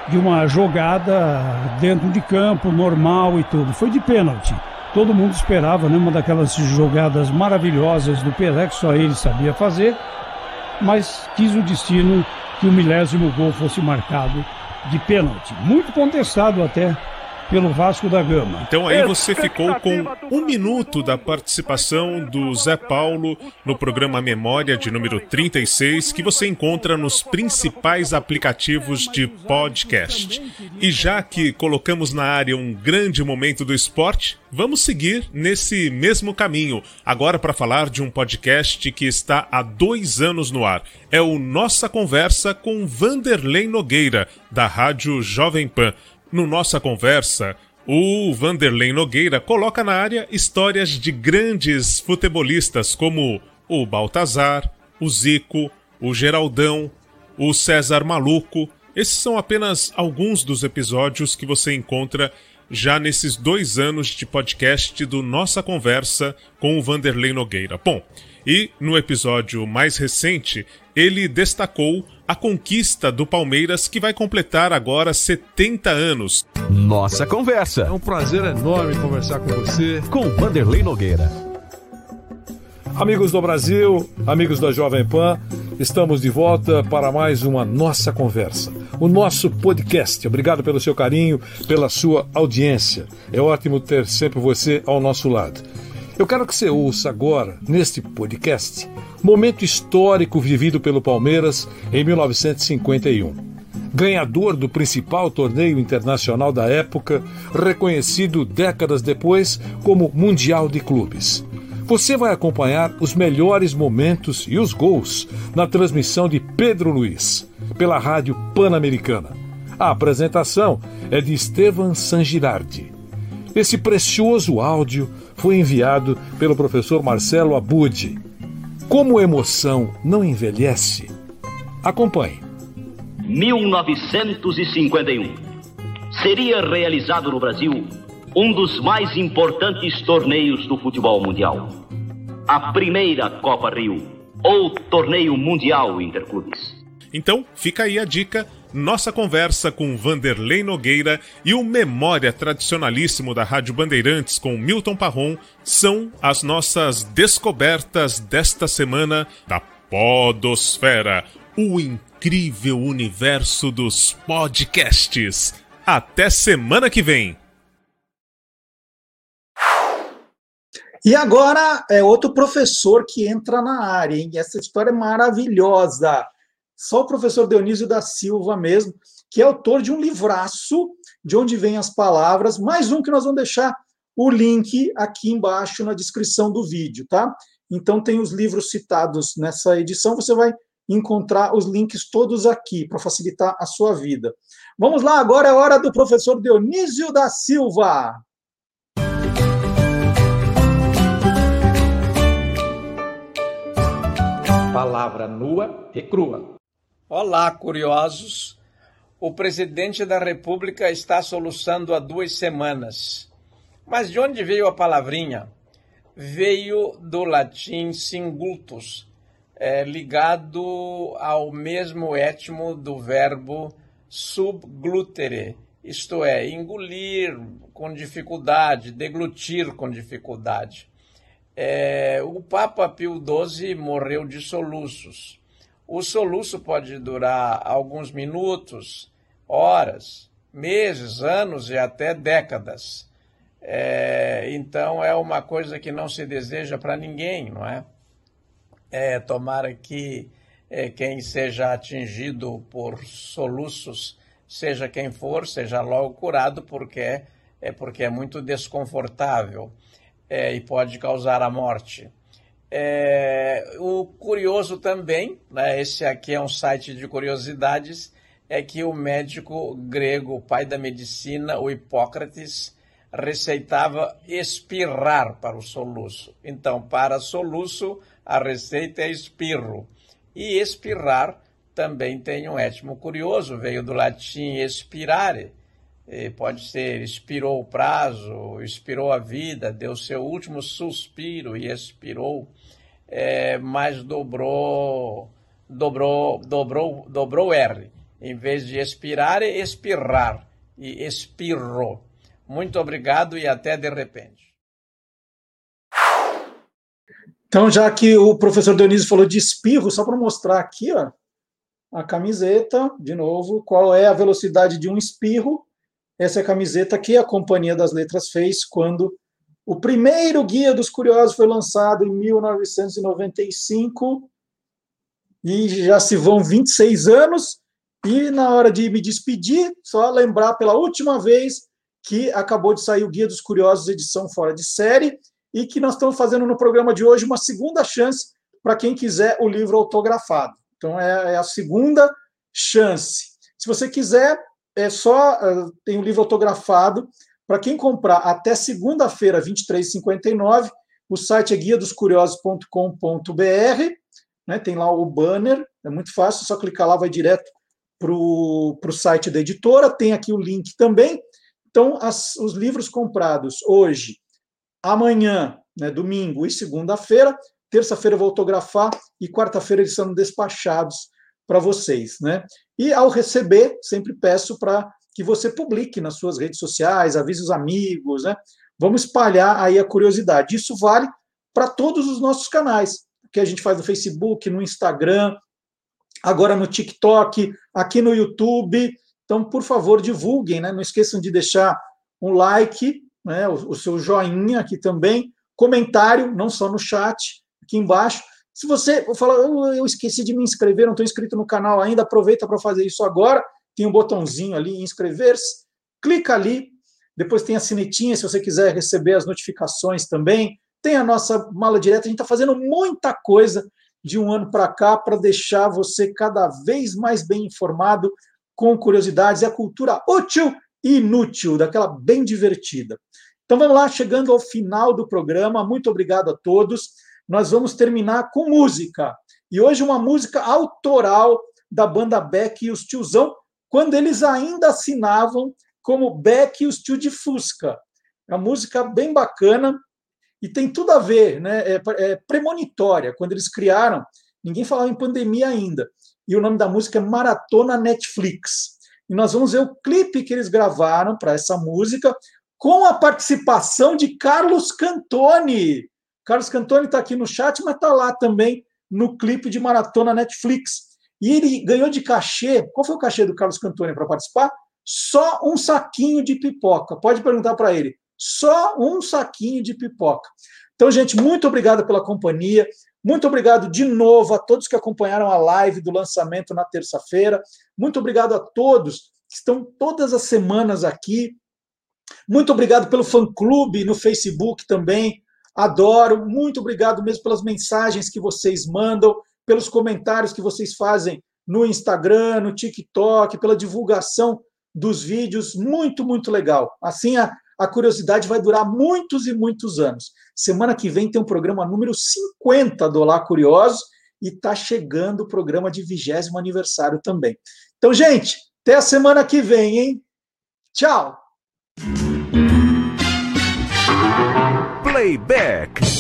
De uma jogada dentro de campo, normal e tudo. Foi de pênalti. Todo mundo esperava, né? Uma daquelas jogadas maravilhosas do Pelé, que só ele sabia fazer. Mas quis o destino que o milésimo gol fosse marcado de pênalti. Muito contestado até pelo Vasco da Gama.
Então aí você ficou com um minuto da participação do Zé Paulo no programa Memória de número 36, que você encontra nos principais aplicativos de podcast. E já que colocamos na área um grande momento do esporte, vamos seguir nesse mesmo caminho, agora para falar de um podcast que está há dois anos no ar. É o Nossa Conversa com Vanderlei Nogueira, da Rádio Jovem Pan. No nossa conversa, o Vanderlei Nogueira coloca na área histórias de grandes futebolistas como o Baltazar, o Zico, o Geraldão, o César Maluco. Esses são apenas alguns dos episódios que você encontra já nesses dois anos de podcast do Nossa Conversa com o Vanderlei Nogueira. Bom, e no episódio mais recente, ele destacou a conquista do Palmeiras que vai completar agora 70 anos.
Nossa conversa.
É um prazer enorme conversar com você.
Com Vanderlei Nogueira.
Amigos do Brasil, amigos da Jovem Pan, estamos de volta para mais uma Nossa Conversa, o nosso podcast. Obrigado pelo seu carinho, pela sua audiência. É ótimo ter sempre você ao nosso lado. Eu quero que você ouça agora, neste podcast, momento histórico vivido pelo Palmeiras em 1951. Ganhador do principal torneio internacional da época, reconhecido décadas depois como Mundial de Clubes. Você vai acompanhar os melhores momentos e os gols na transmissão de Pedro Luiz, pela Rádio Pan-Americana. A apresentação é de Estevan Sangirardi. Esse precioso áudio foi enviado pelo professor Marcelo Abud. Como emoção não envelhece? Acompanhe.
1951. Seria realizado no Brasil um dos mais importantes torneios do futebol mundial. A primeira Copa Rio, ou Torneio Mundial Interclubes.
Então, fica aí a dica, nossa conversa com Vanderlei Nogueira e o Memória Tradicionalíssimo da Rádio Bandeirantes com Milton Parron são as nossas descobertas desta semana da Podosfera, o incrível universo dos podcasts. Até semana que vem!
E agora é outro professor que entra na área, hein? Essa história é maravilhosa. Só o professor Dionísio da Silva mesmo, que é autor de um livraço, de onde vêm as palavras, mais um que nós vamos deixar o link aqui embaixo na descrição do vídeo, tá? Então tem os livros citados nessa edição, você vai encontrar os links todos aqui para facilitar a sua vida. Vamos lá, agora é hora do professor Dionísio da Silva.
Palavra nua e crua.
Olá, curiosos. O presidente da República está soluçando há duas semanas. Mas de onde veio a palavrinha? Veio do latim singultus, é, ligado ao mesmo étimo do verbo subglutere, isto é, engolir com dificuldade, deglutir com dificuldade. É, o Papa Pio XII morreu de soluços. O soluço pode durar alguns minutos, horas, meses, anos e até décadas. É, então é uma coisa que não se deseja para ninguém, não é? é tomara que é, quem seja atingido por soluços, seja quem for, seja logo curado, porque é, porque é muito desconfortável é, e pode causar a morte. É, o curioso também, né, esse aqui é um site de curiosidades, é que o médico grego, pai da medicina, o Hipócrates, receitava espirrar para o soluço. Então, para soluço, a receita é espirro. E espirrar também tem um étimo curioso, veio do latim expirare, pode ser expirou o prazo, expirou a vida, deu seu último suspiro e expirou, é, mas dobrou, dobrou, dobrou, dobrou R. Em vez de expirar, é expirrar e expirrou. Muito obrigado e até de repente.
Então, já que o professor Dionísio falou de espirro, só para mostrar aqui, ó, a camiseta, de novo, qual é a velocidade de um espirro. Essa é a camiseta que a Companhia das Letras fez quando o primeiro Guia dos Curiosos foi lançado em 1995 e já se vão 26 anos. E na hora de me despedir, só lembrar pela última vez que acabou de sair o Guia dos Curiosos, edição fora de série e que nós estamos fazendo no programa de hoje uma segunda chance para quem quiser o livro autografado. Então, é, é, a segunda chance. Se você quiser, é só uh, tem o um livro autografado. Para quem comprar até segunda-feira, 23,59, o site é guia dos curiosos.com.br, né, tem lá o banner, é muito fácil, só clicar lá, vai direto para o site da editora, tem aqui o link também. Então, as, os livros comprados hoje, amanhã, né, domingo e segunda-feira. Terça-feira eu vou autografar e quarta-feira eles são despachados para vocês. Né? E ao receber, sempre peço para que você publique nas suas redes sociais, avise os amigos, né? Vamos espalhar aí a curiosidade. Isso vale para todos os nossos canais, que a gente faz no Facebook, no Instagram, agora no TikTok, aqui no YouTube. Então, por favor, divulguem, né? Não esqueçam de deixar um like né, o, o seu joinha aqui também, comentário, não só no chat, aqui embaixo. Se você falar, eu, eu esqueci de me inscrever, não estou inscrito no canal ainda, aproveita para fazer isso agora. Tem um botãozinho ali, inscrever-se, clica ali. Depois tem a sinetinha, se você quiser receber as notificações também. Tem a nossa mala direta, a gente está fazendo muita coisa de um ano para cá para deixar você cada vez mais bem informado com curiosidades. É a cultura útil e inútil, daquela bem divertida. Então vamos lá, chegando ao final do programa. Muito obrigado a todos. Nós vamos terminar com música. E hoje uma música autoral da banda Beck e os Tiozão, quando eles ainda assinavam como Beck e os Tio de Fusca. É uma música bem bacana e tem tudo a ver, né? É, é premonitória. Quando eles criaram, ninguém falava em pandemia ainda. E o nome da música é Maratona Netflix. E nós vamos ver o clipe que eles gravaram para essa música com a participação de Carlos Cantoni. Carlos Cantoni está aqui no chat, mas está lá também no clipe de Maratona Netflix. E ele ganhou de cachê. Qual foi o cachê do Carlos Cantoni para participar? Só um saquinho de pipoca. Pode perguntar para ele. Só um saquinho de pipoca. Então, gente, muito obrigado pela companhia. Muito obrigado de novo a todos que acompanharam a live do lançamento na terça-feira. Muito obrigado a todos que estão todas as semanas aqui muito obrigado pelo fã-clube no Facebook também. Adoro. Muito obrigado mesmo pelas mensagens que vocês mandam, pelos comentários que vocês fazem no Instagram, no TikTok, pela divulgação dos vídeos. Muito, muito legal. Assim, a, a curiosidade vai durar muitos e muitos anos. Semana que vem tem um programa número 50 do Olá Curiosos e está chegando o programa de vigésimo aniversário também. Então, gente, até a semana que vem, hein? Tchau!
Playback.